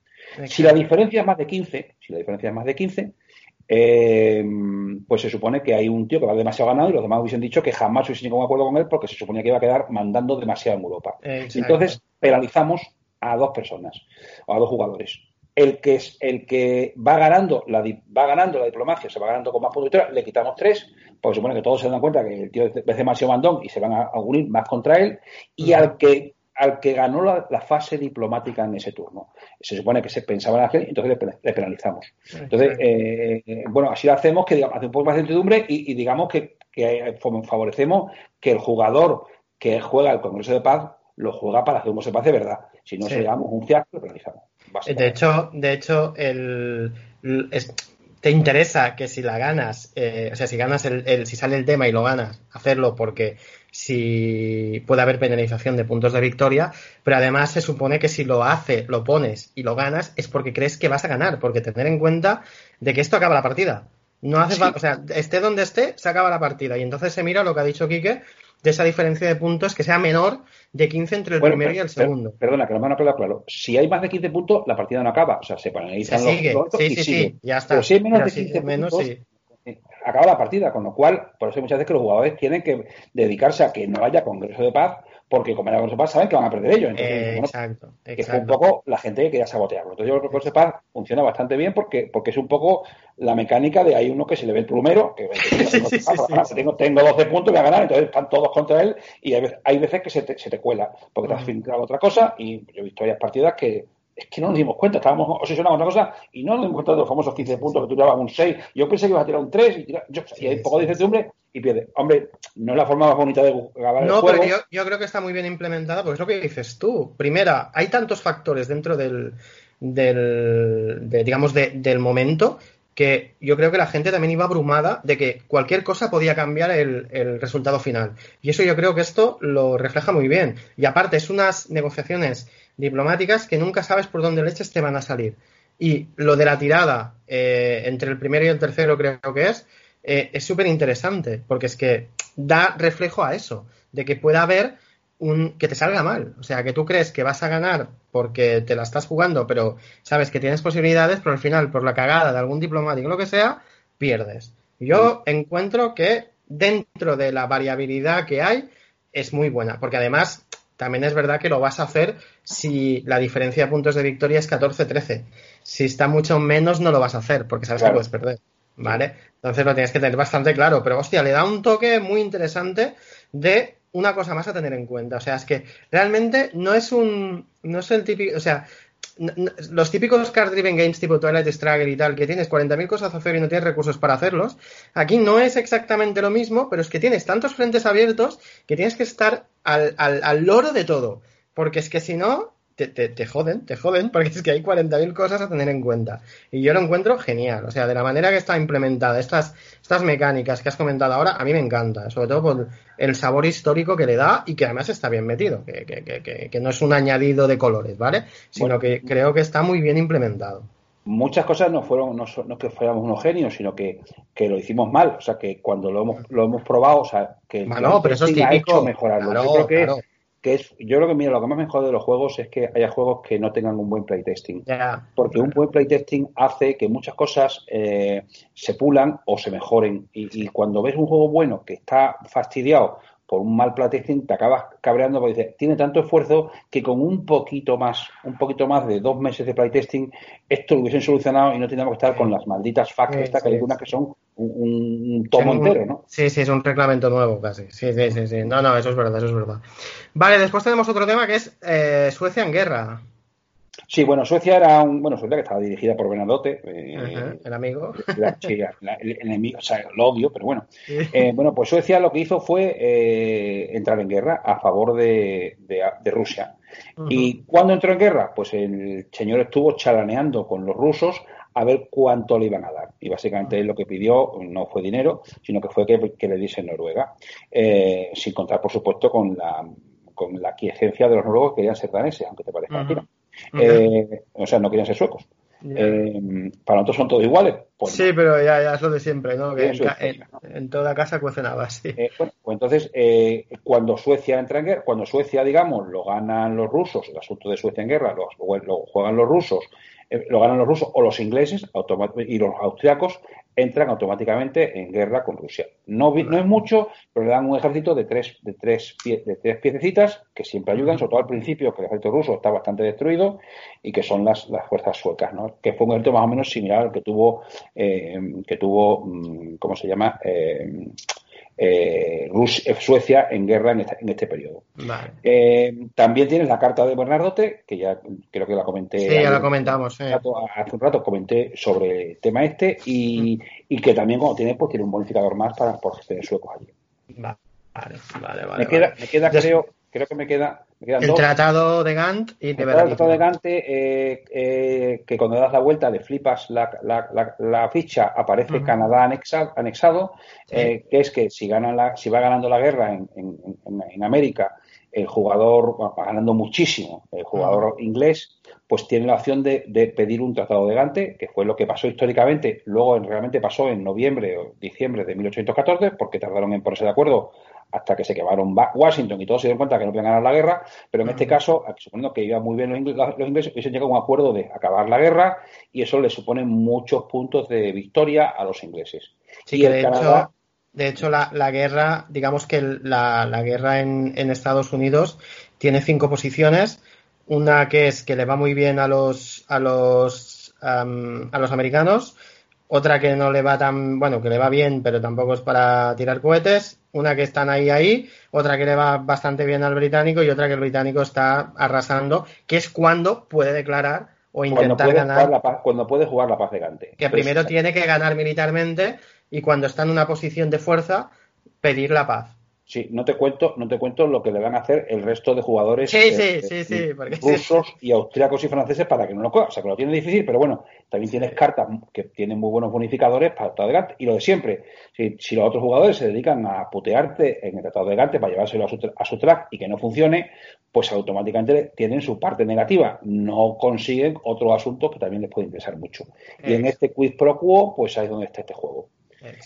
Si la diferencia es más de 15, si la diferencia es más de 15, pues se supone que hay un tío que va demasiado ganado y los demás hubiesen dicho que jamás hubiesen ningún acuerdo con él porque se suponía que iba a quedar mandando demasiado en Europa. Entonces penalizamos a dos personas o a dos jugadores. El que es el que va ganando la va ganando la diplomacia, se va ganando con más puntos, le quitamos tres, porque supone que todos se dan cuenta que el tío es demasiado mandón y se van a, unir más contra él, y al que al que ganó la, fase diplomática en ese turno. Se supone que se pensaba en aquel, entonces le, penalizamos. Entonces, eh, bueno, así lo hacemos, que digamos, hace un poco más de incertidumbre y, digamos que, que, favorecemos que el jugador que juega el Congreso de Paz lo juega para hacer un Congreso de verdad. Si no, se un fiasco, realizamos. De hecho, de hecho el, te interesa que si la ganas, eh, o sea, si ganas el, si sale el tema y lo ganas, hacerlo porque si puede haber penalización de puntos de victoria, pero además se supone que si lo hace, lo pones y lo ganas es porque crees que vas a ganar, porque tener en cuenta de que esto acaba la partida. No hace o sea, esté donde esté, se acaba la partida. Y entonces se mira lo que ha dicho Quique, de esa diferencia de puntos que sea menor de 15 entre el primero y el segundo. perdona, que no me han claro. Si hay más de 15 puntos, la partida no acaba. O sea, se penalizan se sigue. los sí, sí, Sí, ya está. Pero si hay menos de 15 puntos, eh, acaba la partida. Con lo cual, por eso muchas veces que los jugadores tienen que dedicarse a que no haya congreso de paz porque como era Paz saben que van a perder ellos. Entonces, exacto, Que fue un poco la gente que quería sabotearlo. Entonces yo creo que Paz funciona bastante bien porque, porque es un poco la mecánica de hay uno que se le ve el plumero, que tengo, tengo 12 puntos, voy a ganar, entonces están todos contra él y hay veces, que se te, se te cuela porque te has filtrado otra cosa y yo he visto varias partidas que es que no nos dimos cuenta, estábamos obsesionados con una cosa y no nos dimos cuenta de los famosos 15 puntos que tú llevabas un 6. Yo pensé que ibas a tirar un 3 y, yo, y hay un poco de incertidumbre y pierde. Hombre, no es la forma más bonita de grabar no, el juego. pero yo, creo que está muy bien implementada porque es lo que dices tú. Primera, hay tantos factores dentro del, del digamos, del momento que yo creo que la gente también iba abrumada de que cualquier cosa podía cambiar el, el, resultado final. Y eso yo creo que esto lo refleja muy bien. Y aparte, es unas negociaciones diplomáticas que nunca sabes por dónde leches te van a salir. Y lo de la tirada eh, entre el primero y el tercero creo que es, eh, es súper interesante, porque es que da reflejo a eso, de que pueda haber un que te salga mal. O sea, que tú crees que vas a ganar porque te la estás jugando, pero sabes que tienes posibilidades, pero al final, por la cagada de algún diplomático o lo que sea, pierdes. Yo encuentro que dentro de la variabilidad que hay, es muy buena, porque además también es verdad que lo vas a hacer si la diferencia de puntos de victoria es 14-13. Si está mucho menos, no lo vas a hacer, porque sabes que puedes perder. ¿Vale? Entonces lo tienes que tener bastante claro. Pero hostia, le da un toque muy interesante de una cosa más a tener en cuenta. O sea, es que realmente no es un. No es el típico. O sea, los típicos card-driven games tipo Twilight Struggle y tal, que tienes 40.000 cosas a hacer y no tienes recursos para hacerlos, aquí no es exactamente lo mismo, pero es que tienes tantos frentes abiertos que tienes que estar al, al, al loro de todo. Porque es que si no, te, te, joden, te joden, porque es que hay 40.000 cosas a tener en cuenta. Y yo lo encuentro genial, o sea, de la manera que está implementada, estas, estas mecánicas que has comentado ahora, a mí me encanta, sobre todo por el sabor histórico que le da y que además está bien metido, que, que, que, que no es un añadido de colores, ¿vale? Sino que creo que está muy bien implementado muchas cosas no fueron, no, no que fuéramos unos genios, sino que, que, lo hicimos mal. O sea, que cuando lo hemos, lo hemos probado, o sea, que no, pero eso es típico. ha hecho mejorarlo. yo creo que, que, es, yo creo que mira, lo que más me jode de los juegos es que haya juegos que no tengan un buen playtesting. Porque un buen playtesting hace que muchas cosas eh, se pulan o se mejoren. Y, y cuando ves un juego bueno que está fastidiado por un mal playtesting te acabas cabreando porque dices, tiene tanto esfuerzo que con un poquito más, un poquito más de dos meses de playtesting, esto lo hubiesen solucionado y no tendríamos que estar con las malditas facts estas que hay algunas que son un, tomo entero, ¿no? Sí, sí, es un reglamento nuevo casi. Sí, sí, sí, sí. No, no, eso es verdad, eso es verdad. Vale, después tenemos otro tema que es eh, Suecia en guerra. Sí, bueno, Suecia era un. Bueno, Suecia que estaba dirigida por Bernadotte. Eh, el amigo. sí, el, enemigo, o sea, lo odio, pero bueno. Eh, bueno, pues Suecia lo que hizo fue eh, entrar en guerra a favor de, de, Rusia. ¿Y cuándo entró en guerra? Pues el señor estuvo chalaneando con los rusos a ver cuánto le iban a dar. Y básicamente lo que pidió no fue dinero, sino que fue que, que le diese Noruega. sin contar, por supuesto, con la, con la quiesencia de los noruegos que querían ser daneses, aunque te parezca mentira. Eh, o sea, no querían ser suecos. Eh, para nosotros son todos iguales. Pues sí, pero ya, ya, es lo de siempre, ¿no? en, toda casa cuecen habas, sí. Eh, bueno, pues entonces, cuando Suecia entra en guerra, cuando Suecia, digamos, lo ganan los rusos, el asunto de Suecia en guerra, lo, lo juegan los rusos, lo ganan los rusos o los ingleses y los austriacos, entran automáticamente en guerra con Rusia. No, es mucho, pero le dan un ejército de tres, de tres, de tres piececitas que siempre ayudan, sobre todo al principio, que el ejército ruso está bastante destruido y que son las, las fuerzas suecas, ¿no? que fue un ejército más o menos similar al que tuvo, eh, que tuvo mm, ¿cómo se llama? Eh, eh, eh, Suecia en guerra en, este periodo. Eh, también tienes la carta de Bernardote, que ya creo que la comenté. Sí, ya la comentamos. Hace un rato comenté sobre el tema este y, y que también cuando tiene, pues tiene un bonificador más para por suecos allí. Vale, vale, vale. Me queda, me queda creo, creo que me queda el Tratado de Gant y de El Tratado de Gant, eh, eh, que cuando das la vuelta le flipas la, la, la, ficha, aparece Canadá anexado, eh, que es que si, la, si va ganando la guerra en, en, en América, el jugador va ganando muchísimo, el jugador inglés, pues tiene la opción de, de, pedir un tratado de Gante, que fue lo que pasó históricamente, luego realmente pasó en noviembre o diciembre de 1814, porque tardaron en ponerse de acuerdo hasta que se quemaron Washington y todos se dieron cuenta que no podían ganar la guerra, pero en este caso, suponiendo que iba muy bien los, ingleses, los ingleses, hubiesen llegado a un acuerdo de acabar la guerra y eso le supone muchos puntos de victoria a los ingleses. Sí, y de, hecho, de hecho, la, la, guerra, digamos que la, la guerra en, en, Estados Unidos tiene cinco posiciones. Una que es que le va muy bien a los, a los, a los americanos, otra que no le va tan, bueno, que le va bien, pero tampoco es para tirar cohetes, una que están ahí ahí, otra que le va bastante bien al británico y otra que el británico está arrasando, que es cuando puede declarar o intentar ganar. cuando puede jugar la paz de Gante. Que primero tiene que ganar militarmente y cuando está en una posición de fuerza, pedir la paz. Sí, no te cuento, no te cuento lo que le van a hacer el resto de jugadores eh, rusos y austriacos y franceses para que no lo coja. O sea, que lo tiene difícil, pero bueno, también tienes cartas que tienen muy buenos bonificadores para el Tratado de Gante. Y lo de siempre, si, si, los otros jugadores se dedican a putearte en el Tratado de Gante para llevárselo a su, a su track y que no funcione, pues automáticamente tienen su parte negativa. No consiguen otros asuntos que también les pueden interesar mucho. Y en este quiz pro quo, pues ahí es donde está este juego.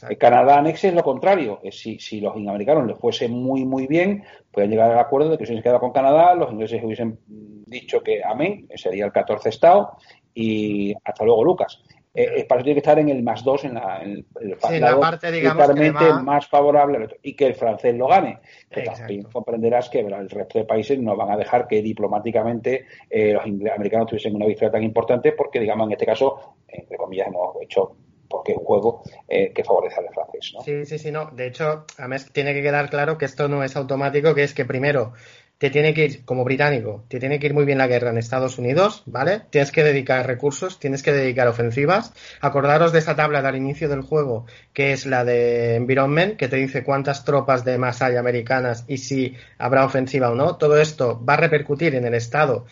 El Canadá anexe es lo contrario. Si, si los americanos les fuese muy, muy bien, pueden llegar al acuerdo de que se hubiesen quedado con Canadá, los ingleses hubiesen dicho que amén, sería el 14 estado, y hasta luego, Lucas. Eh, para eso tiene que estar en el más dos en, la, en el, parte, digamos, más favorable y que el francés lo gane. Que también comprenderás que el resto de países no van a dejar que diplomáticamente eh, los americanos tuviesen una victoria tan importante porque, digamos, en este caso, entre comillas, hemos hecho porque es un juego eh, que favorece al francés. ¿no? Sí, sí, sí, no. De hecho, tiene que quedar claro que esto no es automático, que es que primero te tiene que ir, como británico, te tiene que ir muy bien la guerra en Estados Unidos, ¿vale? Tienes que dedicar recursos, tienes que dedicar ofensivas. Acordaros de esa tabla al inicio del juego, que es la de Environment, que te dice cuántas tropas de más hay americanas y si habrá ofensiva o no. Todo esto va a repercutir en el estado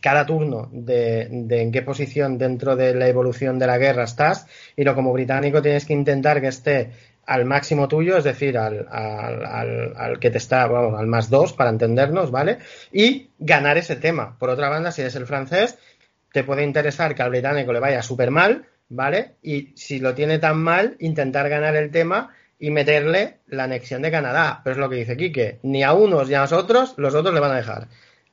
cada turno de, en qué posición dentro de la evolución de la guerra estás y lo como británico tienes que intentar que esté al máximo tuyo, es decir, al, al, que te está, vamos, al más dos para entendernos, ¿vale? Y ganar ese tema. Por otra banda, si eres el francés, te puede interesar que al británico le vaya súper mal, ¿vale? Y si lo tiene tan mal, intentar ganar el tema y meterle la anexión de Canadá. Pero es lo que dice Quique, ni a unos ni a los otros, los otros le van a dejar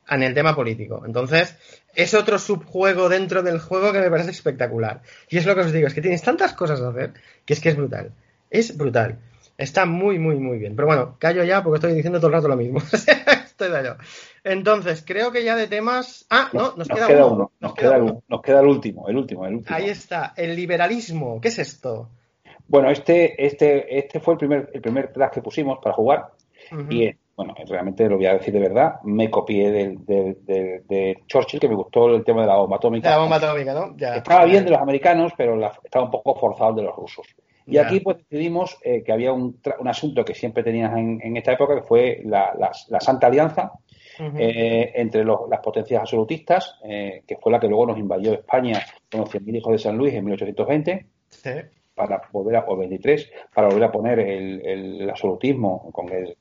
en el tema político. Entonces, es otro subjuego dentro del juego que me parece espectacular. Y es lo que os digo, es que tienes tantas cosas a hacer que es que es brutal. Es brutal. Está muy, muy, muy bien. Pero bueno, callo ya porque estoy diciendo todo el rato lo mismo. estoy de Entonces, creo que ya de temas. Ah, no, nos, queda, uno. Nos, queda, Nos queda el último, el último, el último. Ahí está, el liberalismo. ¿Qué es esto? Bueno, este, este, este fue el primer, el primer track que pusimos para jugar. Y bueno, realmente lo voy a decir de verdad, me copié de, Churchill, que me gustó el tema de la bomba atómica. La bomba atómica, ¿no? Estaba bien de los americanos, pero estaba un poco forzado de los rusos. Y aquí pues decidimos eh, que había un, asunto que siempre tenías en, esta época, que fue la, Santa Alianza eh, entre las potencias absolutistas, eh, que fue la que luego nos invadió España con los 100.000 hijos de San Luis en 1820. Para volver a, o 23, para volver a poner el, el absolutismo con el,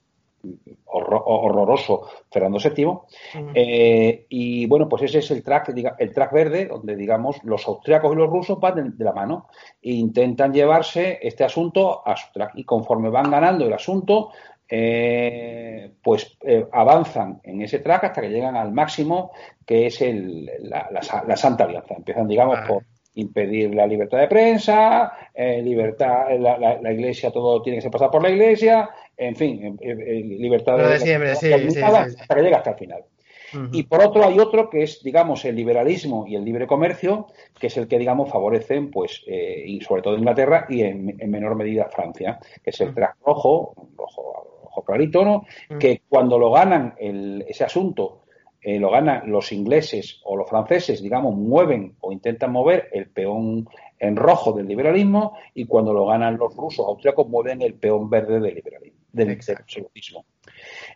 horroroso Fernando VII. Eh, y bueno, pues ese es el track, el track verde, donde digamos los austriacos y los rusos van de, la mano e intentan llevarse este asunto a su track. Y conforme van ganando el asunto, eh, pues eh, avanzan en ese track hasta que llegan al máximo, que es el, la, Santa Alianza. Empiezan, digamos, por impedir la libertad de prensa, libertad, la, la, iglesia, todo tiene que ser pasado por la iglesia, en fin, libertad de, siempre, sí, hasta que llega hasta el final. Y por otro hay otro que es, digamos, el liberalismo y el libre comercio, que es el que, digamos, favorecen, pues, eh, y sobre todo Inglaterra y en, menor medida Francia, que es el track rojo, rojo, rojo clarito, ¿no? Que cuando lo ganan el, ese asunto, eh, lo ganan los ingleses o los franceses, digamos, mueven o intentan mover el peón en rojo del liberalismo y cuando lo ganan los rusos austriacos mueven el peón verde del liberalismo del, absolutismo.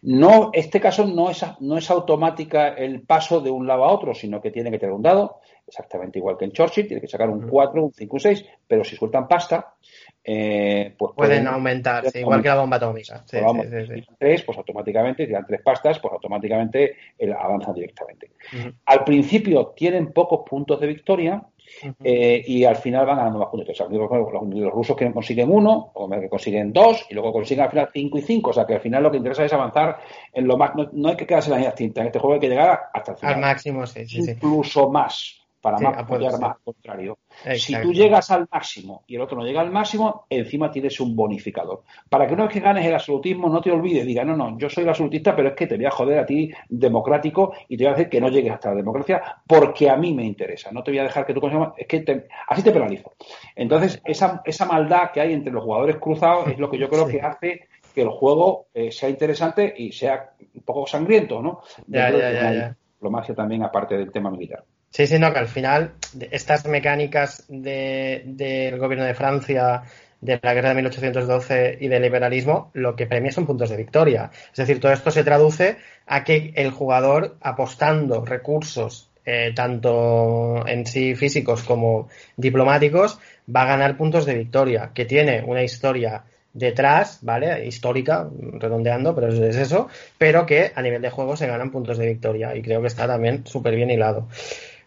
No, este caso no es, no es automática el paso de un lado a otro, sino que tiene que tener un dado, exactamente igual que en Churchill, tiene que sacar un 4, un 5, un 6, pero si sueltan pasta, eh, pues pueden, aumentar, igual que la bomba atómica. si tres, pues automáticamente, si dan tres pastas, pues automáticamente avanzan directamente. Al principio tienen pocos puntos de victoria, eh, y al final van ganando más puntos. los, rusos que consiguen uno, o que consiguen dos, y luego consiguen al final cinco y cinco. O sea que al final lo que interesa es avanzar en lo más. No, hay que quedarse en la línea tinta. En este juego hay que llegar hasta el final. Al máximo, sí. Incluso más para más apoyar más, al contrario. Si tú llegas al máximo y el otro no llega al máximo, encima tienes un bonificador. Para que una vez que ganes el absolutismo no te olvides, diga, no, no, yo soy el absolutista, pero es que te voy a joder a ti democrático y te voy a decir que no llegues hasta la democracia porque a mí me interesa. No te voy a dejar que tú consigas, es que así te penalizo. Entonces, esa, esa maldad que hay entre los jugadores cruzados es lo que yo creo que hace que el juego eh, sea interesante y sea un poco sangriento, ¿no? Ya, ya, ya, ya. Diplomacia también, aparte del tema militar. Sí, sí, no, que al final estas mecánicas del gobierno de Francia, de la guerra de 1812 y del liberalismo, lo que premia son puntos de victoria. Es decir, todo esto se traduce a que el jugador, apostando recursos, eh, tanto en sí físicos como diplomáticos, va a ganar puntos de victoria, que tiene una historia detrás, ¿vale? Histórica, redondeando, pero es eso, pero que a nivel de juego se ganan puntos de victoria y creo que está también súper bien hilado.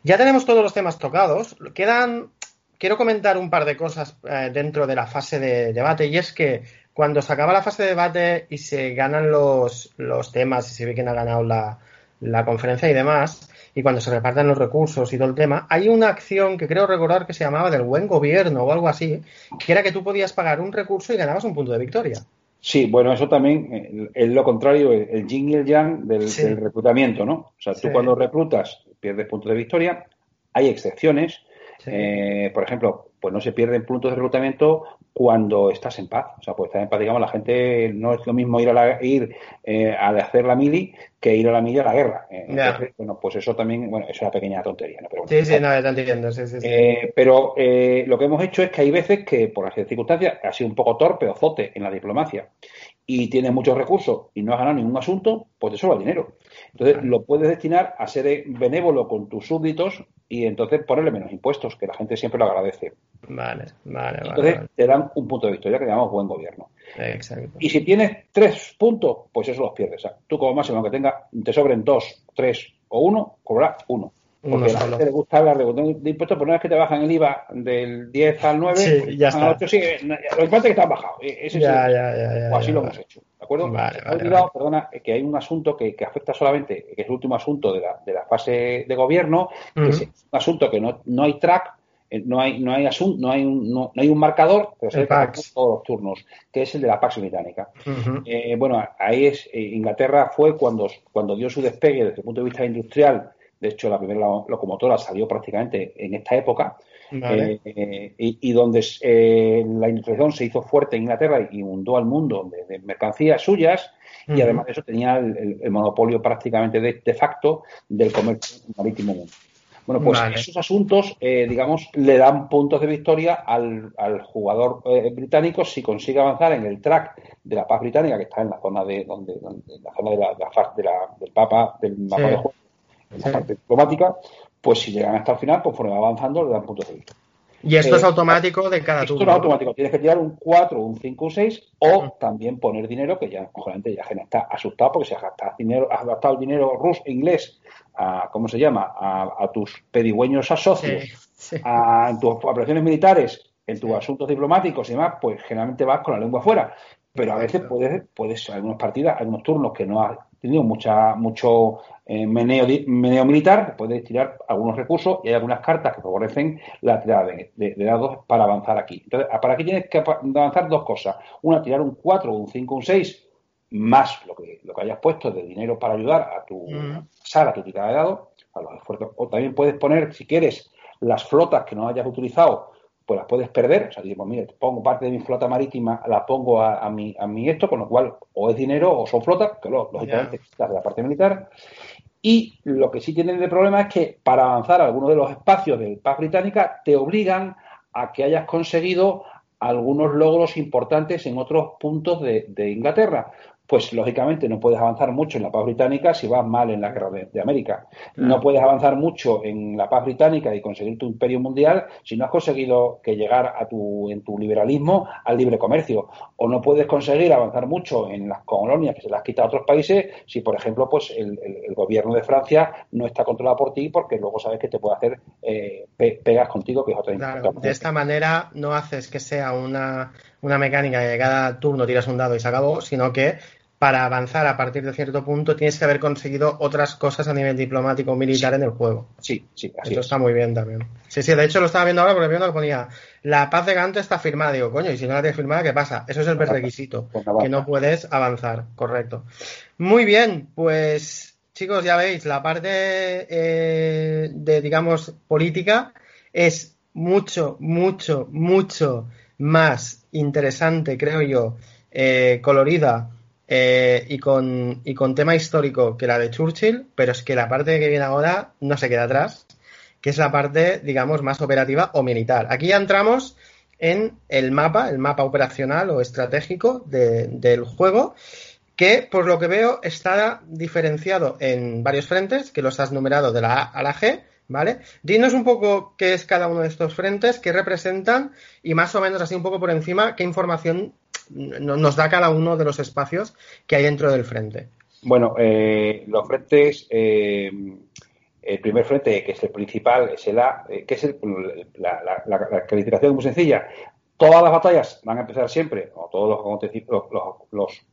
Ya tenemos todos los temas tocados. Quedan. Quiero comentar un par de cosas eh, dentro de la fase de debate y es que cuando se acaba la fase de debate y se ganan los, los temas y se ve quién ha ganado la, la conferencia y demás, y cuando se reparten los recursos y todo el tema, hay una acción que creo recordar que se llamaba del buen gobierno o algo así, que era que tú podías pagar un recurso y ganabas un punto de victoria. Sí, bueno, eso también eh, es lo contrario, el yin y el yang del, del reclutamiento, ¿no? O sea, tú cuando reclutas pierdes puntos de victoria. Hay excepciones. Eh, por ejemplo, pues no se pierden puntos de reclutamiento cuando estás en paz. O sea, pues estar en paz, digamos, la gente no es lo mismo ir a la, ir eh, a hacer la mili que ir a la mili a la guerra. Eh, bueno, pues eso también, bueno, es una pequeña tontería, ¿no? Pero sí, sí, no, te entiendo, sí, sí, pero lo que hemos hecho es que hay veces que, por las circunstancias, ha sido un poco torpe o zote en la diplomacia y tienes muchos recursos y no has ganado ningún asunto, pues te sobra dinero. Entonces lo puedes destinar a ser benévolo con tus súbditos y entonces ponerle menos impuestos, que la gente siempre lo agradece. Vale, vale, vale. Entonces te dan un punto de victoria que llamamos buen gobierno. Exacto. Y si tienes tres puntos, pues eso los pierdes. tú como máximo, aunque tenga, te sobren dos, tres o uno, cobrarás uno. Porque a la gente le gusta hablar de, de impuestos, pero una vez que te bajan el IVA del 10 al 9, sí, ya está. 8, sí, lo importante es que te han bajado. E-, ese ya, ya, ya, o así lo hemos hecho. ¿De acuerdo? Vale, vale, olvidado, perdona, que hay un asunto que, que, afecta solamente, que es el último asunto de la, de la fase de gobierno, que uh -huh. es un asunto que no, no hay track, eh, no hay no hay asunto, no hay un, no, no hay un marcador, pero se todos los turnos, que es el de la Pax Británica. Uh -huh. eh, bueno, ahí es eh, Inglaterra fue cuando cuando dio su despegue desde el punto de vista industrial de hecho, la primera locomotora salió prácticamente en esta época. Vale. Eh, y, y, donde eh, la industrialización se hizo fuerte en Inglaterra y inundó al mundo de, de mercancías suyas. Uh -huh. Y además de eso tenía el, monopolio prácticamente de, de, facto del comercio marítimo. Bueno, pues vale. esos asuntos, eh, digamos, le dan puntos de victoria al, al jugador eh, británico si consigue avanzar en el track de la paz británica, que está en la zona de donde, donde en la zona de la, de la, de la del Papa, del mapa sí. de juego en la parte diplomática, pues si llegan hasta el final, conforme va avanzando, le dan puntos de vista. Y esto eh, es automático de cada esto turno. Esto es automático. Tienes que tirar un 4, un 5, un 6 o también poner dinero, que ya, obviamente, ya gente está asustado porque si has gastado dinero, has gastado el dinero ruso, inglés, a, ¿cómo se llama? A, a tus pedigüeños asocios, sí, sí. A, en tus operaciones militares, en tus asuntos diplomáticos y demás, pues generalmente vas con la lengua afuera. Pero a veces puedes, puedes algunas partidas, algunos turnos que no has tenido mucha, mucho eh, meneo, meneo, militar, puedes tirar algunos recursos y hay algunas cartas que favorecen la tirada de, de, de, dados para avanzar aquí. Entonces, para aquí tienes que avanzar dos cosas. Una, tirar un 4, un 5, un 6, más lo que, lo que hayas puesto de dinero para ayudar a tu mm. sala, a tu tirada de dados, a los esfuerzos. O también puedes poner, si quieres, las flotas que no hayas utilizado pues las puedes perder. O sea, digo, mire, pongo parte de mi flota marítima, la pongo a, a, mi, a mi esto, con lo cual o es dinero o son flotas, que lo, lógicamente yeah. la parte militar. Y lo que sí tienen de problema es que para avanzar a algunos de los espacios del paz británica te obligan a que hayas conseguido algunos logros importantes en otros puntos de, de Inglaterra pues lógicamente no puedes avanzar mucho en la paz británica si vas mal en la guerra de, de América. No puedes avanzar mucho en la paz británica y conseguir tu imperio mundial si no has conseguido que llegar a tu, en tu liberalismo al libre comercio. O no puedes conseguir avanzar mucho en las colonias que se las has quitado a otros países si, por ejemplo, pues el, el, el gobierno de Francia no está controlado por ti porque luego sabes que te puede hacer eh, pe pegas contigo, que es otra claro, De esta manera no haces que sea una, una mecánica de cada turno tiras un dado y se acabó, sino que para avanzar a partir de cierto punto tienes que haber conseguido otras cosas a nivel diplomático o militar sí. en el juego. Sí, sí, así Eso es. está muy bien también. Sí, sí, de hecho lo estaba viendo ahora porque viendo que ponía la paz de Ganto está firmada. Digo, coño, y si no la tienes firmada, ¿qué pasa? Eso es el requisito, pues que no puedes avanzar, correcto. Muy bien, pues chicos, ya veis, la parte eh, de, digamos, política es mucho, mucho, mucho más interesante, creo yo, eh, colorida eh, y, con, y con tema histórico que la de Churchill, pero es que la parte que viene ahora no se queda atrás, que es la parte, digamos, más operativa o militar. Aquí ya entramos en el mapa, el mapa operacional o estratégico de, del juego, que por lo que veo está diferenciado en varios frentes, que los has numerado de la A a la G, ¿vale? Dinos un poco qué es cada uno de estos frentes, qué representan y más o menos así un poco por encima qué información nos da cada uno de los espacios que hay dentro del frente. Bueno, eh, los frentes, eh, el primer frente, que es el principal, es el A, eh, que es el, la, la, la, calificación muy sencilla. Todas las batallas van a empezar siempre, o todos los, los, los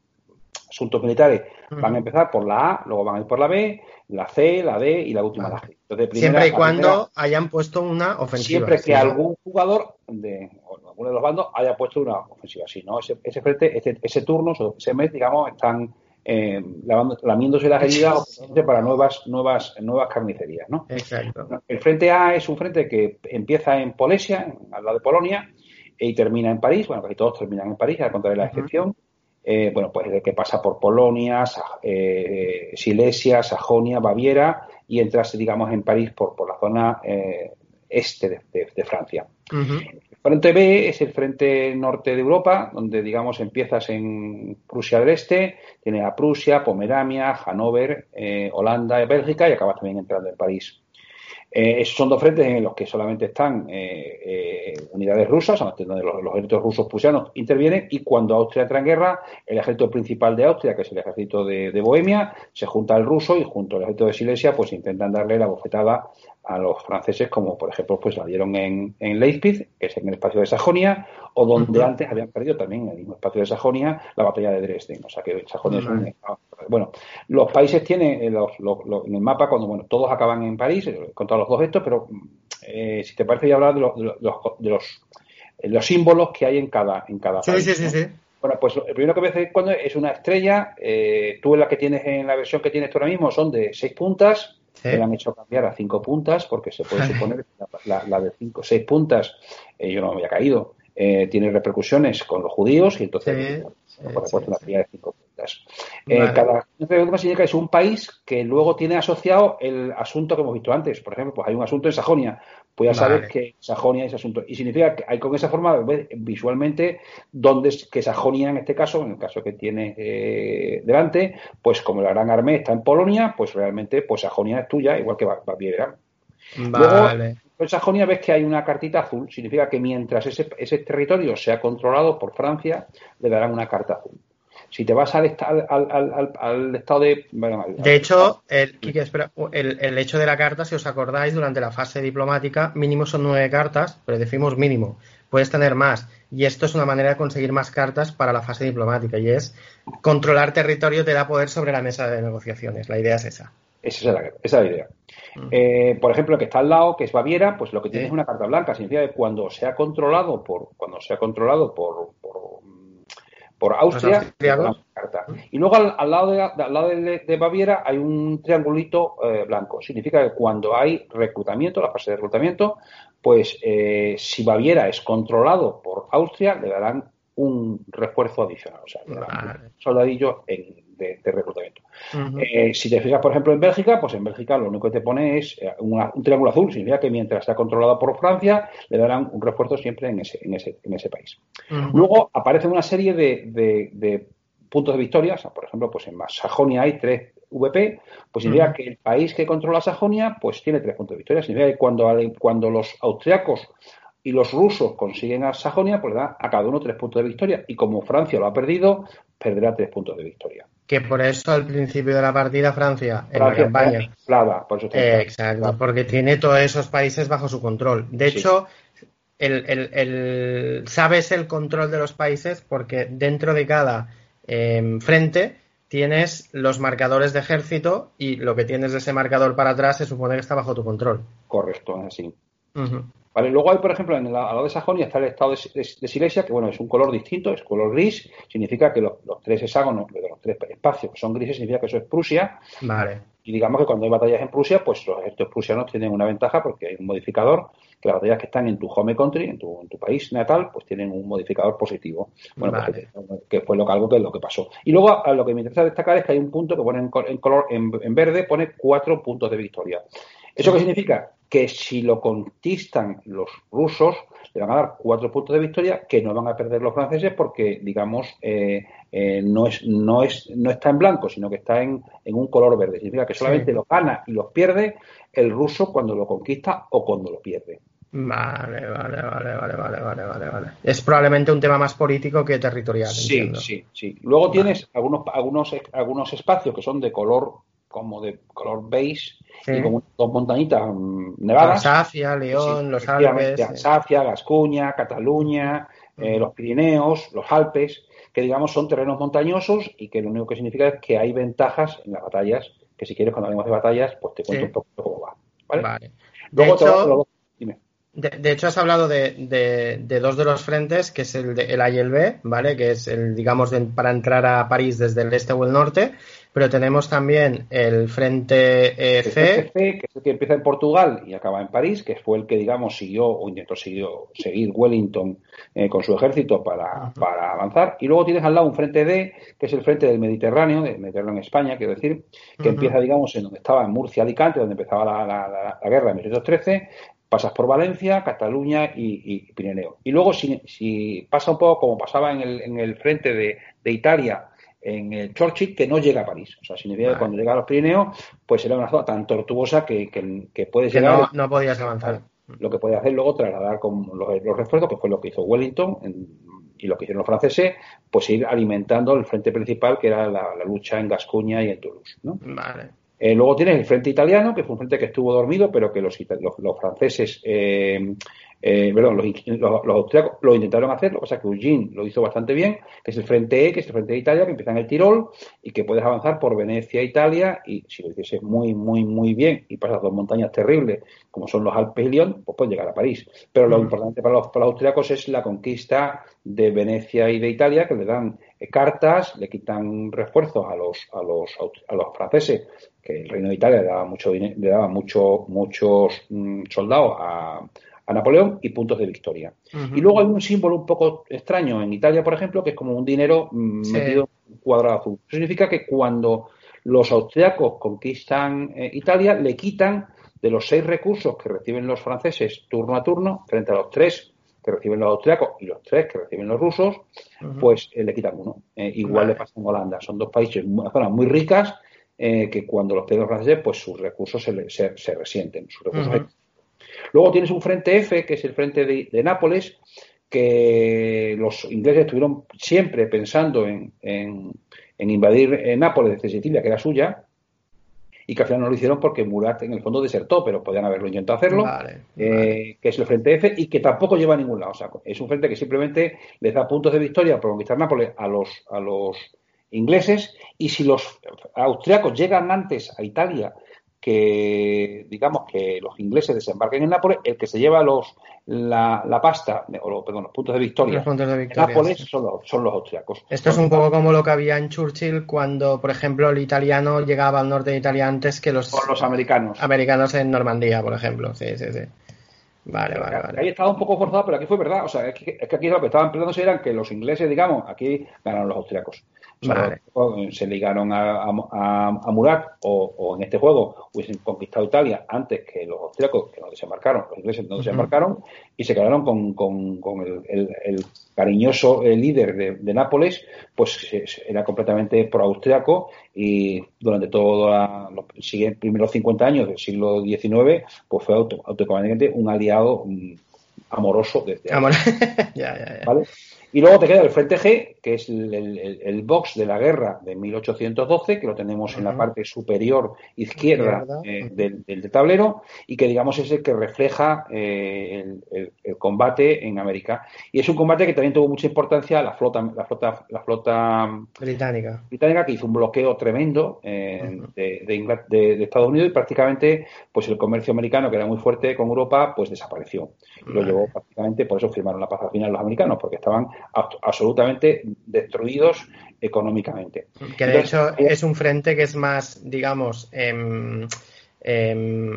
asuntos militares uh -huh. van a empezar por la A, luego van a ir por la B, la C, la D y la última vale. la G. Entonces, primera, siempre y cuando primera, hayan puesto una ofensiva. Siempre que ¿sí? algún jugador de alguno de los bandos haya puesto una ofensiva. Si no, ese, ese frente, ese, ese turno, ese mes, digamos, están eh, lavando, lamiéndose las heridas para nuevas, nuevas, nuevas carnicerías, ¿no? Exacto. El frente A es un frente que empieza en Polesia, al lado de Polonia, y termina en París. Bueno, casi todos terminan en París, al contrario de la excepción. Uh -huh. Eh, bueno, pues el que pasa por Polonia, eh, Silesia, Sajonia, Baviera y entras, digamos, en París por, por la zona eh, este de, de, de Francia. Uh -huh. Frente B es el frente norte de Europa, donde, digamos, empiezas en Prusia del Este, tiene a Prusia, Pomerania, Hannover, eh, Holanda y Bélgica y acabas también entrando en París. Eh, esos son dos frentes en los que solamente están eh, eh, unidades rusas, donde los, ejércitos rusos prusianos intervienen, y cuando Austria entra en guerra, el ejército principal de Austria, que es el ejército de, de Bohemia, se junta al ruso y junto al ejército de Silesia, pues intentan darle la bofetada a los franceses, como por ejemplo pues la dieron en, en Leipzig, que es en el espacio de Sajonia, o donde antes habían perdido también en el mismo espacio de Sajonia la batalla de Dresden. O sea que Sajonia es un bueno, los países tienen eh, los, en el mapa cuando bueno todos acaban en París, eh, con todos los dos estos, pero eh, si te parece voy a hablar de los, de los, los, símbolos que hay en cada en cada país. Sí, sí, sí. Bueno, pues el primero que ves cuando es una estrella, tú en la que tienes en la versión que tienes tú ahora mismo son de seis puntas, le han hecho cambiar a cinco puntas porque se puede suponer que la, de cinco, seis puntas, eh, yo no me había caído, eh, tiene repercusiones con los judíos y entonces por supuesto una de cinco puntas. Eh, cada significa que es un país que luego tiene asociado el asunto que hemos visto antes. Por ejemplo, pues hay un asunto en Sajonia. Pues ya sabes que Sajonia es asunto. Y significa que hay con esa forma, visualmente, donde que Sajonia en este caso, en el caso que tiene eh, delante, pues como la Gran Armée está en Polonia, pues realmente pues Sajonia es tuya, igual que Baviera. Vale. en Sajonia ves que hay una cartita azul, significa que mientras ese, ese territorio sea controlado por Francia, le darán una carta azul. Si te vas al, al, al, estado de... de hecho, el, el, hecho de la carta, si os acordáis, durante la fase diplomática, mínimo son nueve cartas, pero decimos mínimo. Puedes tener más. Y esto es una manera de conseguir más cartas para la fase diplomática. Y es controlar territorio te da poder sobre la mesa de negociaciones. La idea es esa. Esa es la, esa es la idea. Eh, por ejemplo, el que está al lado, que es Baviera, pues lo que tiene es una carta blanca. Significa que cuando sea controlado por, cuando sea controlado por, por por Austria, y luego al, lado, de, al lado de, Baviera hay un triangulito eh, blanco. Significa que cuando hay reclutamiento, la fase de reclutamiento, pues eh, si Baviera es controlado por Austria, le darán un refuerzo adicional, o sea, un soldadillo de, reclutamiento. Eh, si te fijas, por ejemplo, en Bélgica, pues en Bélgica lo único que te pone es un triángulo azul, significa que mientras sea controlado por Francia, le darán un refuerzo siempre en ese, en ese, en ese país. Luego aparece una serie de, puntos de victoria, por ejemplo, pues en Sajonia hay tres VP, pues significa que el país que controla Sajonia, pues tiene tres puntos de victoria. Significa que cuando, cuando los austriacos y los rusos consiguen a Sajonia, pues le da a cada uno tres puntos de victoria. Y como Francia lo ha perdido, perderá tres puntos de victoria. Que por eso al principio de la partida Francia, en la campaña. por eso exacto, porque tiene todos esos países bajo su control. De hecho, el, sabes el control de los países porque dentro de cada em, frente tienes los marcadores de ejército y lo que tienes de ese marcador para atrás se supone que está bajo tu control. Correcto, así. Vale, luego hay, por ejemplo, en el, lado de Sajonia está el estado de, Silesia, que bueno, es un color distinto, es color gris, significa que los, tres hexágonos de los tres espacios que son grises significa que eso es Prusia. Vale. Y digamos que cuando hay batallas en Prusia, pues los ejércitos prusianos tienen una ventaja porque hay un modificador, que las batallas que están en tu home country, en tu, en tu país natal, pues tienen un modificador positivo. Bueno, pues, que fue lo, algo que es lo que pasó. Y luego a lo que me interesa destacar es que hay un punto que pone en, color, en, verde, pone cuatro puntos de victoria. ¿Eso qué significa? Que si lo conquistan los rusos, le van a dar cuatro puntos de victoria que no van a perder los franceses porque, digamos, eh, eh, no, es, no, es, no está en blanco, sino que está en, un color verde. Significa que solamente lo gana y los pierde el ruso cuando lo conquista o cuando lo pierde. Vale, vale, vale, vale, vale, vale, vale, Es probablemente un tema más político que territorial. Sí, sí, sí. Luego tienes algunos, algunos, algunos espacios que son de color como de color beige y como dos montañitas mm, nevadas. Safia, León, los Alpes. Safia, Gascuña, Cataluña, eh, los Pirineos, los Alpes, que digamos son terrenos montañosos y que lo único que significa es que hay ventajas en las batallas, que si quieres cuando hablemos de batallas, pues te cuento un poco cómo va. ¿vale? De hecho, De, hecho, has hablado de, dos de los frentes, que es el, el A y el B, ¿vale? Que es el, digamos, para entrar a París desde el este o el norte, pero tenemos también el Frente C. que es el que empieza en Portugal y acaba en París, que fue el que, digamos, siguió o intentó seguir Wellington eh, con su ejército para, para, avanzar. Y luego tienes al lado un Frente D, que es el Frente del Mediterráneo, del Mediterráneo en España, quiero decir, que empieza, digamos, en donde estaba en Murcia, Alicante, donde empezaba la, la, la guerra en 1813, pasas por Valencia, Cataluña y, Pirineo. Y luego, si, pasa un poco como pasaba en el, en el frente de, Italia, en el Churchill, que no llega a París. O sea, significa que cuando llega a los Pirineos, pues era una zona tan tortuosa que, que, puedes llegar. No, no, podías avanzar. Lo que puede hacer luego trasladar con los, refuerzos, que fue lo que hizo Wellington y lo que hicieron los franceses, pues ir alimentando el frente principal, que era la, lucha en Gascuña y en Toulouse. ¿no? Vale. Eh, luego tienes el frente italiano, que fue un frente que estuvo dormido, pero que los, los, franceses, eh, eh, perdón, los, austriacos lo intentaron hacer, lo que pasa es que Eugene lo hizo bastante bien, que es el frente E, que es el frente de Italia, que empieza en el Tirol y que puedes avanzar por Venecia, Italia, y si lo hicieses muy, muy, muy bien y pasas dos montañas terribles, como son los Alpes y Lyon, pues puedes llegar a París. Pero lo mm. importante para los, para los austriacos es la conquista de Venecia y de Italia, que le dan cartas, le quitan refuerzos a los, a los, a los franceses que el Reino de Italia le daba, mucho, le daba mucho, muchos mm, soldados a, Napoleón y puntos de victoria. Y luego hay un símbolo un poco extraño en Italia, por ejemplo, que es como un dinero mm, metido en cuadrado azul. Eso significa que cuando los austriacos conquistan eh, Italia, le quitan de los seis recursos que reciben los franceses turno a turno, frente a los tres que reciben los austriacos y los tres que reciben los rusos, pues eh, le quitan uno. Eh, igual le pasa en Holanda. Son dos países, zonas muy ricas eh, que cuando los los franceses, pues sus recursos se, se, resienten. Luego tienes un frente F, que es el frente de, Nápoles, que los ingleses estuvieron siempre pensando en, en, invadir eh, Nápoles desde Sicilia, que era suya, y que al final no lo hicieron porque Murat en el fondo desertó, pero podían haberlo intentado hacerlo, eh, que es el frente F y que tampoco lleva a ningún lado. O sea, es un frente que simplemente les da puntos de victoria por conquistar Nápoles a los, a los ingleses y si los austriacos llegan antes a Italia que digamos que los ingleses desembarquen en Nápoles, el que se lleva los la, la pasta, o perdón, los puntos de victoria, los puntos de victoria en Nápoles son, los, son los austriacos. Esto es un poco como lo que había en Churchill cuando, por ejemplo, el italiano llegaba al norte de Italia antes que los, los americanos. Americanos en Normandía, por ejemplo. Sí, sí, sí. Vale, vale, vale. Ahí estaba un poco forzado, pero aquí fue verdad. O sea, es que, es que aquí lo que estaban peleándose eran que los ingleses, digamos, aquí ganaron los austriacos. Se ligaron a, a, Murat o, en este juego hubiesen conquistado Italia antes que los austriacos que no desembarcaron, los ingleses no desembarcaron y se quedaron con, con, el, cariñoso eh, líder de, Nápoles, pues era completamente pro-austriaco y durante todos los primeros 50 años del siglo XIX pues fue automáticamente un aliado mm, amoroso desde ya, ya, ya. ¿vale? Y luego te queda el Frente G, que es el, box de la guerra de 1812, que lo tenemos en la parte superior izquierda eh, del, tablero, y que digamos es el que refleja eh, el, combate en América. Y es un combate que también tuvo mucha importancia la flota, la flota, la flota británica. británica, que hizo un bloqueo tremendo eh, de, Estados Unidos y prácticamente pues el comercio americano, que era muy fuerte con Europa, pues desapareció. Lo llevó prácticamente, por eso firmaron la paz al final los americanos, porque estaban absolutamente destruidos económicamente. Que de hecho eh, es un frente que es más, digamos, em,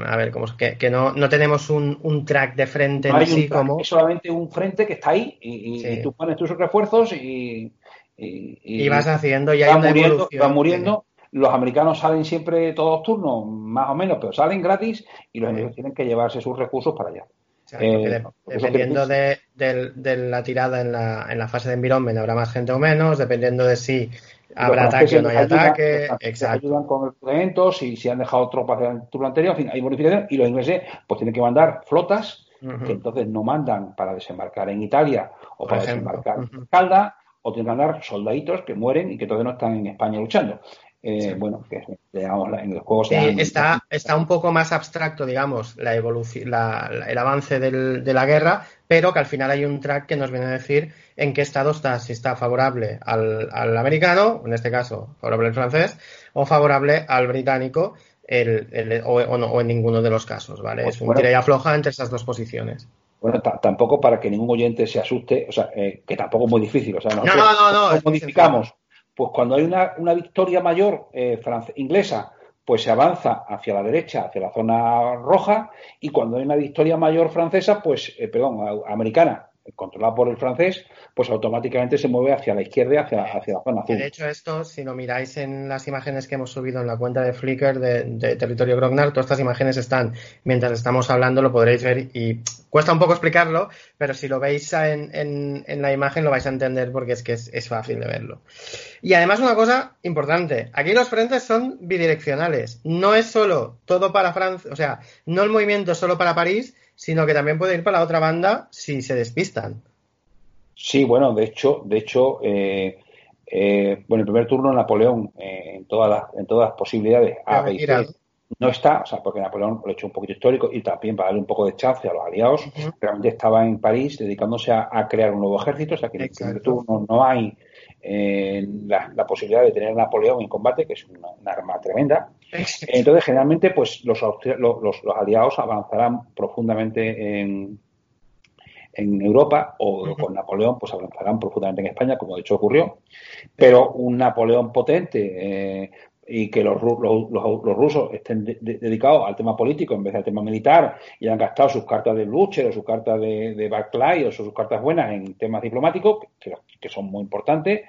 a ver, como que, que no, no, tenemos un, un, track de frente en sí como. Es solamente un frente que está ahí y, tú pones tus refuerzos y. Y, vas haciendo y hay va muriendo. Los americanos salen siempre todos turnos, más o menos, pero salen gratis y los ingleses tienen que llevarse sus recursos para allá. Eh, dependiendo de, la tirada en la, en la fase de environment habrá más gente o menos, dependiendo de si habrá ataque o no hay ataque. Exacto. Ayudan con eventos y si han dejado tropas del turno anterior, en fin, hay bonificación y los ingleses pues tienen que mandar flotas que entonces no mandan para desembarcar en Italia o para desembarcar en Calda o tienen que mandar soldaditos que mueren y que todavía no están en España luchando. Eh, bueno, que digamos, en los juegos. está, está un poco más abstracto, digamos, la evolución, el avance de la guerra, pero que al final hay un track que nos viene a decir en qué estado está, si está favorable al, al americano, en este caso favorable al francés, o favorable al británico, el, o, en ninguno de los casos, ¿vale? Pues es un tira y afloja entre esas dos posiciones. Bueno, tampoco para que ningún oyente se asuste, o sea, eh, que tampoco es muy difícil, o sea, no, no, no, modificamos pues cuando hay una, victoria mayor eh, inglesa, pues se avanza hacia la derecha, hacia la zona roja, y cuando hay una victoria mayor francesa, pues, eh, perdón, americana, controlada por el francés, pues automáticamente se mueve hacia la izquierda, hacia, hacia la zona azul. De hecho, esto, si lo miráis en las imágenes que hemos subido en la cuenta de Flickr de, Territorio Grognar, todas estas imágenes están, mientras estamos hablando, lo podréis ver y cuesta un poco explicarlo, pero si lo veis en, la imagen lo vais a entender porque es que es, fácil de verlo. Y además una cosa importante, aquí los frentes son bidireccionales, no es solo todo para Francia, o sea, no el movimiento solo para París, sino que también puede ir para la otra banda si se despistan. Sí, bueno, de hecho, de hecho, eh, eh, bueno, el primer turno Napoleón eh, en todas las en todas las posibilidades A, B y C no está, o sea, porque Napoleón lo ha hecho un poquito histórico y también para darle un poco de chance a los aliados, realmente estaba en París dedicándose a, crear un nuevo ejército, o sea que en el primer turno no hay la, posibilidad de tener Napoleón en combate, que es una, arma tremenda. Entonces, generalmente, pues los, los, aliados avanzarán profundamente en, en Europa o con Napoleón pues avanzarán profundamente en España, como de hecho ocurrió. Pero un Napoleón potente, eh, y que los, los, los, rusos estén dedicados al tema político en vez del tema militar y han gastado sus cartas de Lucher o sus cartas de, de Barclay o sus cartas buenas en temas diplomáticos, que, que son muy importantes,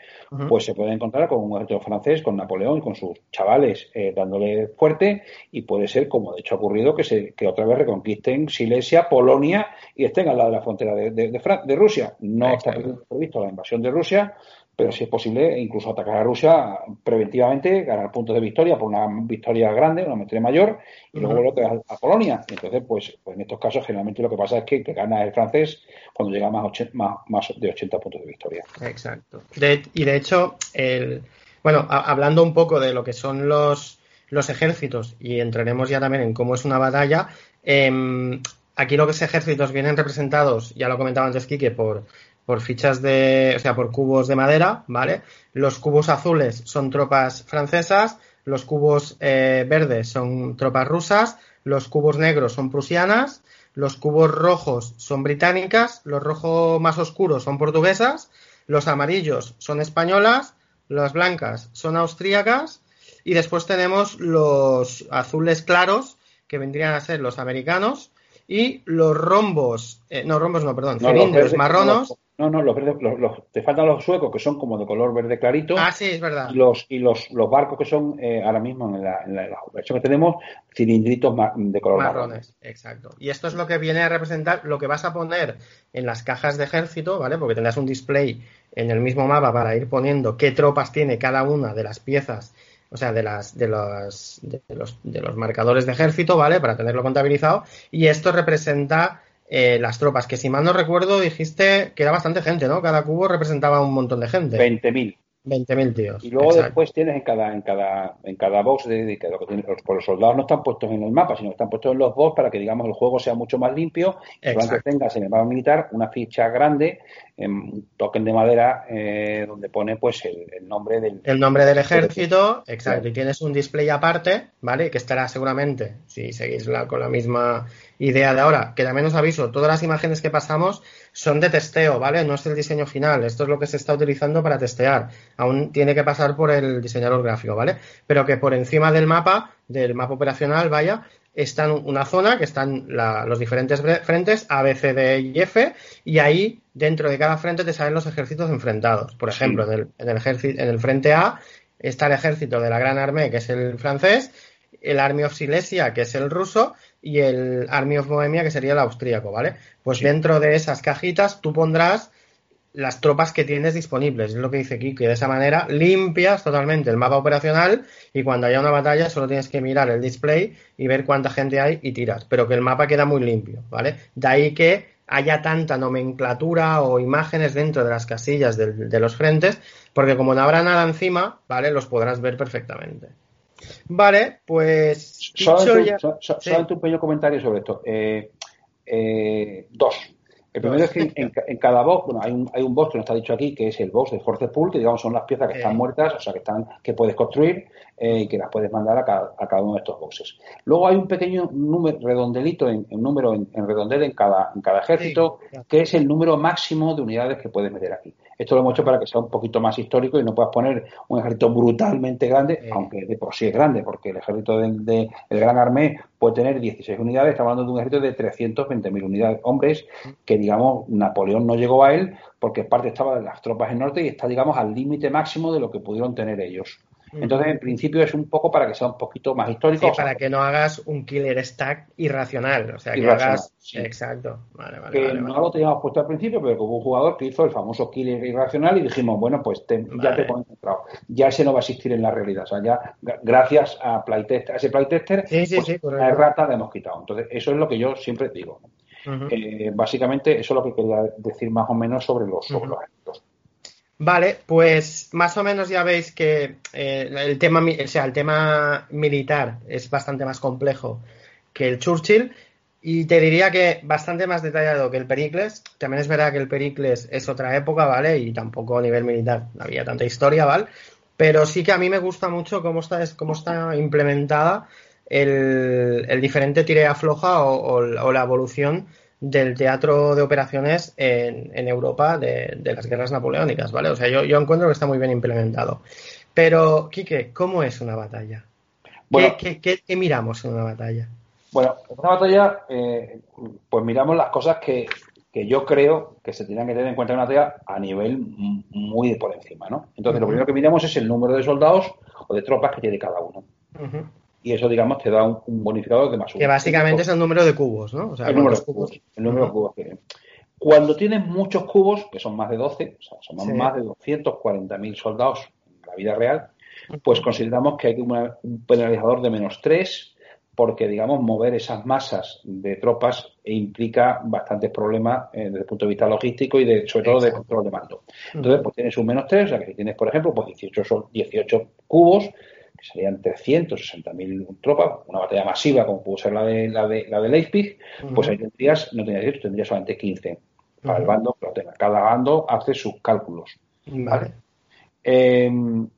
pues se puede encontrar con un ejército francés, con Napoleón y con sus chavales eh, dándole fuerte y puede ser, como de hecho ha ocurrido, que, se, que otra vez reconquisten Silesia, Polonia y estén al lado de la frontera de, de, de Rusia. No está previsto la invasión de Rusia, pero si es posible incluso atacar a Rusia preventivamente, ganar puntos de victoria por una victoria grande, una victoria mayor, y luego lo que a, a, Polonia. Entonces, pues, pues, en estos casos generalmente lo que pasa es que, gana el francés cuando llega más, más, de 80 puntos de victoria. Exacto. y de hecho, el, bueno, hablando un poco de lo que son los, los ejércitos, y entraremos ya también en cómo es una batalla, em, aquí lo que es ejércitos vienen representados, ya lo comentaba antes Quique, por por fichas de, o sea, por cubos de madera, ¿vale? Los cubos azules son tropas francesas, los cubos eh, verdes son tropas rusas, los cubos negros son prusianas, los cubos rojos son británicas, los rojos más oscuros son portuguesas, los amarillos son españolas, las blancas son austríacas y después tenemos los azules claros que vendrían a ser los americanos y los rombos, eh, no rombos no, perdón, cilindros marronos. No, no, los verdes, los, te faltan los suecos que son como de color verde clarito. Ah, sí, es verdad. Y los, y los, los barcos que son eh, ahora mismo en la, en la, versión que tenemos, cilindritos de color marrones. Exacto. Y esto es lo que viene a representar lo que vas a poner en las cajas de ejército, ¿vale? Porque tendrás un display en el mismo mapa para ir poniendo qué tropas tiene cada una de las piezas o sea, de, las, de, los, de, los, de los marcadores de ejército, ¿vale? Para tenerlo contabilizado. Y esto representa eh, las tropas, que si mal no recuerdo dijiste que era bastante gente, ¿no? Cada cubo representaba un montón de gente. 20.000. 20.000 tíos. Y luego después tienes en cada, en cada, en cada box de, tienen, los, los, soldados no están puestos en el mapa, sino que están puestos en los box para que digamos el juego sea mucho más limpio y que tengas en el mapa militar una ficha grande, un token de madera eh, donde pone pues el, nombre del el nombre del ejército, exacto, y tienes un display aparte, ¿vale? Que estará seguramente, si seguís la, con la misma idea de ahora, que también os aviso, todas las imágenes que pasamos son de testeo, ¿vale? No es el diseño final, esto es lo que se está utilizando para testear. Aún tiene que pasar por el diseñador gráfico, ¿vale? Pero que por encima del mapa, del mapa operacional, vaya, está una zona que están los diferentes frentes A, B, C, D y F, y ahí dentro de cada frente te salen los ejércitos enfrentados. Por ejemplo, en, el, en, el en el frente A está el ejército de la Gran Armée, que es el francés, el Army of Silesia, que es el ruso, y el Army of Bohemia, que sería el austríaco, ¿vale? Pues dentro de esas cajitas tú pondrás las tropas que tienes disponibles. Es lo que dice aquí, que de esa manera limpias totalmente el mapa operacional y cuando haya una batalla solo tienes que mirar el display y ver cuánta gente hay y tiras. Pero que el mapa queda muy limpio, ¿vale? De ahí que haya tanta nomenclatura o imágenes dentro de las casillas de, los frentes, porque como no habrá nada encima, ¿vale? Los podrás ver perfectamente. Vale, pues. Solamente, un pequeño comentario sobre esto. Eh, eh, dos. El primero es que en, cada box, bueno, hay un, hay un box que no está dicho aquí, que es el box de Force Pool, que digamos son las piezas que están muertas, o sea, que están que puedes construir eh, y que las puedes mandar a cada, a cada, uno de estos boxes. Luego hay un pequeño número redondelito, en, número en, redondel en cada, en cada ejército, que es el número máximo de unidades que puedes meter aquí. Esto lo hemos hecho para que sea un poquito más histórico y no puedas poner un ejército brutalmente grande, aunque de por sí es grande, porque el ejército del de, Gran Armé puede tener 16 unidades, estamos hablando de un ejército de 320.000 unidades, hombres que, digamos, Napoleón no llegó a él porque parte estaba de las tropas del norte y está, digamos, al límite máximo de lo que pudieron tener ellos. Entonces, en principio es un poco para que sea un poquito más histórico. Sí, para que no hagas un killer stack irracional. O sea, que hagas. Exacto. Vale, vale, que no lo teníamos puesto al principio, pero como un jugador que hizo el famoso killer irracional y dijimos, bueno, pues ya te hemos encontrado. Ya ese no va a existir en la realidad. O sea, ya gracias a, playtest, a ese playtester, pues, la errata la hemos quitado. Entonces, eso es lo que yo siempre digo. Eh, básicamente, eso es lo que quería decir más o menos sobre los, sobre Vale, pues más o menos ya veis que eh, el tema, o sea, el tema militar es bastante más complejo que el Churchill y te diría que bastante más detallado que el Pericles. También es verdad que el Pericles es otra época, ¿vale? Y tampoco a nivel militar había tanta historia, ¿vale? Pero sí que a mí me gusta mucho cómo está, cómo está implementada el, el diferente tire floja o, o la evolución del teatro de operaciones en, en Europa de, las guerras napoleónicas, ¿vale? O sea, yo, yo, encuentro que está muy bien implementado. Pero, Quique, ¿cómo es una batalla? ¿Qué, qué, miramos en una batalla? Bueno, en una batalla, eh, pues miramos las cosas que, que, yo creo que se tienen que tener en cuenta en una batalla a nivel muy por encima, ¿no? Entonces, lo primero que miramos es el número de soldados o de tropas que tiene cada uno y eso, digamos, te da un, bonificador de más uno. Que básicamente es el número de cubos, ¿no? el número de cubos. El número de cubos que Cuando tienes muchos cubos, que son más de 12, o sea, son más de 240.000 soldados en la vida real, pues consideramos que hay un penalizador de menos 3, porque, digamos, mover esas masas de tropas implica bastantes problemas eh, desde el punto de vista logístico y de, sobre todo de control de mando. Entonces, pues tienes un menos 3, o sea que si tienes, por ejemplo, pues 18, 18 cubos, que serían 360.000 tropas, una batalla masiva como pudo ser la de la de, la de Leipzig, pues ahí tendrías, no tendrías 18, tendrías solamente 15 para el bando que lo tenga. Cada bando hace sus cálculos. Vale. Em,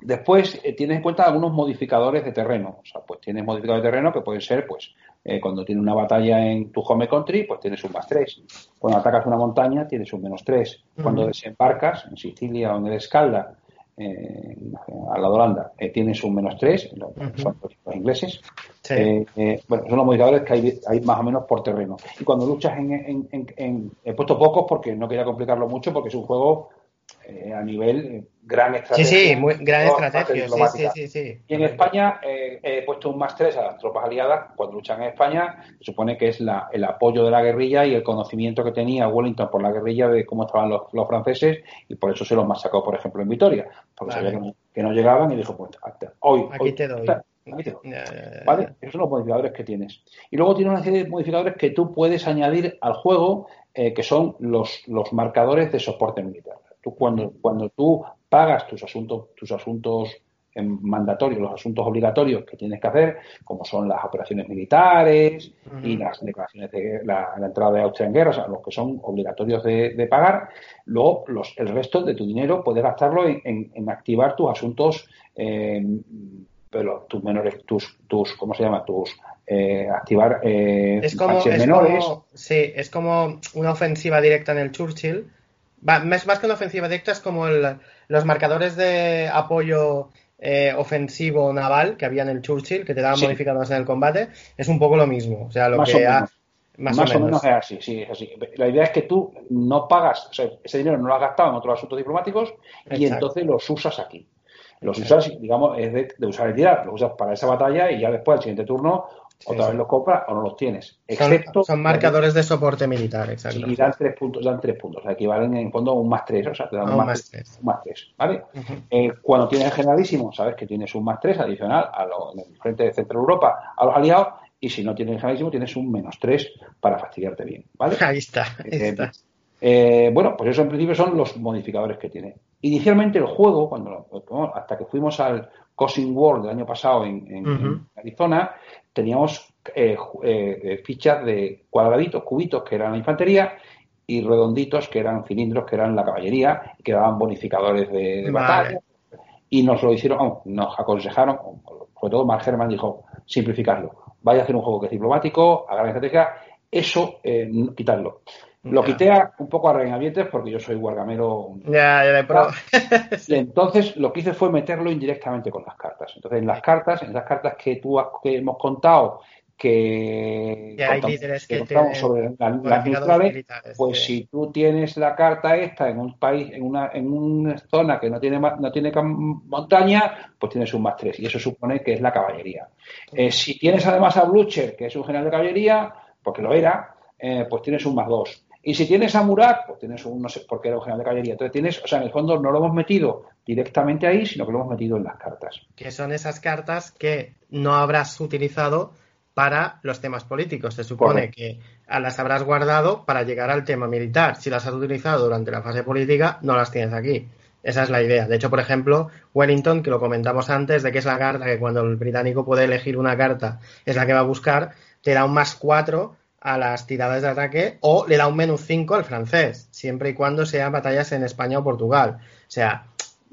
después eh, tienes en cuenta algunos modificadores de terreno. O sea, pues tienes modificadores de terreno que pueden ser, pues, eh, cuando tienes una batalla en tu home country, pues tienes un más 3. Cuando atacas una montaña, tienes un menos 3. Cuando desembarcas en Sicilia o en el Escalda, eh, al lado de Holanda, eh, tienes un menos 3, son los, ingleses. Eh, eh, bueno, son los modificadores que hay, hay, más o menos por terreno. Y cuando luchas en, en, en, He puesto pocos porque no quería complicarlo mucho, porque es un juego a nivel gran estrategia. Sí, sí, muy, gran estrategia. Sí, sí, y en España eh, he puesto un más tres a las tropas aliadas cuando luchan en España. Se supone que es la, el apoyo de la guerrilla y el conocimiento que tenía Wellington por la guerrilla de cómo estaban los, los franceses y por eso se los masacró, por ejemplo, en Vitoria. Porque sabía que no, llegaban y dijo, pues hoy, aquí te doy. ¿Vale? Esos son los modificadores que tienes. Y luego tiene una serie de modificadores que tú puedes añadir al juego, eh, que son los, los marcadores de soporte militar. Tú cuando, cuando tú pagas tus asuntos, tus asuntos mandatorios, los asuntos obligatorios que tienes que hacer, como son las operaciones militares y las declaraciones de la, entrada de Austria en guerra, o sea, los que son obligatorios de, pagar, luego los, el resto de tu dinero puedes gastarlo en, activar tus asuntos, eh, pero tus menores, tus, tus, ¿cómo se llama? Tus eh, activar eh, es como, menores. sí, es como una ofensiva directa en el Churchill. Más, más que una ofensiva directa es como el, los marcadores de apoyo eh, ofensivo naval que había en el Churchill, que te daban modificados en el combate, es un poco lo mismo. O sea, lo más que o más, o, menos. es así, sí, es así. La idea es que tú no pagas, o sea, ese dinero no lo has gastado en otros asuntos diplomáticos y entonces los usas aquí. Los usas, digamos, es de, usar el tirar, los usas para esa batalla y ya después, al siguiente turno, otra vez los compras o no los tienes. Excepto son, marcadores de soporte militar, exacto. Y dan tres puntos, dan tres puntos, o sea, equivalen en fondo a un más tres, o sea, te dan un, más, tres. Un más tres, ¿vale? Eh, cuando tienes el generalísimo, sabes que tienes un más tres adicional a lo, en el frente de Central Europa a los aliados, y si no tienes el generalísimo, tienes un menos tres para fastidiarte bien, ¿vale? Ahí está, eh, eh, bueno, pues eso en principio son los modificadores que tiene. Inicialmente el juego, cuando hasta que fuimos al Cosing World del año pasado en, Arizona, teníamos eh, eh, fichas de cuadraditos, cubitos que eran la infantería y redonditos que eran cilindros que eran la caballería que daban bonificadores de, batalla. Y nos lo hicieron, nos aconsejaron, sobre todo Mark Herman dijo, simplificarlo. Vaya a hacer un juego que es diplomático, haga la estrategia, eso, eh, quitarlo. Lo quité un poco a regañadientes porque yo soy guargamero. Ya, ya y entonces lo que hice fue meterlo indirectamente con las cartas. Entonces, en las cartas, en las cartas que tú que hemos contado que, que hay líderes que, sobre las neutrales, pues si tú tienes la carta esta en un país, en una, en una zona que no tiene no tiene montaña, pues tienes un más tres y eso supone que es la caballería. Eh, si tienes además a Blucher, que es un general de caballería, porque lo era, eh, pues tienes un más dos. Y si tienes a Murat, pues tienes un, no sé, porque era un general de caballería. Entonces tienes, o sea, en el fondo no lo hemos metido directamente ahí, sino que lo hemos metido en las cartas. Que son esas cartas que no habrás utilizado para los temas políticos. Se supone que las habrás guardado para llegar al tema militar. Si las has utilizado durante la fase política, no las tienes aquí. Esa es la idea. De hecho, por ejemplo, Wellington, que lo comentamos antes, de que es la carta que cuando el británico puede elegir una carta es la que va a buscar, te da un más 4 a las tiradas de ataque o le da un menos 5 al francés, siempre y cuando sean batallas en España o Portugal. O sea,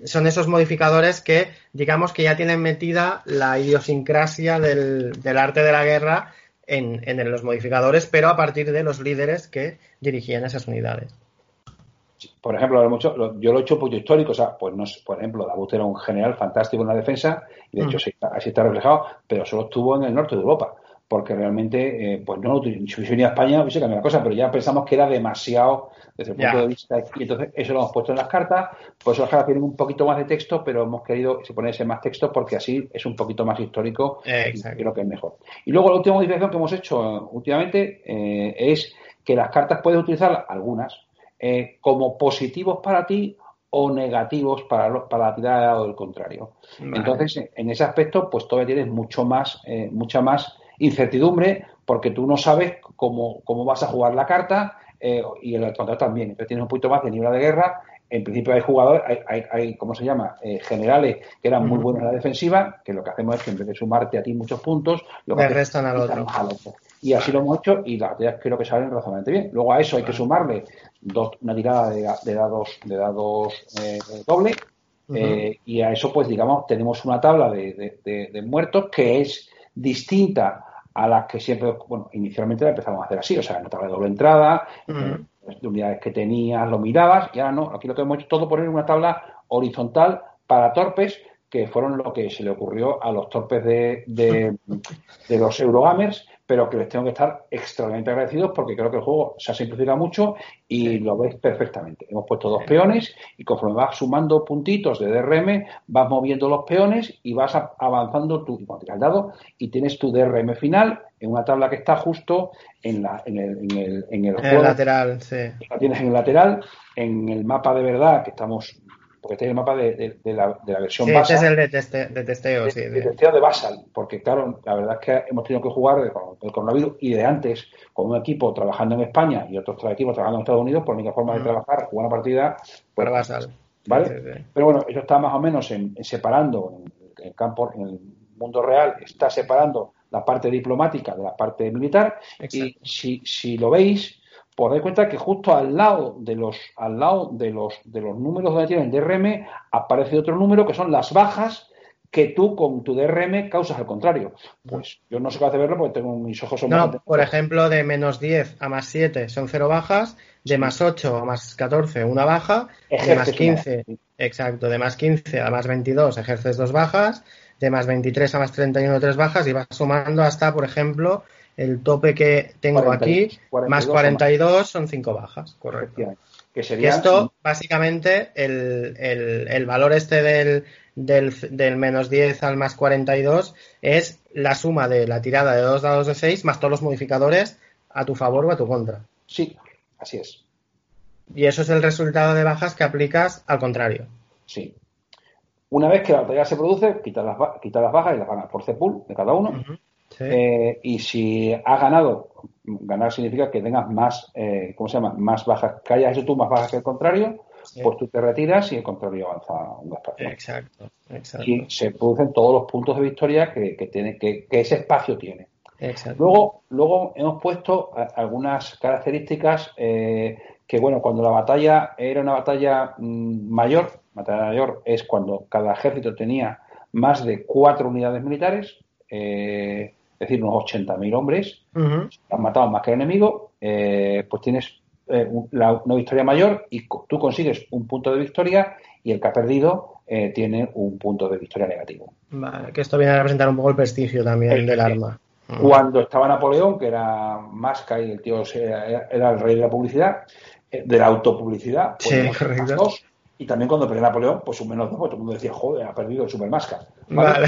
son esos modificadores que, digamos que ya tienen metida la idiosincrasia del, arte de la guerra en, los modificadores, pero a partir de los líderes que dirigían esas unidades. Por ejemplo, yo lo he hecho por histórico, o sea, pues no, por ejemplo, Dabut era un general fantástico en la defensa, y de hecho mm. así está reflejado, pero solo estuvo en el norte de Europa porque realmente, eh, pues no, si venía a España hubiese cambiado la cosa, pero ya pensamos que era demasiado desde el punto de vista, y entonces eso lo hemos puesto en las cartas, pues las cartas tienen un poquito más de texto, pero hemos querido se pone ese más texto porque así es un poquito más histórico y creo que es mejor. Y luego la última modificación que hemos hecho últimamente eh, es que las cartas puedes utilizar algunas eh, como positivos para ti o negativos para, para la tirada de dado del contrario. Entonces, en ese aspecto, pues todavía tienes mucho más, mucha más incertidumbre porque tú no sabes cómo, cómo vas a jugar la carta eh, y el contrario también. Entonces tienes un poquito más de nivel de guerra. En principio hay jugadores, hay, hay, ¿cómo se llama? Eh, generales que eran muy buenos en la defensiva, que lo que hacemos es que en vez de sumarte a ti muchos puntos, lo que restan al otro. Y así lo hemos hecho y las ideas creo que salen razonablemente bien. Luego a eso hay que sumarle dos, una tirada de, dados, de dados eh, doble. y a eso, pues digamos, tenemos una tabla de, de muertos que es distinta a las que siempre, bueno, inicialmente la empezamos a hacer así, o sea, tabla de doble entrada, de unidades que tenías, lo mirabas, y ahora no, aquí lo que hemos hecho todo poner una tabla horizontal para torpes, que fueron lo que se le ocurrió a los torpes de, de, de los Eurogamers, pero que les tengo que estar extremadamente agradecidos porque creo que el juego se ha simplificado mucho y lo ves perfectamente. Hemos puesto dos peones y conforme vas sumando puntitos de DRM, vas moviendo los peones y vas avanzando tu, el dado y tienes tu DRM final en una tabla que está justo en, la, en el, en el, en el, el lateral, sí. La tienes en el lateral, en el mapa de verdad que estamos porque este es el mapa de, la, de la, versión sí, Basal. Este es el de, testeo, sí. De, testeo de Basal, porque claro, la verdad es que hemos tenido que jugar con el coronavirus y de antes con un equipo trabajando en España y otros equipos trabajando en Estados Unidos, por mi forma de trabajar, jugar una partida. Pues, Basal. ¿Vale? Pero bueno, eso está más o menos en, separando, en el campo, en el mundo real, está separando la parte diplomática de la parte militar. Y si, si lo veis, os dais cuenta que justo al lado de los, al lado de los, de los números donde tienen DRM aparece otro número que son las bajas que tú con tu DRM causas al contrario. Pues yo no sé qué de verlo porque tengo mis ojos son No, por ejemplo, de menos 10 a más 7 son 0 bajas, de más 8 a más 14 una baja, de más 15, exacto, de más 15 a más 22 ejerces dos bajas, de más 23 a más 31 tres bajas y vas sumando hasta, por ejemplo, el tope que tengo aquí, más 42 son 5 bajas, correcto. Que sería... esto, básicamente, el, el, valor este del, del, menos 10 al más 42 es la suma de la tirada de dos dados de 6 más todos los modificadores a tu favor o a tu contra. Sí, así es. Y eso es el resultado de bajas que aplicas al contrario. Sí. Una vez que la batalla se produce, quitas las, las bajas y las ganas por C-pool de cada uno. Eh, y si has ganado, ganar significa que tengas más, eh, ¿cómo se llama? Más bajas, que hayas hecho tú más bajas que el contrario, pues tú te retiras y el contrario avanza un espacio. Exacto, exacto. Y se producen todos los puntos de victoria que, tiene, que, ese espacio tiene. Luego, luego hemos puesto algunas características eh, que, bueno, cuando la batalla era una batalla mm, mayor, batalla mayor es cuando cada ejército tenía más de cuatro unidades militares, es decir, unos 80.000 hombres, han matado más que el enemigo, eh, pues tienes eh, una victoria mayor y tú consigues un punto de victoria y el que ha perdido eh, tiene un punto de victoria negativo. Vale, que esto viene a representar un poco el prestigio también del arma. Cuando estaba Napoleón, que era Masca y el tío era, el rey de la publicidad, eh, de la autopublicidad, pues sí, dos, y también cuando perdió Napoleón, pues un menos dos, pues todo el mundo decía, joder, ha perdido el Super Masca. ¿vale?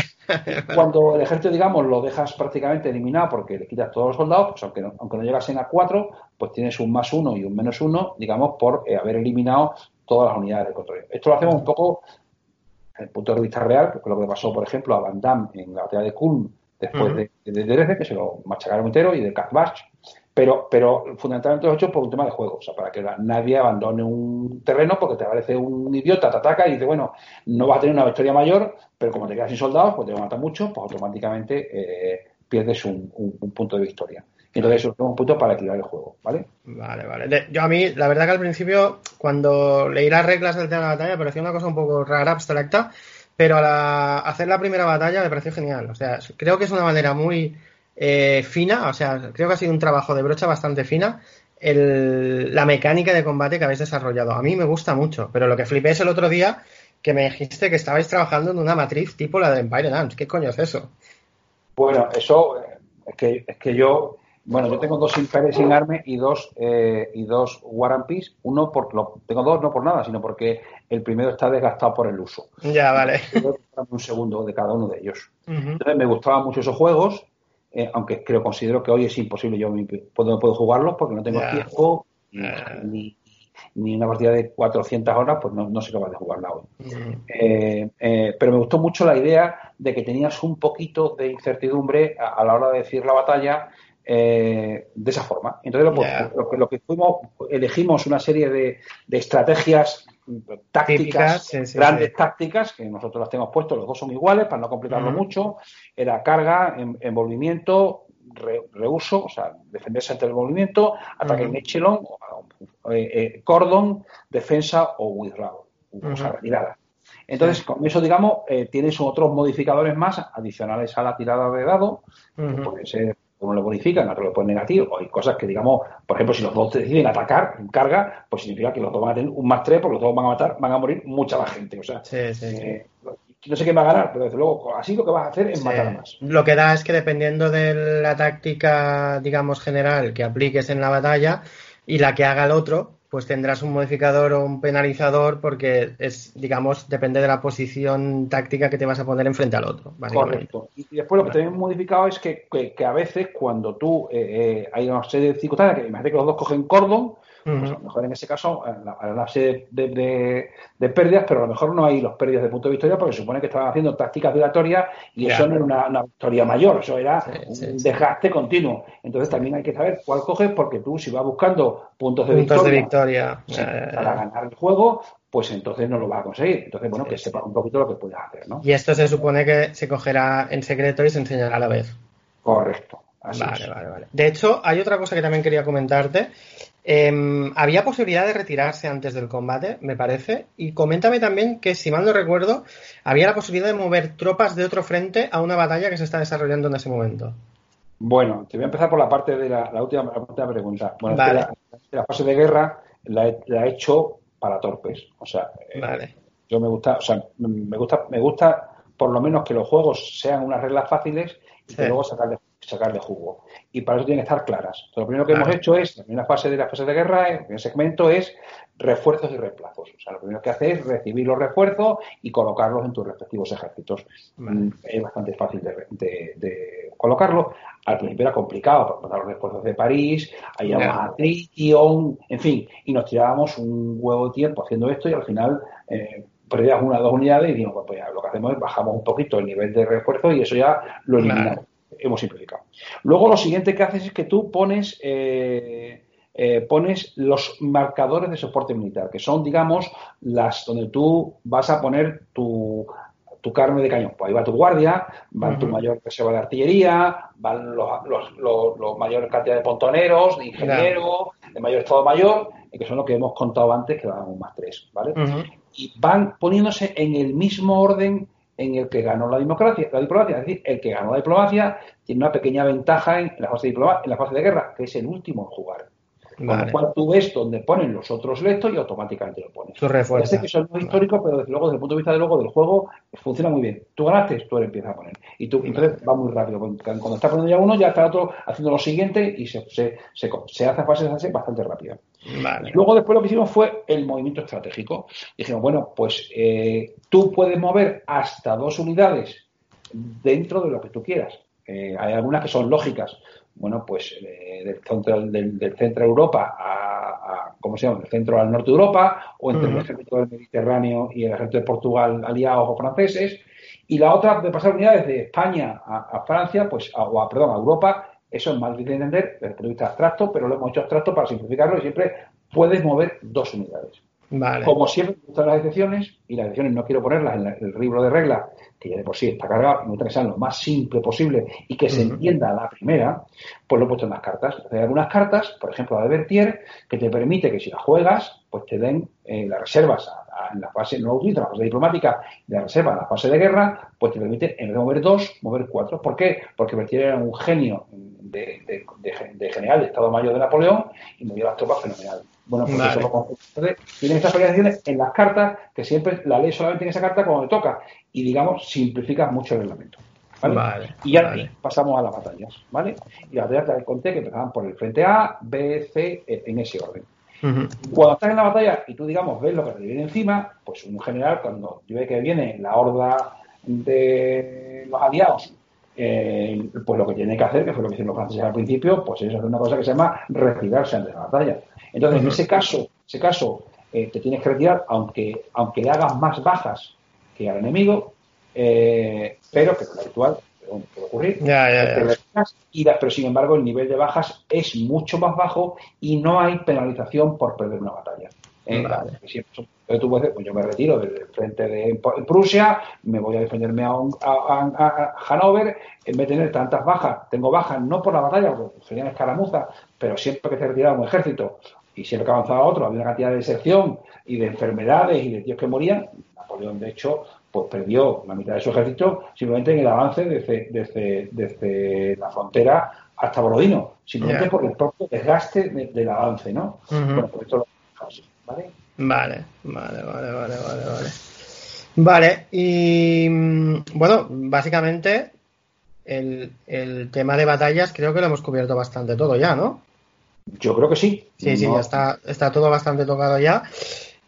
cuando el ejército, digamos, lo dejas prácticamente eliminado porque le quitas todos los soldados, pues aunque no, aunque no llegasen a cuatro, pues tienes un más uno y un menos uno, digamos, por eh, haber eliminado todas las unidades de control. Esto lo hacemos un poco desde el punto de vista real, porque lo que pasó, por ejemplo, a Van Damme en la batalla de Kulm después de, de, que se lo machacaron entero, y de Kazbach, pero, pero fundamentalmente lo he hecho por un tema de juego, o sea, para que nadie abandone un terreno porque te parece un idiota, te ataca y dice, bueno, no vas a tener una victoria mayor, pero como te quedas sin soldados, pues te mata mucho, pues automáticamente eh, pierdes un, punto de victoria. Entonces eso es un punto para equilibrar el juego, ¿vale? Vale, vale. yo a mí, la verdad que al principio, cuando leí las reglas del tema de la batalla, me pareció una cosa un poco rara, abstracta, pero al hacer la primera batalla me pareció genial. O sea, creo que es una manera muy eh, fina, o sea, creo que ha sido un trabajo de brocha bastante fina. la mecánica de combate que habéis desarrollado. A mí me gusta mucho, pero lo que flipé es el otro día que me dijiste que estabais trabajando en una matriz tipo la de Empire Dance. ¿Qué coño es eso? Bueno, eso es que, es que yo bueno, yo tengo dos Imperios sin arme y dos eh, y dos War and Peace. Uno por lo, tengo dos no por nada, sino porque el primero está desgastado por el uso. Ya, vale. Un segundo de cada uno de ellos. Entonces me gustaban mucho esos juegos, eh, aunque creo considero que hoy es imposible. Yo puedo, no puedo jugarlos porque no tengo tiempo ni, ni, una partida de 400 horas, pues no, no soy capaz de jugarla hoy. Eh, pero me gustó mucho la idea de que tenías un poquito de incertidumbre a la hora de decir la batalla eh, de esa forma. Entonces, lo, que fuimos, elegimos una serie de, estrategias tácticas, grandes tácticas, que nosotros las tenemos puestos, los dos son iguales, para no complicarlo mucho. Era carga, envolvimiento, reuso, o sea, defenderse ante el movimiento, ataque en echelon, eh, eh, cordon, defensa o withdraw, o sea, retirada. Entonces, con eso, digamos, tienes otros modificadores más adicionales a la tirada de dado, puede ser uno lo bonifican, otro lo pone negativo. Hay cosas que, digamos, por ejemplo, si los dos deciden atacar en carga, pues significa que los dos van a tener un más tres, porque los dos van a matar, van a morir mucha más gente. O sea, eh, no sé quién va a ganar, pero desde luego, así lo que vas a hacer es matar más. Lo que da es que dependiendo de la táctica, digamos, general que apliques en la batalla y la que haga el otro, pues tendrás un modificador o un penalizador porque es, digamos, depende de la posición táctica que te vas a poner enfrente al otro. Correcto. Y después lo que también modificado es que, que, a veces cuando tú eh, eh, hay una serie de circunstancias que imagínate que los dos cogen cordón, pues a lo mejor en ese caso hay una serie de, de, pérdidas, pero a lo mejor no hay los pérdidas de punto de victoria porque se supone que estaban haciendo tácticas violatorias y eso no era una, victoria mayor, eso era un desgaste continuo. Entonces también hay que saber cuál coges porque tú si vas buscando puntos de victoria, para ganar el juego, pues entonces no lo vas a conseguir. Entonces, bueno, que sepa un poquito lo que puedes hacer, ¿no? Y esto se supone que se cogerá en secreto y se enseñará a la vez. Correcto. vale, vale, vale. De hecho, hay otra cosa que también quería comentarte Em, había posibilidad de retirarse antes del combate, me parece. Y coméntame también que, si mal no recuerdo, había la posibilidad de mover tropas de otro frente a una batalla que se está desarrollando en ese momento. Bueno, te voy a empezar por la parte de la, última, pregunta. Bueno, la, fase de guerra la he, hecho para torpes. O sea, eh, yo me gusta, o sea, me gusta, me gusta por lo menos que los juegos sean unas reglas fáciles y que luego sacarle sacarle jugo. Y para eso tienen que estar claras. lo primero que hemos hecho es, en una fase de la fase de guerra, en el segmento, es refuerzos y reemplazos. O sea, lo primero que hace es recibir los refuerzos y colocarlos en tus respectivos ejércitos. Mm, es bastante fácil de, de, colocarlos. Al principio era complicado, para los refuerzos de París, ahí a Trition, en fin, y nos tirábamos un huevo de tiempo haciendo esto y al final eh, perdíamos una o dos unidades y dijimos, pues, pues lo que hacemos es bajamos un poquito el nivel de refuerzo y eso ya lo eliminamos hemos simplificado. Luego lo siguiente que haces es que tú pones, eh, eh, pones los marcadores de soporte militar, que son, digamos, las donde tú vas a poner tu, tu carne de cañón. Pues ahí va tu guardia, va tu mayor reserva de artillería, van los, los, los, mayores cantidad de pontoneros, de ingenieros, de mayor estado mayor, que son lo que hemos contado antes, que van un más tres, ¿vale? Y van poniéndose en el mismo orden en el que ganó la diplomacia, la diplomacia. Es decir, el que ganó la diplomacia tiene una pequeña ventaja en la fase de, en la fase de guerra, que es el último en jugar. Con lo cual tú ves donde ponen los otros lectos y automáticamente lo pones. Tú refuerzas. que eso es muy histórico, pero desde luego, desde el punto de vista de luego del juego, funciona muy bien. Tú ganaste, tú le empiezas a poner. Y tú, entonces va muy rápido. Cuando estás poniendo ya uno, ya está otro haciendo lo siguiente y se, se, se, hace fases así bastante rápido. Luego después lo que hicimos fue el movimiento estratégico. Dijimos, bueno, pues eh, tú puedes mover hasta dos unidades dentro de lo que tú quieras. Eh, hay algunas que son lógicas. Bueno, pues eh, del, centro, del, centro de Europa a, ¿cómo se llama? Del centro al norte de Europa, o entre el ejército del Mediterráneo y el ejército de Portugal aliados o franceses. Y la otra de pasar unidades de España a, Francia, pues, o a, perdón, a Europa, eso es más difícil de entender desde el punto de vista abstracto, pero lo hemos hecho abstracto para simplificarlo y siempre puedes mover dos unidades. Como siempre, me gustan las excepciones, y las excepciones no quiero ponerlas en el libro de reglas, que ya de por sí está cargado, y me sean lo más simple posible y que se entienda la primera, pues lo he puesto en las cartas. Hay algunas cartas, por ejemplo la de Bertier, que te permite que si las juegas, pues te den eh, las reservas en la fase, no en la fase diplomática, la reserva en la fase de guerra, pues te permite, en vez de mover dos, mover cuatro. ¿Por qué? Porque Bertier era un genio de, general de Estado Mayor de Napoleón y movió las tropas fenomenal. Bueno, pues eso lo Entonces, tienen estas variaciones en las cartas que siempre la ley solamente en esa carta cuando le toca. Y digamos, simplifica mucho el reglamento. ¿vale? y ya pasamos a las batallas, ¿vale? Y las batallas te conté que empezaban por el frente A, B, C, e, en ese orden. Cuando estás en la batalla y tú, digamos, ves lo que te viene encima, pues un general, cuando ve que viene la horda de los aliados, eh, pues lo que tiene que hacer, que fue lo que hicieron los franceses al principio, pues es hacer una cosa que se llama retirarse ante la batalla. Entonces, en ese caso, ese caso eh, te tienes que retirar, aunque, aunque le hagas más bajas que al enemigo, eh, pero que es lo habitual, puede ocurrir. Y pero sin embargo, el nivel de bajas es mucho más bajo y no hay penalización por perder una batalla. ¿Eh? tú puedes, pues yo me retiro del frente de Prusia, me voy a defenderme a, a, Hanover, en vez de tener tantas bajas, tengo bajas no por la batalla, porque serían escaramuzas, pero siempre que se retiraba un ejército y siempre que avanzaba otro, había una cantidad de deserción y de enfermedades y de tíos que morían. Napoleón, de hecho, pues perdió la mitad de su ejército simplemente en el avance desde, desde, desde la frontera hasta Borodino, simplemente por el propio desgaste del avance, ¿no? Bueno, por esto lo ¿vale? Vale, vale, vale, vale, vale, vale. Vale, y mm, bueno, básicamente el, el tema de batallas creo que lo hemos cubierto bastante todo ya, ¿no? Yo creo que sí. Sí, sí, ya está, está todo bastante tocado ya.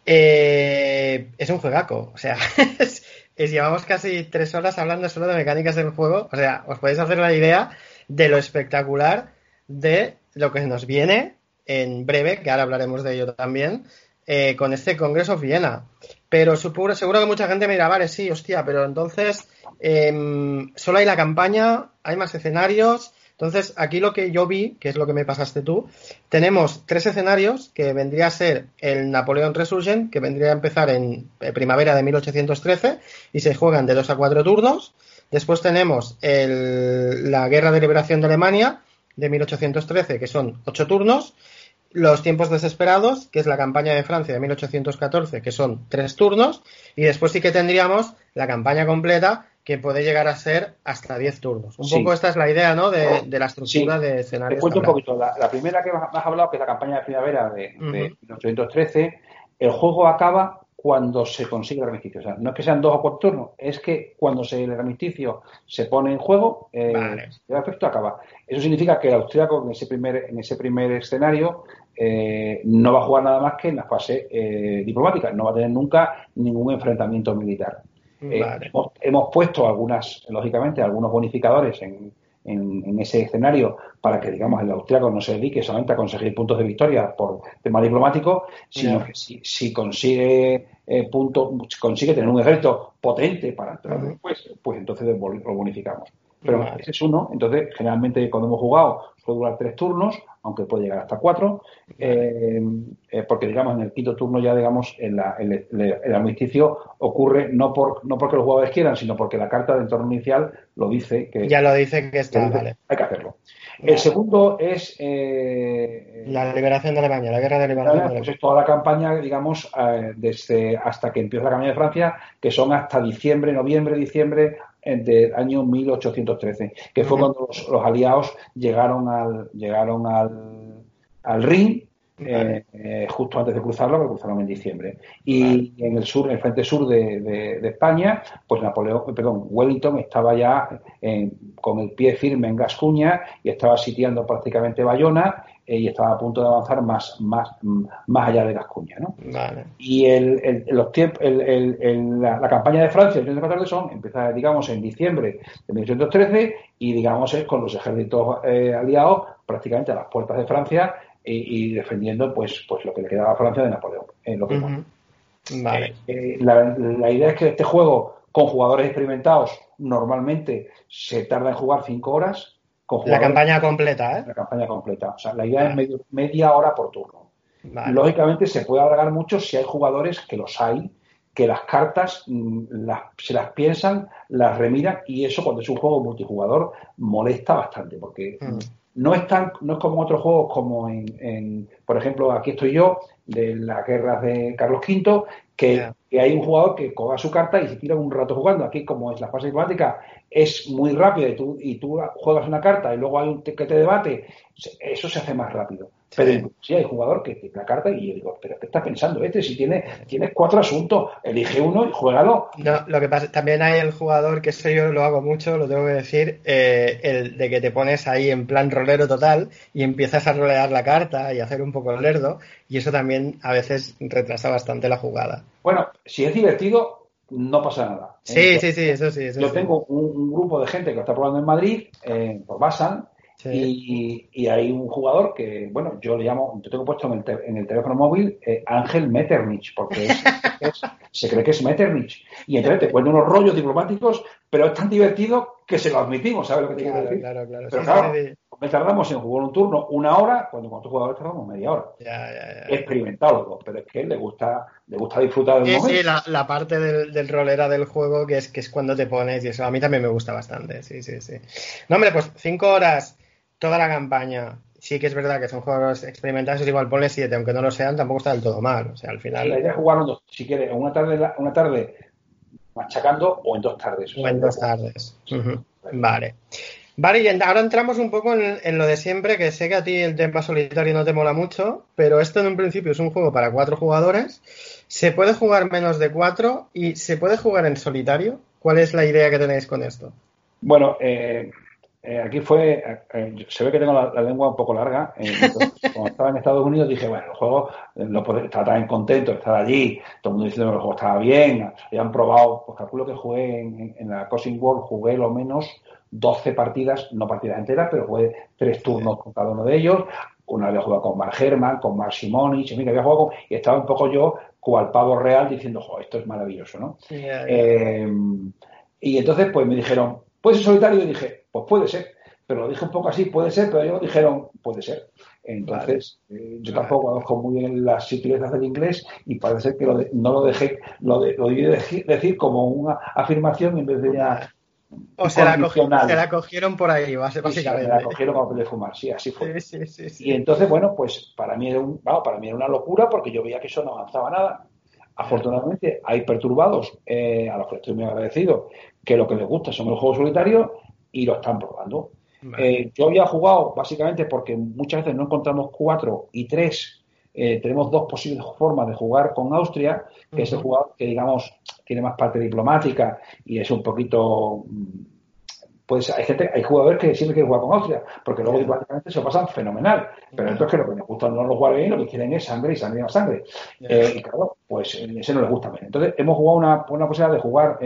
Eh, es un juegaco, o sea, es, llevamos casi tres horas hablando solo de mecánicas del juego. O sea, os podéis hacer la idea de lo espectacular de lo que nos viene en breve, que ahora hablaremos de ello también, eh, con este Congreso Viena. Pero seguro, seguro que mucha gente me dirá, vale, sí, hostia, pero entonces eh, solo hay la campaña, hay más escenarios, entonces, aquí lo que yo vi, que es lo que me pasaste tú, tenemos tres escenarios que vendría a ser el Napoleón Resurgent, que vendría a empezar en eh, primavera de 1813 y se juegan de dos a cuatro turnos. Después tenemos la Guerra de Liberación de Alemania de 1813, que son ocho turnos. Los tiempos desesperados, que es la campaña de Francia de 1814, que son tres turnos. Y después sí que tendríamos la campaña completa, que puede llegar a ser hasta 10 turnos. Un poco esta es la idea, ¿no? De, la estructura de escenarios. Te cuento un poquito. La, primera que has hablado, que es la campaña de primavera de, 1813, el juego acaba cuando se consigue el armisticio. O sea, no es que sean dos o cuatro turnos, es que cuando se, el armisticio se pone en juego, eh, el efecto acaba. Eso significa que el austríaco en ese primer, en ese primer escenario eh, no va a jugar nada más que en la fase eh, diplomática, no va a tener nunca ningún enfrentamiento militar. Eh, hemos, puesto algunas, lógicamente, algunos bonificadores en, en, ese escenario para que, digamos, el austriaco no se dedique solamente a conseguir puntos de victoria por tema diplomático, sino que si, si consigue eh, punto, consigue tener un ejército potente para entrar después, pues entonces lo bonificamos. Pero ese es uno, entonces generalmente cuando hemos jugado puede durar tres turnos, aunque puede llegar hasta cuatro, eh, eh, porque digamos en el quinto turno ya digamos el, el, armisticio ocurre no por no porque los jugadores quieran, sino porque la carta de entorno inicial lo dice que ya lo dice que está, vale. hay que hacerlo. El segundo es eh, la liberación de Alemania, la guerra de liberación. de Pues es toda la campaña, digamos, desde hasta que empieza la campaña de Francia, que son hasta diciembre, noviembre, diciembre del año 1813, que fue cuando los, aliados llegaron al, llegaron al, al Rin eh, eh, justo antes de cruzarlo, que cruzaron en diciembre. Y en el sur, en el frente sur de, España, pues Napoleón, perdón, Wellington estaba ya con el pie firme en Gascuña y estaba sitiando prácticamente Bayona eh, y estaba a punto de avanzar más, más, más allá de Gascuña. ¿no? Y el, los tiempos, la, campaña de Francia de 1814 son, empieza, digamos, en diciembre de 1813 y, digamos, es con los ejércitos eh, aliados prácticamente a las puertas de Francia y, defendiendo pues, pues lo que le quedaba a Francia de Napoleón. lo que vale. Eh, la, la idea es que este juego, con jugadores experimentados, normalmente se tarda en jugar cinco horas la campaña completa, ¿eh? La campaña completa. O sea, la idea es media hora por turno. Lógicamente se puede alargar mucho si hay jugadores que los hay, que las cartas mm, se las piensan, las remiran y eso cuando es un juego multijugador molesta bastante porque mm. no es tan, no es como otros juegos como en, por ejemplo, aquí estoy yo de las guerras de Carlos V que, hay un jugador que coga su carta y se tira un rato jugando. Aquí, como es la fase diplomática, es muy rápida y tú, y tú juegas una carta y luego hay un que te debate, eso se hace más rápido. Pero sí hay jugador que tiene la carta y yo digo, pero ¿qué está pensando este? Si tiene, tienes cuatro asuntos, elige uno y juégalo. No, lo que pasa, también hay el jugador, que eso yo lo hago mucho, lo tengo que decir, eh, el de que te pones ahí en plan rolero total y empiezas a rolear la carta y hacer un poco el lerdo, y eso también a veces retrasa bastante la jugada. Bueno, si es divertido, no pasa nada. Sí, sí, sí, eso sí. yo tengo un, grupo de gente que está probando en Madrid, eh, por Basan, y, hay un jugador que, bueno, yo le llamo, yo tengo puesto en el, en el teléfono móvil eh, Ángel Metternich, porque se cree que es Metternich. Y entonces te cuenta unos rollos diplomáticos, pero es tan divertido que se lo admitimos, ¿sabes lo que te quiero decir? Claro, claro. Pero claro, me tardamos en jugar un turno una hora, cuando con otros jugadores tardamos media hora. Ya, ya, Experimentado pero es que le gusta, le gusta disfrutar del momento. Sí, la, la parte del, del, rolera del juego, que es, que es cuando te pones, y eso a mí también me gusta bastante, sí, sí, sí. No, hombre, pues cinco horas toda la campaña. Sí que es verdad que son juegos experimentados, es igual ponle 7, aunque no lo sean, tampoco está del todo mal. O sea, al final. la idea es jugarlo, si quieres, una tarde, una tarde machacando o en dos tardes. O, en dos tardes. Vale. Vale, y ahora entramos un poco en, lo de siempre, que sé que a ti el tema solitario no te mola mucho, pero esto en un principio es un juego para cuatro jugadores. Se puede jugar menos de cuatro y se puede jugar en solitario. ¿Cuál es la idea que tenéis con esto? Bueno, eh, eh, aquí fue, eh, eh, se ve que tengo la, lengua un poco larga. cuando estaba en Estados Unidos dije, bueno, el juego lo estaba tan contento de estar allí, todo el mundo diciendo que el juego estaba bien, habían probado, pues calculo que jugué en, la Cosing World, jugué lo menos 12 partidas, no partidas enteras, pero jugué tres turnos con cada uno de ellos. Una había jugado con Mark Herman, con Mark Simonich, y había jugado y estaba un poco yo cual pavo real diciendo, jo, esto es maravilloso, ¿no? y entonces, pues me dijeron, ¿puedes ser solitario? Y dije, pues puede ser, pero lo dije un poco así, puede ser, pero ellos dijeron, puede ser. Entonces, eh, yo tampoco conozco muy bien las sutilezas del inglés y parece que no lo dejé, lo, de, lo decir como una afirmación en vez de una. O se la, se la, cogieron por ahí, básicamente. Sí, se la cogieron como de fumar, sí, así fue. y entonces, bueno, pues para mí, era un, para mí era una locura porque yo veía que eso no avanzaba nada. Afortunadamente, hay perturbados eh, a los que estoy muy agradecido que lo que les gusta son los juegos solitarios y lo están probando. Eh, yo había jugado básicamente porque muchas veces no encontramos cuatro y tres. Eh, tenemos dos posibles formas de jugar con Austria, que es el jugador que, digamos, tiene más parte diplomática y es un poquito. Pues hay gente, hay jugadores que siempre quieren jugar con Austria, porque luego diplomáticamente se lo pasan fenomenal. Pero es que lo que les gusta no los jugadores lo que quieren es sangre y sangre y más sangre. Eh, y claro, pues ese no les gusta bien. Entonces, hemos jugado una, una posibilidad de jugar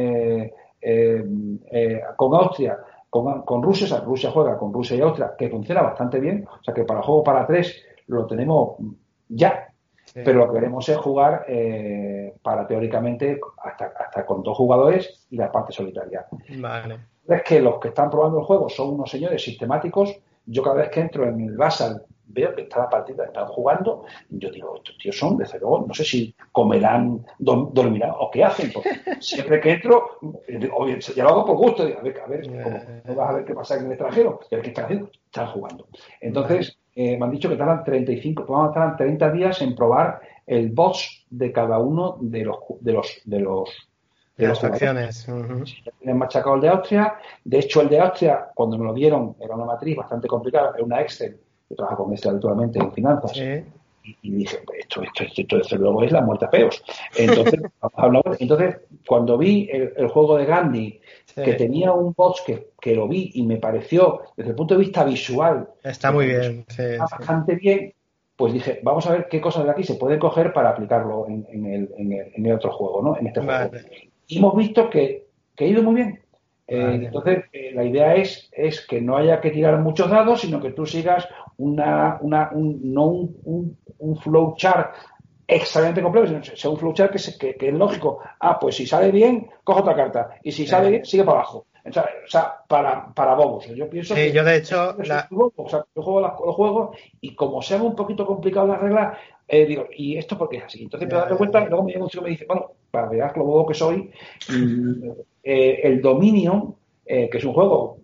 con Austria con, Rusia, o sea, Rusia juega con Rusia y Austria, que funciona bastante bien, o sea que para el juego para tres lo tenemos ya, pero lo que queremos es jugar eh, para teóricamente hasta, hasta con dos jugadores y la parte solitaria. Vale. Es que los que están probando el juego son unos señores sistemáticos. Yo cada vez que entro en el Basal veo que está la partida, están jugando, yo digo, estos tíos son, desde luego, no sé si comerán, dormirán o qué hacen, porque siempre que entro, ya lo hago por gusto, digo, a ver, a ver, no vas a ver qué pasa en el extranjero, y a ver qué están haciendo, están jugando. Entonces, eh, me han dicho que tardan 35, tardan 30 días en probar el boss de cada uno de los de los de los de, las facciones. Tienen machacado el de Austria. De hecho, el de Austria, cuando me lo dieron, era una matriz bastante complicada, era una Excel yo trabajo con este habitualmente en finanzas. y, dije, pues esto, esto, esto, desde luego es la muerte a peos. Entonces, entonces cuando vi el, juego de Gandhi, que tenía un boss que, que, lo vi y me pareció, desde el punto de vista visual, está muy bien, bastante bien, pues dije, vamos a ver qué cosas de aquí se pueden coger para aplicarlo en, el, en, el, otro juego, ¿no? En este juego. Y hemos visto que, que, ha ido muy bien. Eh, entonces, eh, la idea es, es que no haya que tirar muchos dados, sino que tú sigas una, una un, no un, un, flowchart extremadamente complejo, sino sea un flowchart que, que, es lógico. Ah, pues si sale bien, cojo otra carta. Y si sale bien, sigue para abajo. O sea, para, para bobos. Yo pienso sí, yo de hecho. o sea, yo juego los juegos y como sean un poquito complicadas las reglas, eh, digo, ¿y esto por qué es así? Entonces me doy cuenta y luego me llega un chico y me dice, bueno, para ver lo bobo que soy, eh, el Dominion, eh, que es un juego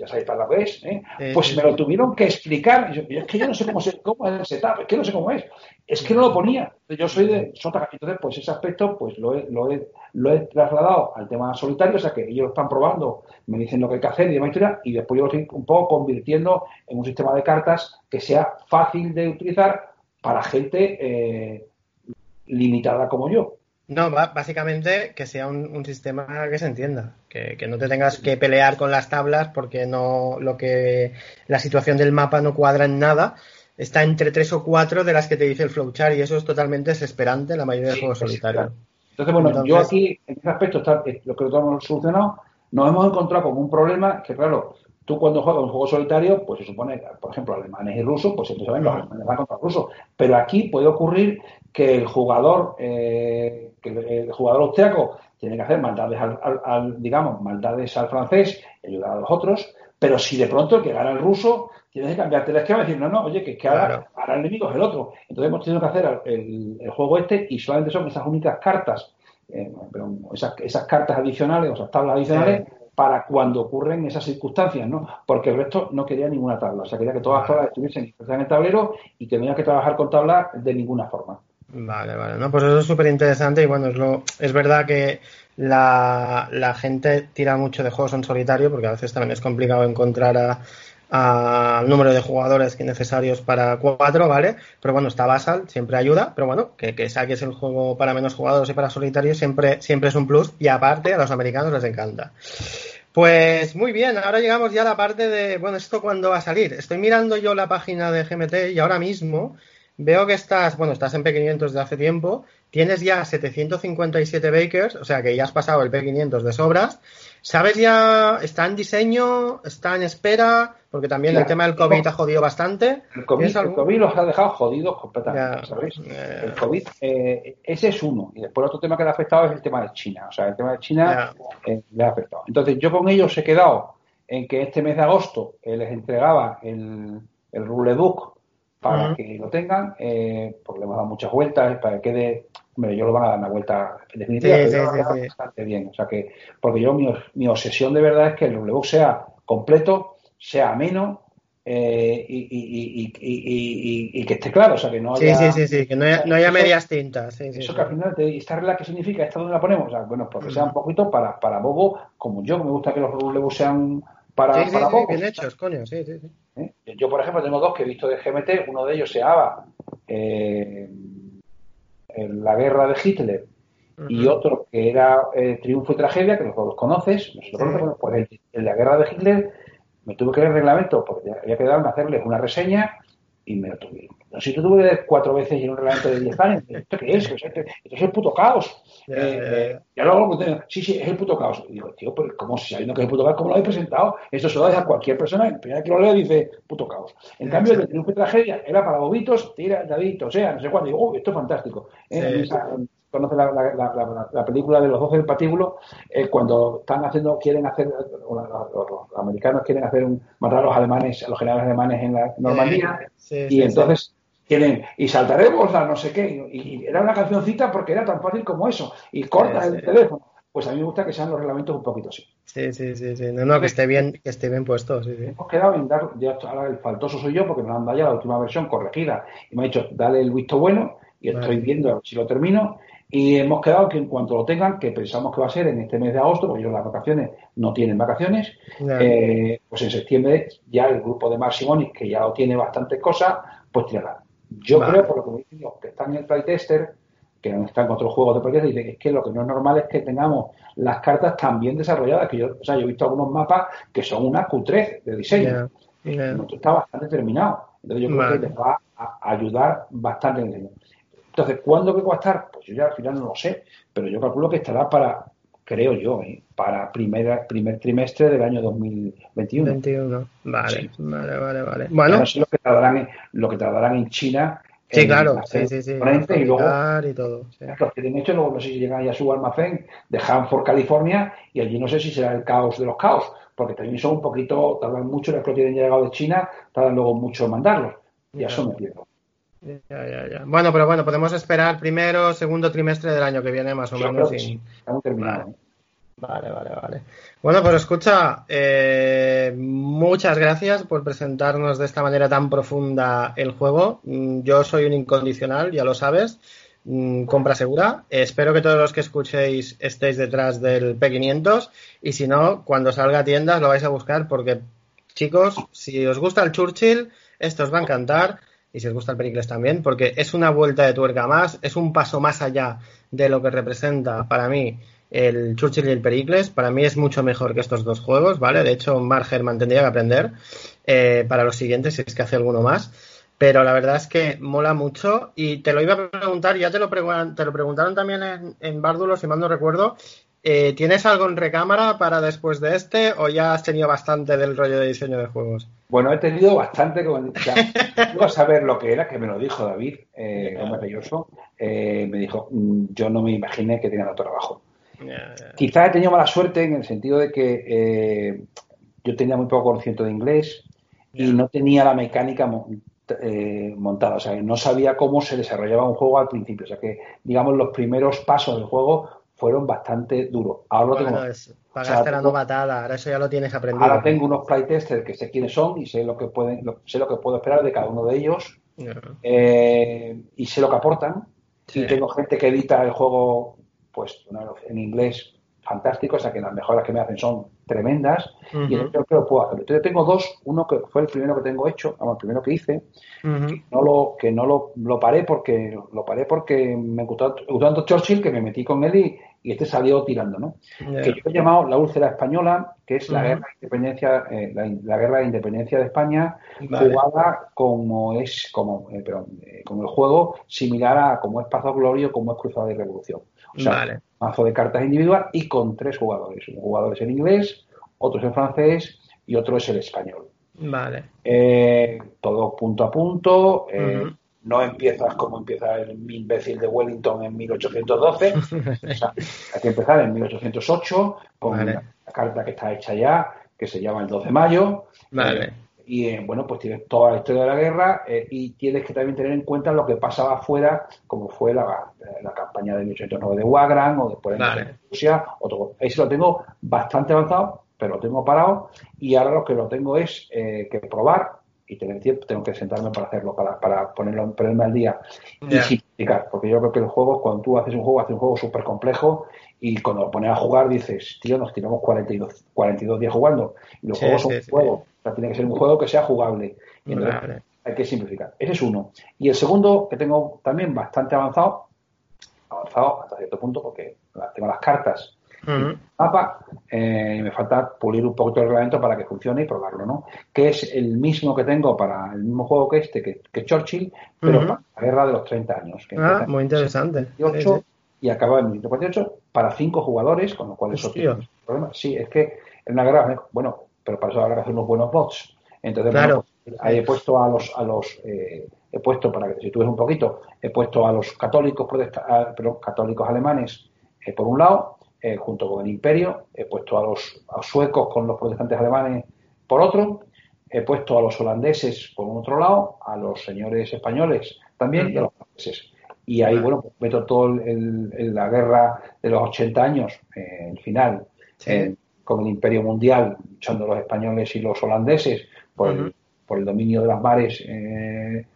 ya sabéis para la vez, ¿eh? pues me lo tuvieron que explicar. Yo, es que yo no sé cómo, se, cómo es el setup, es que no sé cómo es. Es que no lo ponía. Yo soy de Sota. Entonces, pues ese aspecto pues lo he, lo, he, lo he trasladado al tema solitario, o sea que ellos lo están probando, me dicen lo que hay que hacer y demás historia, y después yo lo estoy un poco convirtiendo en un sistema de cartas que sea fácil de utilizar para gente eh, limitada como yo. No, básicamente que sea un, sistema que se entienda, que, no te tengas que pelear con las tablas porque no lo que la situación del mapa no cuadra en nada. Está entre tres o cuatro de las que te dice el flowchart y eso es totalmente desesperante en la mayoría de juegos solitarios. Entonces, bueno, yo aquí en ese aspecto está, lo que lo hemos solucionado, nos hemos encontrado con un problema que, claro, tú cuando juegas un juego solitario, pues se supone, por ejemplo, alemanes y rusos, pues siempre saben los alemanes van contra los rusos. Pero aquí puede ocurrir que el jugador, eh, que el jugador austriaco tiene que hacer maldades al, digamos, maldades al francés ayudar a los otros, pero si de pronto el que gana el ruso, tienes que cambiarte el esquema y decir, no, no, oye, que, es que ahora, el enemigo es el otro. Entonces hemos tenido que hacer el, juego este y solamente son esas únicas cartas, eh, pero esas, esas, cartas adicionales, o esas tablas adicionales, para cuando ocurren esas circunstancias, ¿no? Porque el resto no quería ninguna tabla, o sea, quería que todas las tablas estuviesen en el tablero y que no había que trabajar con tablas de ninguna forma. Vale, vale, no, pues eso es súper interesante y bueno, es, lo, es verdad que la, la, gente tira mucho de juegos en solitario porque a veces también es complicado encontrar a, al número de jugadores que necesarios para cuatro, ¿vale? Pero bueno, está Basal, siempre ayuda, pero bueno, que, que saques el juego para menos jugadores y para solitario siempre, siempre es un plus y aparte a los americanos les encanta. Pues muy bien, ahora llegamos ya a la parte de, bueno, ¿esto cuándo va a salir? Estoy mirando yo la página de GMT y ahora mismo veo que estás, bueno, estás en P500 desde hace tiempo, tienes ya 757 bakers, o sea que ya has pasado el P500 de sobras. ¿Sabes ya, está en diseño, está en espera? Porque también el tema del COVID ha jodido bastante. El COVID, los ha dejado jodidos completamente, ¿sabéis? Eh. El COVID, eh, ese es uno. Y después otro tema que le ha afectado es el tema de China. O sea, el tema de China eh, le ha afectado. Entonces, yo con ellos he quedado en que este mes de agosto les entregaba el, el rulebook para que lo tengan, eh, porque le hemos dado muchas vueltas, para que quede, hombre, yo lo van a dar una vuelta definitiva, pero bastante bien. O sea que, porque yo mi, mi, obsesión de verdad es que el rulebook sea completo, sea ameno eh, y, y, y, y, que esté claro, o sea que no haya... Sí, sí, sí, que no haya, no haya medias tintas. eso que al final, ¿esta regla qué significa? ¿Esta dónde la ponemos? O sea, bueno, porque sea un poquito para, para Bobo, como yo, que me gusta que los rulebooks sean para, sí, para sí, bien hechos, coño, sí, sí, sí. ¿Eh? Yo, por ejemplo, tengo dos que he visto de GMT, uno de ellos se llama eh, La guerra de Hitler. Y otro que era eh, Triunfo y Tragedia, que los dos los conoces, pues en la guerra de Hitler me tuve que leer el reglamento porque había que darme a hacerles una reseña y me lo tuvieron. Si tú tuve cuatro veces en un reglamento de 10 años, ¿esto qué es? Esto es el puto caos. Eh, y luego, sí, sí, es el puto caos. Y digo, tío, pero ¿cómo sabiendo que es el puto caos? ¿Cómo lo habéis presentado? Esto se lo da a cualquier persona. En primera que lo lea dice, puto caos. En cambio, el de Triunfo tragedia era para bobitos, tira, dadito, o sea, no sé cuándo. Digo, uy, esto es fantástico. Eh, conoce la, la, la, película de los 12 del patíbulo, eh, cuando están haciendo, quieren hacer, los, americanos quieren hacer un, matar a los alemanes, a los generales alemanes en la Normandía, y entonces quieren, y saltaremos a no sé qué, y, era una cancioncita porque era tan fácil como eso, y corta el teléfono. Pues a mí me gusta que sean los reglamentos un poquito así. Sí, sí, sí, sí. No, no, que esté bien, que esté bien puesto. Sí, sí. Hemos quedado en dar, ya ahora el faltoso soy yo porque me han dado ya la última versión corregida y me ha dicho, dale el visto bueno y estoy viendo si lo termino y hemos quedado que en cuanto lo tengan, que pensamos que va a ser en este mes de agosto, porque ellos las vacaciones no tienen vacaciones, eh, pues en septiembre ya el grupo de Mark Simonis, que ya lo tiene bastantes cosas, pues tirará. Yo creo, por lo que me dicen los que están en el playtester, que no están con otros juegos de playtester, dicen que es que lo que no es normal es que tengamos las cartas tan bien desarrolladas, que yo, o sea, yo he visto algunos mapas que son una Q3 de diseño. está bastante terminado. Entonces yo creo que les va a ayudar bastante en el Entonces, ¿cuándo que va a estar? Pues yo ya al final no lo sé, pero yo calculo que estará para, creo yo, ¿eh? para primera, primer trimestre del año 2021. 21. Vale, vale, vale, vale. Bueno, lo que tardarán en, lo que tardarán en China. Sí, claro, sí, sí, sí. Y luego, y todo, los que tienen hecho, luego no sé si llegan a su almacén de Hanford, California, y allí no sé si será el caos de los caos, porque también son un poquito, tardan mucho, los que tienen llegado de China, tardan luego mucho en mandarlos. Y eso me pierdo. Ya, ya, ya. Bueno, pero bueno, podemos esperar primero, segundo trimestre del año que viene, más o menos. Estamos terminados. Vale, vale, vale. Bueno, pues escucha, eh, muchas gracias por presentarnos de esta manera tan profunda el juego. Mm, yo soy un incondicional, ya lo sabes. Mm, compra segura. Espero que todos los que escuchéis estéis detrás del P500 y si no, cuando salga a tiendas lo vais a buscar porque, chicos, si os gusta el Churchill, esto os va a encantar y si os gusta el Pericles también, porque es una vuelta de tuerca más, es un paso más allá de lo que representa para mí el Churchill y el Pericles. Para mí es mucho mejor que estos dos juegos, ¿vale? De hecho, Mark Herman tendría que aprender eh, para los siguientes, si es que hace alguno más. Pero la verdad es que mola mucho y te lo iba a preguntar, ya te lo, te lo preguntaron también en, en Bárdulo, si mal no recuerdo. Eh, ¿Tienes algo en recámara para después de este o ya has tenido bastante del rollo de diseño de juegos? Bueno, he tenido bastante. Con, a saber lo que era, que me lo dijo David, eh, maravilloso. Eh, me dijo, mm, yo no me imaginé que tenía otro trabajo. Quizás he tenido mala suerte en el sentido de que eh, yo tenía muy poco conocimiento de inglés y no tenía la mecánica eh, montada, o sea, no sabía cómo se desarrollaba un juego al principio, o sea que, digamos, los primeros pasos del juego fueron bastante duros. Ahora lo tengo. pagaste la novatada, ahora eso ya lo tienes aprendido. Ahora tengo unos playtesters que sé quiénes son y sé lo que pueden, sé lo que puedo esperar de cada uno de ellos eh, y sé lo que aportan. Y tengo gente que edita el juego pues en inglés fantástico, o sea que las mejoras que me hacen son tremendas y yo creo que lo puedo hacer. Entonces tengo dos, uno que fue el primero que tengo hecho, vamos, el primero que hice, que no lo, que no lo, lo, paré porque lo paré porque me gustó, tanto Churchill que me metí con él y, este salió tirando, ¿no? Que yo he llamado la úlcera española, que es la guerra de independencia, eh, la, guerra de independencia de España, jugada como es, como, eh, eh, como el juego similar a como es Pazo Glorio, como es Cruzada y Revolución. O sea, mazo de cartas individual y con tres jugadores. Un jugador es el inglés, otro es el francés y otro es el español. Vale. Eh, todo punto a punto. Eh, no empiezas como empieza el imbécil de Wellington en 1812. o sea, hay que empezar en 1808 con la carta que está hecha ya, que se llama el 2 de mayo. Vale. Eh, y eh, bueno, pues tienes toda la historia de la guerra eh, y tienes que también tener en cuenta lo que pasaba afuera, como fue la, campaña de 1809 de Wagram o después de Rusia. O todo. Lo tengo bastante avanzado, pero lo tengo parado y ahora lo que lo tengo es eh, que probar y tener tiempo, tengo que sentarme para hacerlo, para, para ponerlo, ponerme al día y simplificar, porque yo creo que el juego, cuando tú haces un juego, haces un juego súper complejo y cuando lo pones a jugar dices, tío, nos tiramos 42, 42 días jugando y los juegos son juegos o sea, tiene que ser un juego que sea jugable. Y hay que simplificar. Ese es uno. Y el segundo, que tengo también bastante avanzado, avanzado hasta cierto punto, porque tengo las cartas mapa, eh, me falta pulir un poquito el reglamento para que funcione y probarlo, ¿no? Que es el mismo que tengo para el mismo juego que este, que, Churchill, pero para la guerra de los 30 años. Que ah, muy interesante. Y acaba en 1948 para cinco jugadores, con lo cual eso tiene problemas. Sí, es que en una guerra, bueno, pero para eso habrá que hacer unos buenos bots. Entonces, pues, ahí he puesto a los, a los eh, he puesto, para que si tú ves un poquito, he puesto a los católicos, pero católicos alemanes eh, por un lado, eh, junto con el imperio, he puesto a los, suecos con los protestantes alemanes por otro, he puesto a los holandeses por un otro lado, a los señores españoles también y a los franceses. Y ahí, bueno, pues meto todo el, la guerra de los 80 años, el final, con el imperio mundial, luchando los españoles y los holandeses por, el, por el dominio de las mares, eh,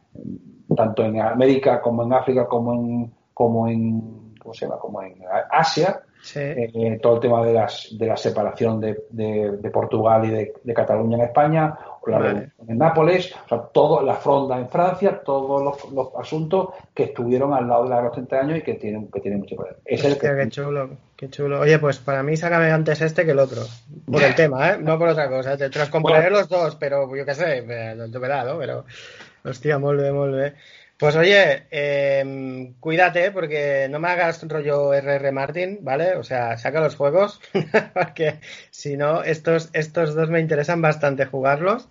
tanto en América como en África como en, como en, ¿cómo se llama? como en Asia. Eh, todo el tema de, las, de la separación de, de, Portugal y de, Cataluña en España, o la en Nápoles, o sea, todo, la fronda en Francia, todos los, asuntos que estuvieron al lado de la guerra de los 30 años y que tienen, que tienen mucho poder. Es el que... Qué chulo, qué chulo. Oye, pues para mí sácame antes este que el otro. Por el tema, ¿eh? No por otra cosa. Te, los compraré los dos, pero yo qué sé, de verdad, ¿no? Pero, hostia, molve, molve. Pues oye, eh, cuídate porque no me hagas rollo RR Martin, ¿vale? O sea, saca los juegos, porque si no, estos, estos dos me interesan bastante jugarlos.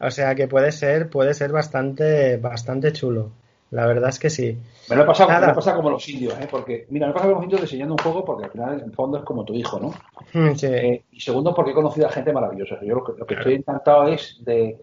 O sea que puede ser, puede ser bastante, bastante chulo. La verdad es que sí. Me lo he pasado, me lo pasa como los indios, ¿eh? Porque, mira, me pasa como los indios diseñando un juego porque al final, en el fondo, es como tu hijo, ¿no? Mm, sí. Eh, y segundo, porque he conocido a gente maravillosa. Yo lo que, lo que estoy encantado es de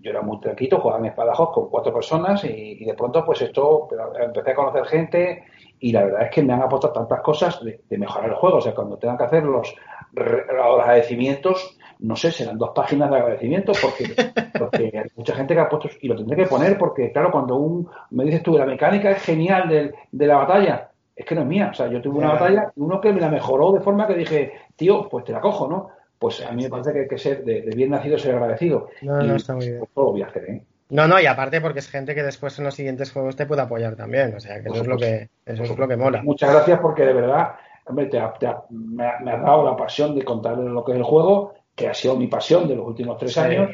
yo era muy tranquilo, jugaba en Espadajos con cuatro personas y, de pronto pues esto, empecé a conocer gente y la verdad es que me han aportado tantas cosas de, mejorar el juego. O sea, cuando tengan que hacer los, los agradecimientos, no sé, serán dos páginas de agradecimientos porque, porque hay mucha gente que ha puesto, y lo tendré que poner porque, claro, cuando un, me dices tú, la mecánica es genial de, de la batalla, es que no es mía. O sea, yo tuve una batalla uno que me la mejoró de forma que dije, tío, pues te la cojo, ¿no? Pues a mí me parece que hay que ser de, bien nacido ser agradecido. No, no, está muy bien. todo hacer, ¿eh? No, no, y aparte porque es gente que después en los siguientes juegos te puede apoyar también, o sea, que eso es lo que eso es lo que mola. Muchas gracias porque de verdad, hombre, te, me, ha, dado la pasión de contar lo que es el juego, que ha sido mi pasión de los últimos tres años,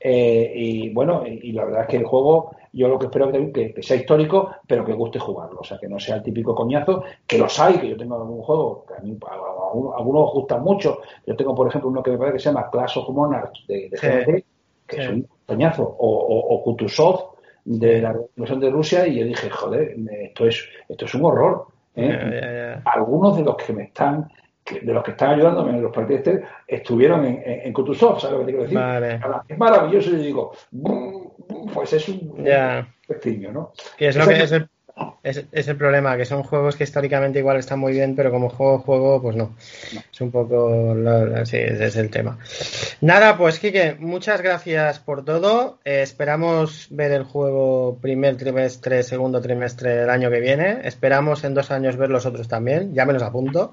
eh, y bueno, y, la verdad es que el juego, yo lo que espero es que, que, sea histórico, pero que guste jugarlo. O sea, que no sea el típico coñazo, que los hay, que yo tengo algún juego, que a mí a, algunos gustan mucho. Yo tengo, por ejemplo, uno que me parece que se llama Clash of Monarchs de, de que es un coñazo, o, o, Kutusov de la Revolución de Rusia, y yo dije, joder, esto es, esto es un horror. ¿eh? Algunos de los que me están de los que están ayudándome en los partidos estuvieron en, en, ¿sabes lo que te quiero decir? Es maravilloso, y yo digo, pues es un, yeah. ¿no? Que es lo que es el, es, el, problema, que son juegos que históricamente igual están muy bien, pero como juego, juego, pues no. Es un poco, sí, ese es el tema. Nada, pues Kike, muchas gracias por todo. Eh, esperamos ver el juego primer trimestre, segundo trimestre del año que viene. Esperamos en dos años ver los otros también, ya me los apunto.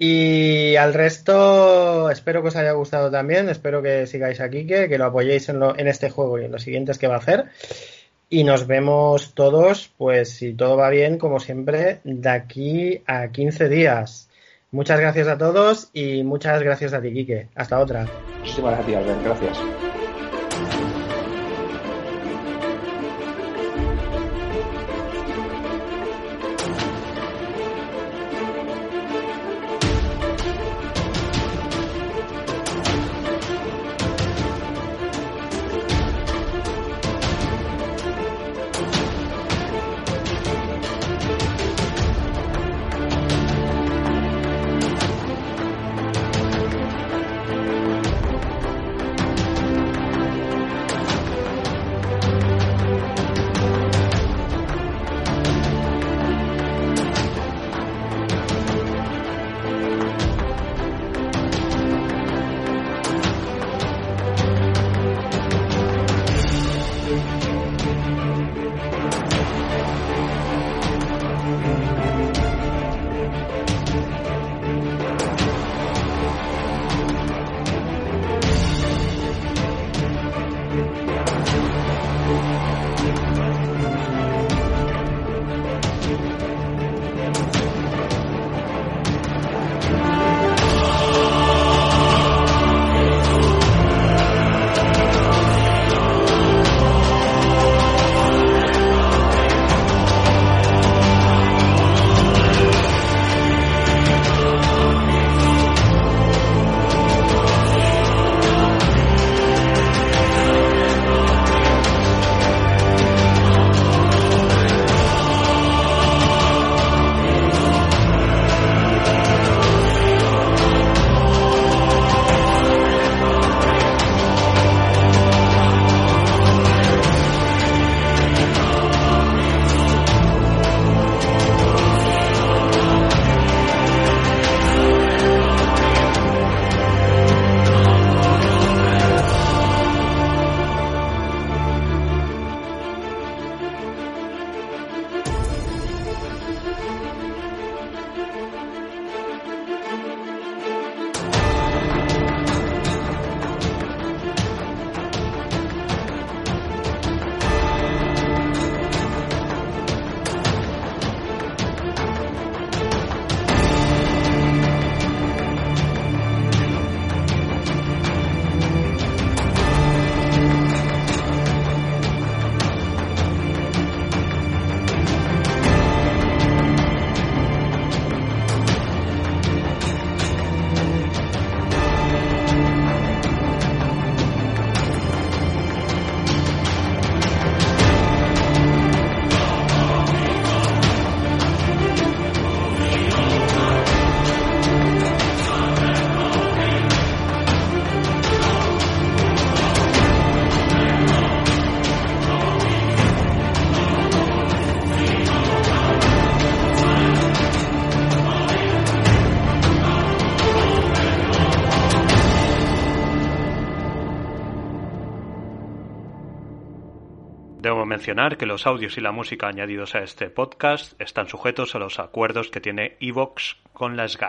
Y al resto, espero que os haya gustado también. Espero que sigáis aquí, que, que lo apoyéis en, este juego y en los siguientes que va a hacer. Y nos vemos todos, pues si todo va bien, como siempre, de aquí a 15 días. Muchas gracias a todos y muchas gracias a ti, Quique. Hasta otra. Muchísimas gracias, Gracias. Que los audios y la música añadidos a este podcast están sujetos a los acuerdos que tiene Evox con la.